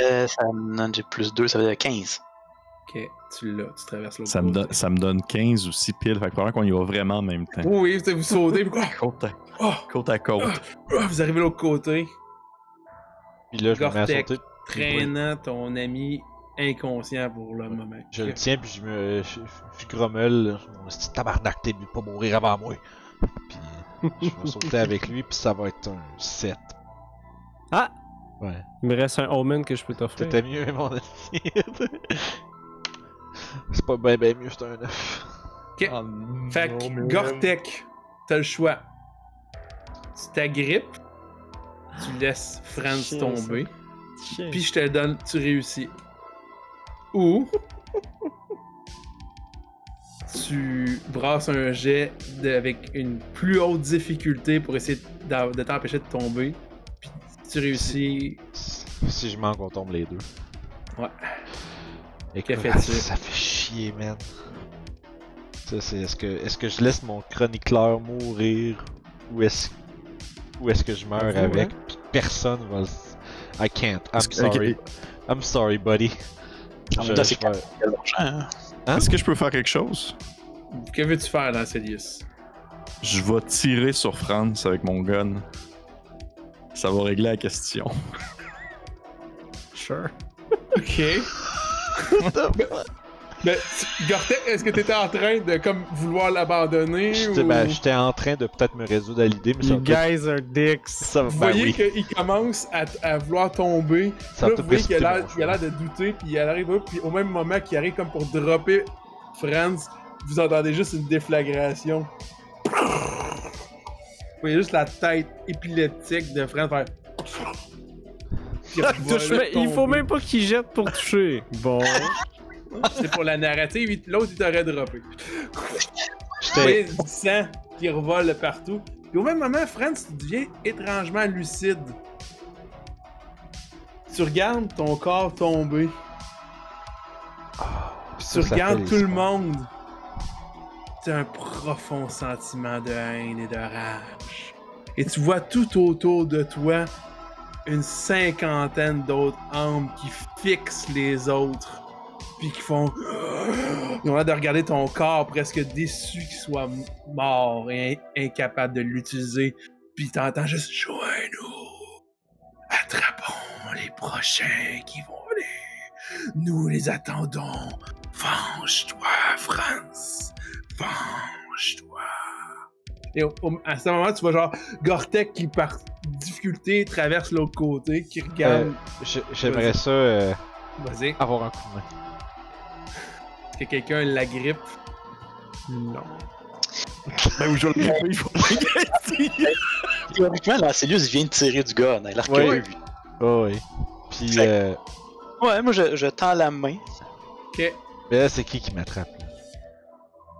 Euh, ça me donne j'ai plus 2, ça veut dire 15. Ok, tu l'as, tu traverses l'autre Ça me, côté. donne, ça me donne 15 ou 6 piles, fait que probablement qu'on y va vraiment en même temps. Oui, oui, vous sautez, puis quoi? Côte à, Oh, côte à côte. oh, vous arrivez de l'autre côté, Puis là, je me mets à sauter. traînant ton ami inconscient pour le moment. Je le tiens puis je me. Je, je grommelle. Petit tabarnak, t'es mieux pas mourir avant moi. Puis je vais sauter avec lui puis ça va être un 7. Ah! Ouais. Il me reste un omen que je peux t'offrir. C'était mieux, mon ami. [laughs] C'est pas bien, bien mieux, c'est un 9. Ok. Fait que, Gortek, t'as le choix. Tu t'agrippes, tu laisses Franz tomber, puis je te le donne, tu réussis. Ou tu brasses un jet de- avec une plus haute difficulté pour essayer de t'empêcher de tomber, puis tu réussis. Si je manque, on tombe les deux. Ouais. Écoute, Que fais-tu? ça fait chier, man. Ça, c'est est-ce que est-ce que je laisse mon chroniqueur mourir ou est-ce ou est-ce que je meurs Avoue, avec? hein? personne va le- I can't. I'm sorry. I'm sorry, buddy. En Je- même temps, c'est hein? Hein? Est-ce que je peux faire quelque chose? Que veux-tu faire dans Celius? Je vais tirer sur Franz avec mon gun. Ça va régler la question. Sure. [laughs] Ok. [laughs] Ben, tu- Gortek, est-ce que t'étais en train de comme vouloir l'abandonner J'étais ou... ben, j'étais en train de peut-être me résoudre à l'idée, mais ça You guys are dicks. ça va Vous ben voyez oui. qu'il commence à, à vouloir tomber. Ça Là, vous voyez qu'il a l'air mon il a l'air de douter, puis il arrive là, puis au même moment qu'il arrive comme pour dropper Franz, vous entendez juste une déflagration. Vous voyez juste la tête épileptique de Franz faire... Il mais faut même pas qu'il jette pour toucher. Bon. [laughs] C'est pour la narrative, l'autre il t'aurait droppé. J'étais du sang qui revole partout. Puis au même moment, Franz, tu deviens étrangement lucide. Tu regardes ton corps tomber. Puis tu regardes tout le monde. Tu as un profond sentiment de haine et de rage. Et tu vois tout autour de toi une cinquantaine d'autres âmes qui fixent les autres. Puis qui font. Ils ont l'air de regarder ton corps presque déçu qu'il soit mort et in- incapable de l'utiliser. Puis t'entends juste Joins-nous. Attrapons les prochains qui vont venir. Nous les attendons. Venge-toi, France. Venge-toi. Et au- au- à ce moment, tu vois genre Gortek qui, par difficulté, traverse l'autre côté, qui regarde. j'ai- j'aimerais ça euh, Vas-y. avoir un coup de main. Que quelqu'un l'agrippe? Non. Ben oui, je vais le gripper, il faut pas gaspiller. Théoriquement, Lancelius vient de tirer du gun. Il a Ouais. Oh, oui. Puis, euh, Ouais, moi, je, je tends la main. Ok. mais là, c'est qui qui m'attrape?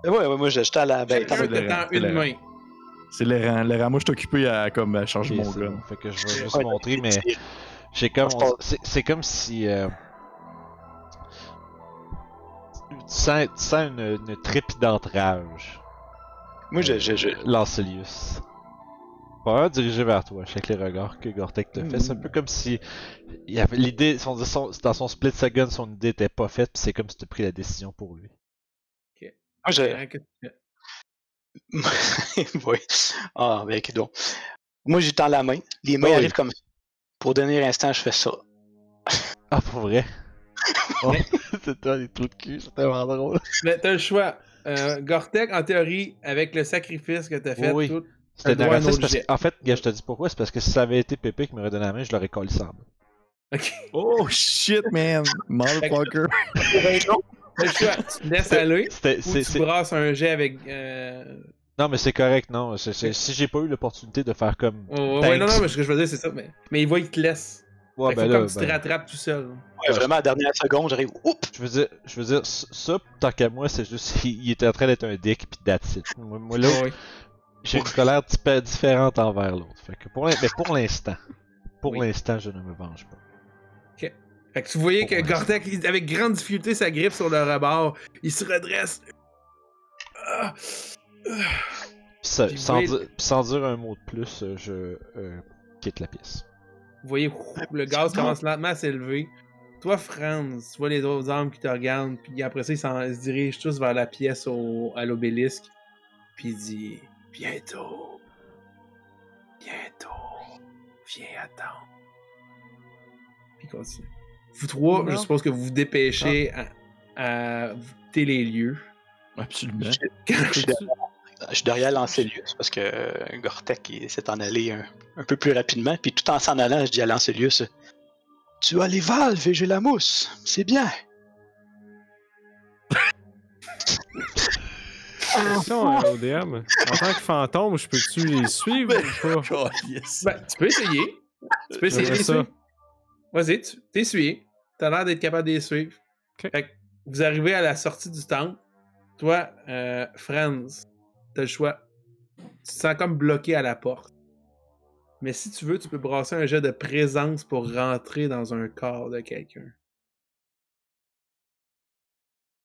là? Ouais, ouais, moi, je, je tends la ben, le- une le- main. C'est l'errant. L'errant, moi, je suis occupé à, comme, à changer mon bon. Fait que je vais juste Ouais, montrer, mais j'ai comme. C'est comme si. euh, sens, tu sens une, une trépidante rage. Moi, je, je, je, Lancelius. Pas dirigé vers toi, avec les regards que Gortek te fait. C'est un peu comme si il y avait l'idée, son, son- dans son split second, son idée était pas faite, puis c'est comme si tu pris la décision pour lui. moi, je, qu'est-ce que tu fais? [laughs] oui. Ah, ben, donc? Moi, j'y tends la main. Les mains Oui. arrivent comme ça. Pour donner instant, je fais ça. Ah, pour vrai? Oh, [laughs] c'est toi les trous de cul, c'est tellement drôle. Mais t'as le choix. Euh, Gortek, en théorie, avec le sacrifice que t'as fait, Oui. tout, C'était En fait, gars, je te dis pourquoi, c'est parce que si ça avait été Pépé qui m'aurait donné la main, je l'aurais collé. Ok. Oh shit, man! Motherfucker! T'as le choix. Tu te laisses aller ou tu brasses un jet avec. Euh... Non, mais c'est correct, non. Si j'ai pas eu l'opportunité de faire comme. oh, ouais, non, non, mais ce que je veux dire, c'est ça. Mais, mais il voit, il te laisse. Ouais, Fait que ben faut là, comme tu te ben, rattrapes tout seul. Ouais, vraiment, à la dernière seconde, j'arrive. Oups! je veux dire, je veux dire, ça, tant qu'à moi, c'est juste, il, [laughs] il était en train d'être un dick, pis that's it. Moi, moi, là, Ouais. j'ai une colère différente envers l'autre. Fait que pour mais pour l'instant, pour Oui. l'instant, je ne me venge pas. Fait que tu voyais que Ouais. Gortek, avec grande difficulté, sa griffe sur le rebord. Il se redresse. Ah. Pis ça- sans, sans dire un mot de plus, euh, je euh, quitte la pièce. Vous voyez, ouf, le gaz commence lentement à s'élever. Toi, Franz, tu vois les autres armes qui te regardent, puis après ça, ils se dirigent tous vers la pièce au, à l'obélisque. Puis il dit Bientôt. Bientôt. Viens attendre. Puis il continue. Vous trois, je suppose que vous vous dépêchez à, à visiter les lieux. Absolument. Je suis derrière- je suis derrière Lancelius parce que euh, Gortek s'est en allé un, un peu plus rapidement. Puis tout en s'en allant, je dis à Lancelius Tu as les valves et j'ai la mousse. C'est bien. Question euh, au DM. En tant que fantôme, je peux-tu les [laughs] suivre ou pas? Oh, yes. Ben, tu peux essayer. Tu peux essayer de les ça. suivre. Vas-y, tu t'es suivi. T'as l'air d'être capable de les suivre. Fait que vous arrivez à la sortie du temple. Toi, euh, Franz, t'as le choix. Tu te sens comme bloqué à la porte. Mais si tu veux, tu peux brasser un jet de présence pour rentrer dans un corps de quelqu'un.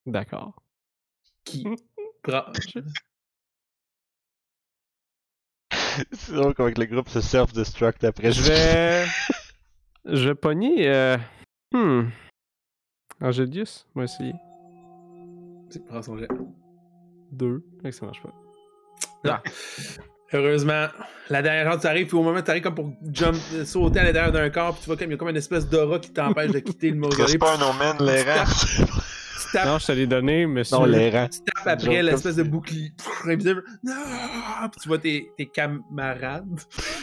D'accord. Qui bra- [laughs] [laughs] c'est drôle comment que le groupe se self-destruct après. Je vais. [laughs] Je vais pogner. Euh... Hmm. Angelius, on va essayer. Tu prends son jet. Deux. Ça marche pas. Heureusement, la dernière chance, tu arrives, puis au moment où tu arrives comme pour jump, sauter à l'intérieur d'un corps, puis tu vois comme il y a comme une espèce d'aura qui t'empêche de quitter le mausolée. un omen, l'errant. Non, je te l'ai donné, monsieur. Non, l'errant. tu tapes C'est après l'espèce de bouclier invisible. Non! Puis tu vois tes, tes camarades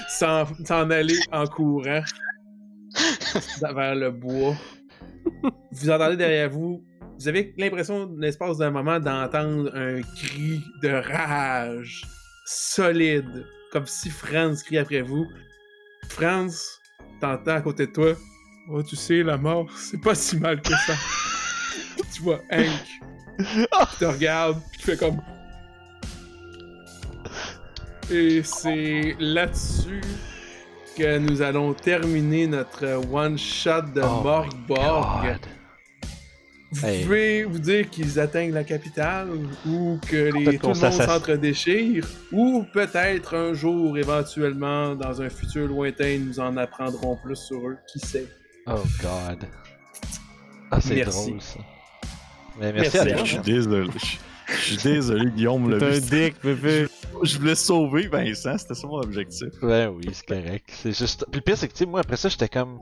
s'en s'en aller en courant [laughs] vers le bois. Vous entendez derrière vous, vous avez l'impression, l'espace d'un moment, d'entendre un cri de rage solide, comme si Franz crie après vous. Franz, t'entends à côté de toi. Oh, tu sais, la mort, c'est pas si mal que ça. [laughs] tu vois Hank qui te regarde, qui fait comme. Et c'est là-dessus que nous allons terminer notre one-shot de Oh Morgborg. Vous Hey. pouvez vous dire qu'ils atteignent la capitale, ou que les, tout le monde s'entre-déchire, ou peut-être un jour, éventuellement, dans un futur lointain, nous en apprendrons plus sur eux. Qui sait? Oh god. Ah, c'est Merci. drôle ça. Mais merci, Merci, à. Je suis désolé. Je suis désolé, Guillaume. T'es l'a un vu. dick, bébé. Je voulais sauver Vincent, c'était ça mon objectif. Ouais, oui, c'est correct. C'est juste. Puis le pire, c'est que, tu sais, moi, après ça, j'étais comme.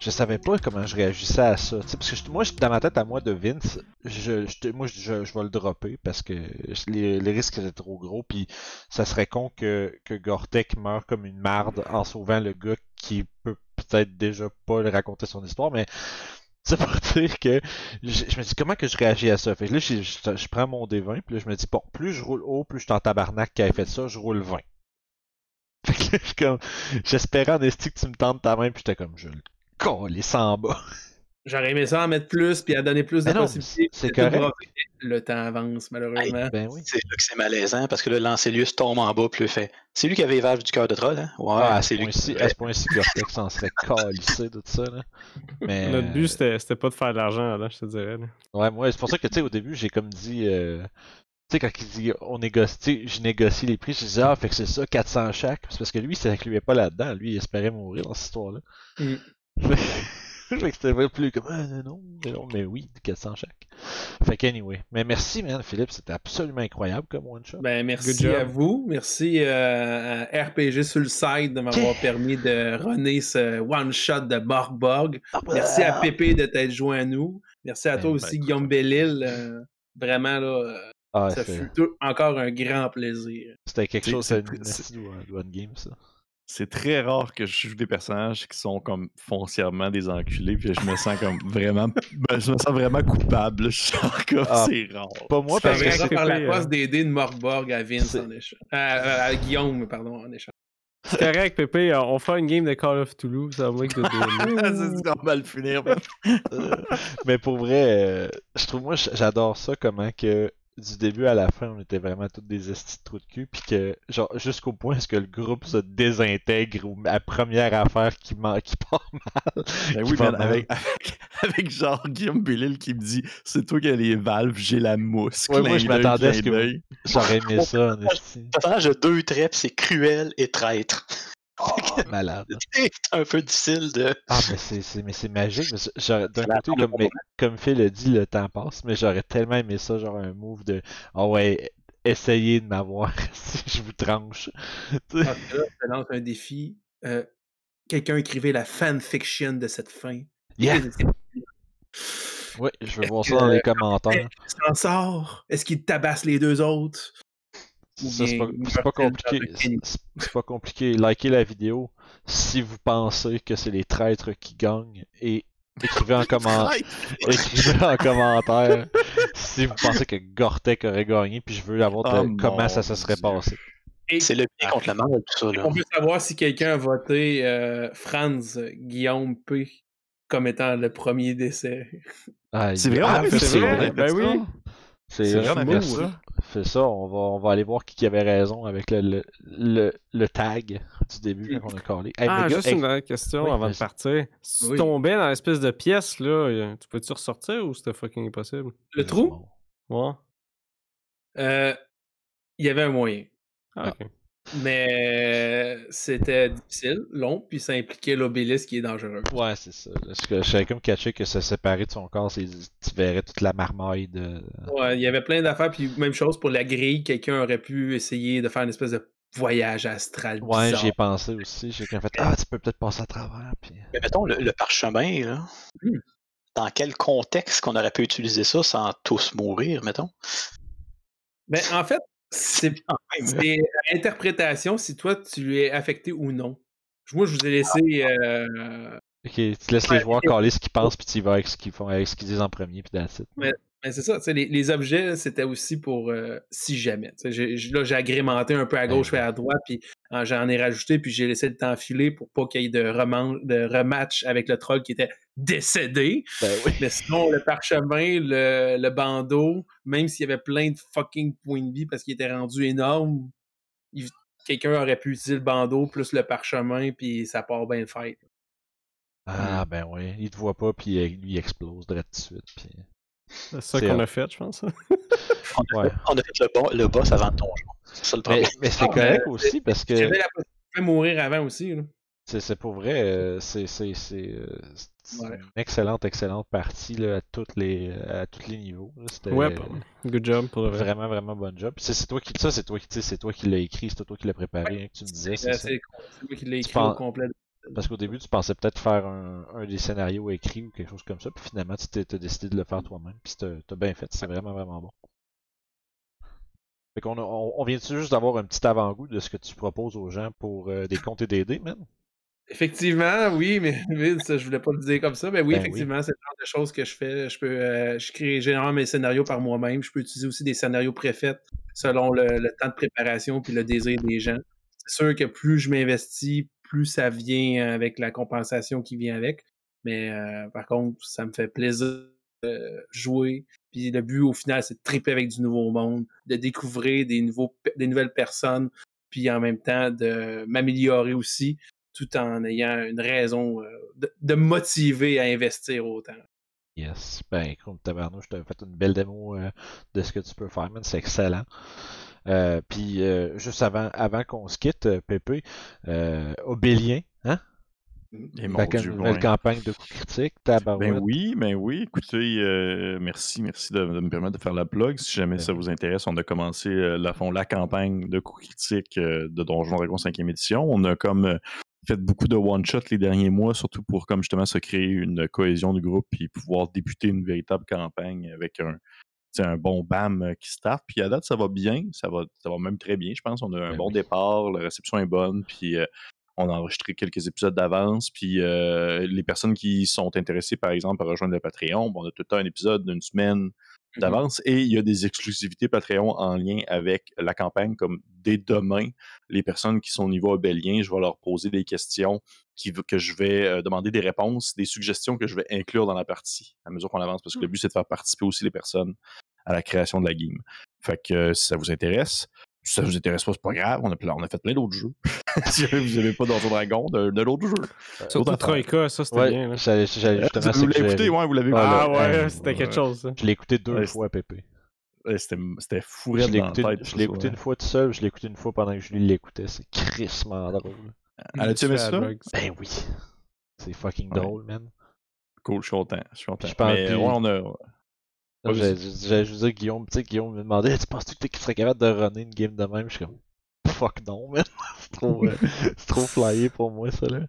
Je savais pas comment je réagissais à ça. Parce que je- moi, je- dans ma tête à moi de Vince, je, je- moi, je, je- vais le dropper parce que les, risques étaient trop gros. Puis ça serait con que, que Gortek meure comme une marde en sauvant le gars qui peut peut-être déjà pas le raconter son histoire. Mais C'est pour [laughs] dire que je, me dis comment que je réagis à ça? Fait que là, je, je- prends mon D20, puis là, je me dis, bon, plus je roule haut, plus je suis en tabarnak qui avait fait ça, je roule 20. [laughs] Fait que là, je comme, j'espérais en esti que tu me tentes ta main, puis j'étais comme, je coller en bas. J'aurais aimé ça en mettre plus puis à donner plus de possibilités. c'est correct. Le temps avance, malheureusement. Ben oui. C'est là que c'est malaisant parce que là, Lancelius tombe en bas puis le fait. C'est lui qui avait les valves du cœur de troll, hein? Ouais, Ah, c'est lui. point-ci, à ce point-ci, Gore-Tex s'en serait calissé de tout ça, là. Mais, Notre but, c'était c'était pas de faire de l'argent, là, je te dirais. là. Ouais, moi, c'est pour ça que, tu sais, au début, j'ai comme dit, euh, tu sais, quand il dit, on négocie, je négocie les prix, je disais, ah, fait que c'est ça, 400 chaque. C'est parce que lui, il s'incluait pas là-dedans. Lui, il espérait mourir dans cette histoire-là. Mm. Fait que c'était pas plus comme, ah, non, mais non, mais oui, 400 chaque. Fait que, anyway. Mais merci, man, Philippe, c'était absolument incroyable comme one-shot. Ben, merci Good job. à vous. Merci euh, à RPG sur le site de m'avoir [laughs] permis de runner ce one-shot de Borgborg. Merci à Pépé de t'être joint à nous. Merci à Ben, toi ben, aussi. Guillaume Bellil. Euh, vraiment, là, euh, Ah, ça fut tout- encore un grand plaisir. c'était quelque chose, c'est- une one de one game, ça. C'est très rare que je joue des personnages qui sont comme foncièrement des enculés, puis je me sens comme vraiment. ben, je me sens vraiment coupable. [laughs] Je comme Ah, c'est rare. Pas moi, parce que par la poste euh, des dés de Morgborg à Vince en échange. À, à- Guillaume, pardon, en échange. C'est correct, Pépé, on fera une game de Call of Toulouse, ça va moins que de c'est finir. man. Mais pour vrai, euh, je trouve moi j'adore ça comment que du début à la fin on était vraiment tous des estis de trous de cul puis que genre jusqu'au point est-ce que le groupe se désintègre ou la première affaire qui, qui part mal. Ben qui oui, va man, mal. avec, avec, avec genre Guillaume Bellil qui me dit c'est toi qui as les valves, j'ai la mousse. Ouais, moi, je m'attendais à ce que-. J'aurais aimé ça en esti. personnage de deux traits, puis c'est cruel et traître. [laughs] Malade. [laughs] C'est un peu difficile de. Ah mais c'est c'est- mais c'est magique. D'un côté comme, au mais, comme Phil a dit le temps passe mais j'aurais tellement aimé ça genre un move de ah ouais essayez de m'avoir [laughs] si je vous tranche. Parce que là, je te lance un défi. Euh, Quelqu'un écrivait la fanfiction de cette fin. Yeah. Est-ce Ouais, je veux voir ça dans les commentaires. qu'il s'en sort? Est-ce qu'il tabasse les deux autres? C'est pas, pas compliqué. C'est pas compliqué. Likez la vidéo si vous pensez que c'est les traîtres qui gagnent et écrivez en, [laughs] comment... écrivez en commentaire si vous pensez que Gortek aurait gagné puis je veux avoir Oh comment ça se serait Dieu. passé. Et C'est le bien contre le mal, tout ça. Là. on peut savoir si quelqu'un a voté euh, Franz Guillaume P comme étant le premier décès. Ah, C'est vrai, ah, c'est vrai. Ben oui. C'est C'est ça. Fais ça, on va, on va aller voir qui, qui avait raison avec le, le, le, le tag du début quand on a collé. Hey, Ah, mais gars, juste hey, une dernière question Oui, avant de partir. Si tu tombais dans l'espèce de pièce, là, euh, tu peux-tu ressortir ou c'était fucking impossible? Le trou? Ouais. Euh, Il y avait un moyen. Ah, ok. Mais c'était difficile, long, puis ça impliquait l'obélisque qui est dangereux. Ouais, c'est ça. Parce que je savais comme catché que se séparer de son corps, c'est- tu verrais toute la marmaille de. Ouais, il y avait plein d'affaires, puis même chose pour la grille, quelqu'un aurait pu essayer de faire une espèce de voyage astral. Ouais, j'y ai pensé aussi. J'ai quand fait Ah, tu peux peut-être passer à travers. Puis... Mais mettons, le, le parchemin, là, Hmm. dans quel contexte qu'on aurait pu utiliser ça sans tous mourir, mettons? Ben, en fait, c'est Quand même, c'est à interprétation si toi tu es affecté ou non. Moi, je vous ai laissé. euh, Ok, tu laisses les joueurs caler ce qu'ils pensent, puis tu y vas avec ce qu'ils font, avec ce qu'ils disent en premier, puis that's it. Ben, c'est ça, les, les objets, c'était aussi pour euh, si jamais. J'ai- Là, j'ai agrémenté un peu à gauche et à droite, puis euh, j'en ai rajouté, puis j'ai laissé le temps filer pour pas qu'il y ait de, reman- de rematch avec le troll qui était décédé. Ben oui. Mais sinon, le parchemin, le, le bandeau, même s'il y avait plein de fucking points de vie parce qu'il était rendu énorme, il- quelqu'un aurait pu utiliser le bandeau plus le parchemin, puis ça part bien fait. Ah, ben oui. Il te voit pas, puis lui il explose direct tout de suite. Puis... C'est ça qu'on hot. a fait, je pense. [laughs] Ouais. On a fait le, bon, le boss avant le donjon. C'est ça le Mais, problème. mais c'est Ah, correct mais aussi, parce que. J'avais la possibilité de mourir avant aussi. là. C'est c'est pour vrai, euh, c'est c'est c'est euh, Ouais. une excellente excellente partie là, à toutes les à tous les niveaux. là. C'était Ouais, Good job pour le vrai. vraiment vraiment bon job. C'est toi qui ça c'est toi qui tu sais, c'est toi qui l'as écrit, c'est toi qui l'as préparé, hein, que tu me disais. C'est c'est moi qui l'ai Tu écrit penses- au complet. Parce qu'au début tu pensais peut-être faire un, un des scénarios écrits ou quelque chose comme ça, puis finalement tu t'es décidé de le faire toi-même. Puis t'as bien fait, c'est vraiment vraiment bon. Fait qu'on a- on, on vient juste d'avoir un petit avant-goût de ce que tu proposes aux gens pour euh, des comptes et des dés, man? Effectivement, oui, mais, [laughs] mais ça, je voulais pas le dire comme ça. Mais oui, Ben oui. effectivement, c'est le genre de choses que je fais. Je peux, euh, je crée généralement mes scénarios par moi-même. Je peux utiliser aussi des scénarios préfaits selon le, le temps de préparation puis le désir des gens. C'est sûr que plus je m'investis, plus ça vient avec la compensation qui vient avec. Mais euh, par contre, ça me fait plaisir de jouer. Puis le but au final, c'est de triper avec du nouveau monde, de découvrir des, nouvelles personnes, puis en même temps de m'améliorer aussi tout en ayant une raison euh, de, me motiver à investir autant. Yes. Ben, écoute, tabarnouche, je t'avais fait une belle démo euh, de ce que tu peux faire. C'est excellent. Euh, Puis, euh, juste avant, avant qu'on se quitte, euh, Pépé, euh, Obélien, hein? Et mon Fait que Dieu, une nouvelle ouais. campagne de coups critiques. Ben oui, ben oui. Écoutez, euh, merci, merci de, de me permettre de faire la plug. Si jamais Ben ça vous intéresse, on a commencé euh, la, fond, la campagne de coups critiques euh, de Donjon Dragon 5e édition. On a comme fait beaucoup de one-shot les derniers mois, surtout pour comme justement se créer une cohésion du groupe et pouvoir débuter une véritable campagne avec un, un bon BAM euh, qui start. Puis à date, ça va bien, ça va, ça va même très bien, je pense. On a un Ben bon oui. départ, la réception est bonne, puis euh, on a enregistré quelques épisodes d'avance. Puis euh, les personnes qui sont intéressées, par exemple, à rejoindre le Patreon, bon, on a tout le temps un épisode d'une semaine d'avance et il y a des exclusivités Patreon en lien avec la campagne, comme dès demain, les personnes qui sont au niveau abélien, je vais leur poser des questions qui, que je vais euh, demander des réponses, des suggestions que je vais inclure dans la partie à mesure qu'on avance, parce que le but, c'est de faire participer aussi les personnes à la création de la game. Fait que euh, si ça vous intéresse, si ça vous intéresse pas, c'est pas grave, on a, plein- on a fait plein d'autres jeux. [laughs] si vous n'avez pas Donjon Dragon, de, de l'autre jeu. Surtout Autre affaire. Troika, ça c'était Ouais, bien. là. j'allais j'allais justement vous l'avez écouté, ouais, vous l'avez Ah, Ah ouais, euh, c'était quelque chose. ça. Je l'ai écouté deux Ouais, fois, Pépé. C'était c'était fou Je raide l'ai dans la écouté, tête. je l'ai écouté une fois tout seul, je l'ai écouté une fois pendant que Julie l'écoutait. C'est crissement drôle. Elle a-tu aimé ça? Ben oui. C'est fucking Ouais. drôle, man. Cool, je suis content. Je suis content. Je pense Mais puis- ouais, on a. Vas-y. J'allais juste dire, Guillaume, tu sais, Guillaume me demandait, tu penses-tu que tu serais capable de runner une game de même? Je suis comme, fuck non, man. [laughs] c'est trop, euh, c'est trop flyé pour moi, ça, là.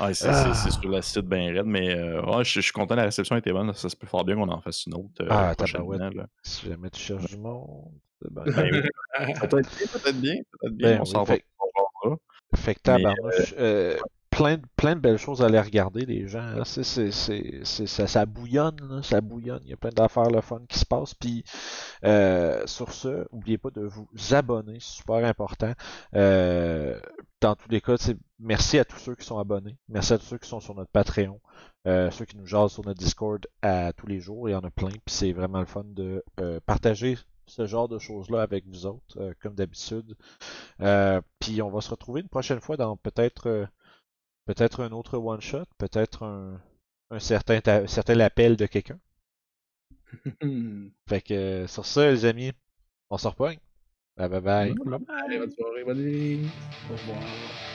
Ouais, c'est Ah. sur la site bien raide, mais euh, ouais, je, je suis content, la réception était bonne. Ça se peut fort bien qu'on en fasse une autre euh, Ah, prochainement. là. Si jamais tu cherches du monde. c'est ben- Ben oui. [laughs] Peut-être bien, peut-être bien, peut-être bien. Ben on oui, s'en va. Fait- que tabarnouche, euh, plein, de- plein de belles choses à aller regarder, les gens. hein. C'est, c'est, c'est, c'est- ça, ça bouillonne, là, ça bouillonne. Il y a plein d'affaires le fun qui se passent. Puis euh, sur ce, n'oubliez pas de vous abonner, c'est super important. Euh, dans tous les cas, merci à tous ceux qui sont abonnés. Merci à tous ceux qui sont sur notre Patreon. Euh, ceux qui nous jasent sur notre Discord à tous les jours, il y en a plein, puis c'est vraiment le fun de euh, partager ce genre de choses-là avec vous autres, euh, comme d'habitude. Euh, puis on va se retrouver une prochaine fois dans peut-être euh, peut-être un autre one shot, peut-être un, un certain ta- certain appel de quelqu'un. [laughs] Fait que euh, sur ça, les amis, on se repogne. Bye bye bye. Allez, bonne soirée, bonne nuit. Au revoir.